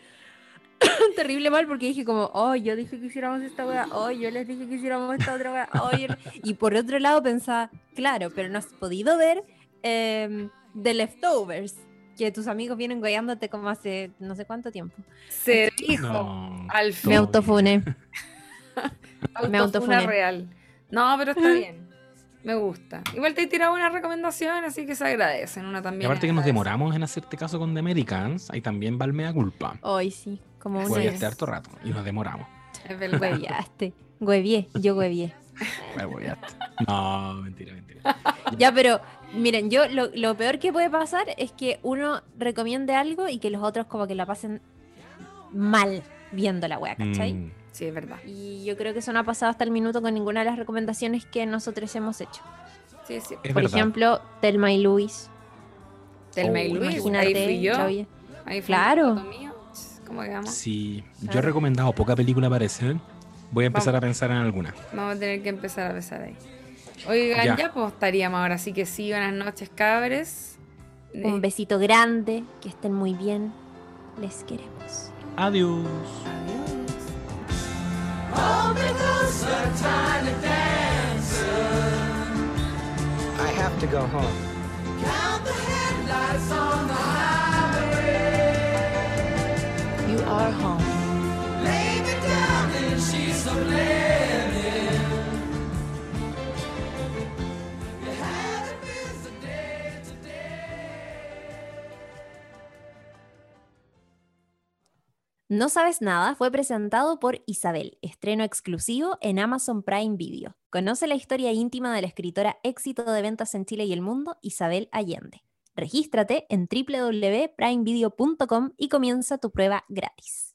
A: terrible mal porque dije como, oh, yo dije que hiciéramos esta weá, oh, yo les dije que hiciéramos esta otra weá, oh, y por otro lado pensaba, claro, pero no has podido ver eh, The Leftovers que tus amigos vienen guayándote como hace no sé cuánto tiempo.
C: Se dijo al fin.
A: Me autofune.
C: Me autofune real. No, pero está bien. Me gusta. Igual te he tirado una recomendación, así que se agradecen. Una también.
D: Y aparte que nos demoramos en hacerte caso con The Americans, ahí también valme culpa.
A: Hoy sí, como
D: un Hueviaste harto rato y nos demoramos.
A: Es verdad. Hueviaste. Huevié, yo huevié.
D: No, mentira, mentira.
A: Ya, pero miren, yo lo, peor que puede pasar es que uno recomiende algo y que los otros como que la pasen mal viendo la wea, ¿cachai? Mm.
C: Sí, es verdad.
A: Y yo creo que eso no ha pasado hasta el minuto con ninguna de las recomendaciones que nosotros hemos hecho.
C: Sí, sí.
A: Por ejemplo, Telma y Luis.
C: Telma y oh, Luis, ahí fui yo.
A: Ahí claro.
C: ¿Cómo que
D: Sí, yo he recomendado poca película, parece. Voy a empezar a pensar en alguna.
C: Vamos a tener que empezar a pensar ahí. Oigan, ya, pues estaríamos ahora, así que sí, buenas noches, cabres.
A: Un besito grande, que estén muy bien. Les queremos.
D: Adiós.
B: Adiós. I have to go home.
A: No Sabes Nada fue presentado por Isabel, estreno exclusivo en Amazon Prime Video. Conoce la historia íntima de la escritora éxito de ventas en Chile y el mundo, Isabel Allende. Regístrate en www.primevideo.com y comienza tu prueba gratis.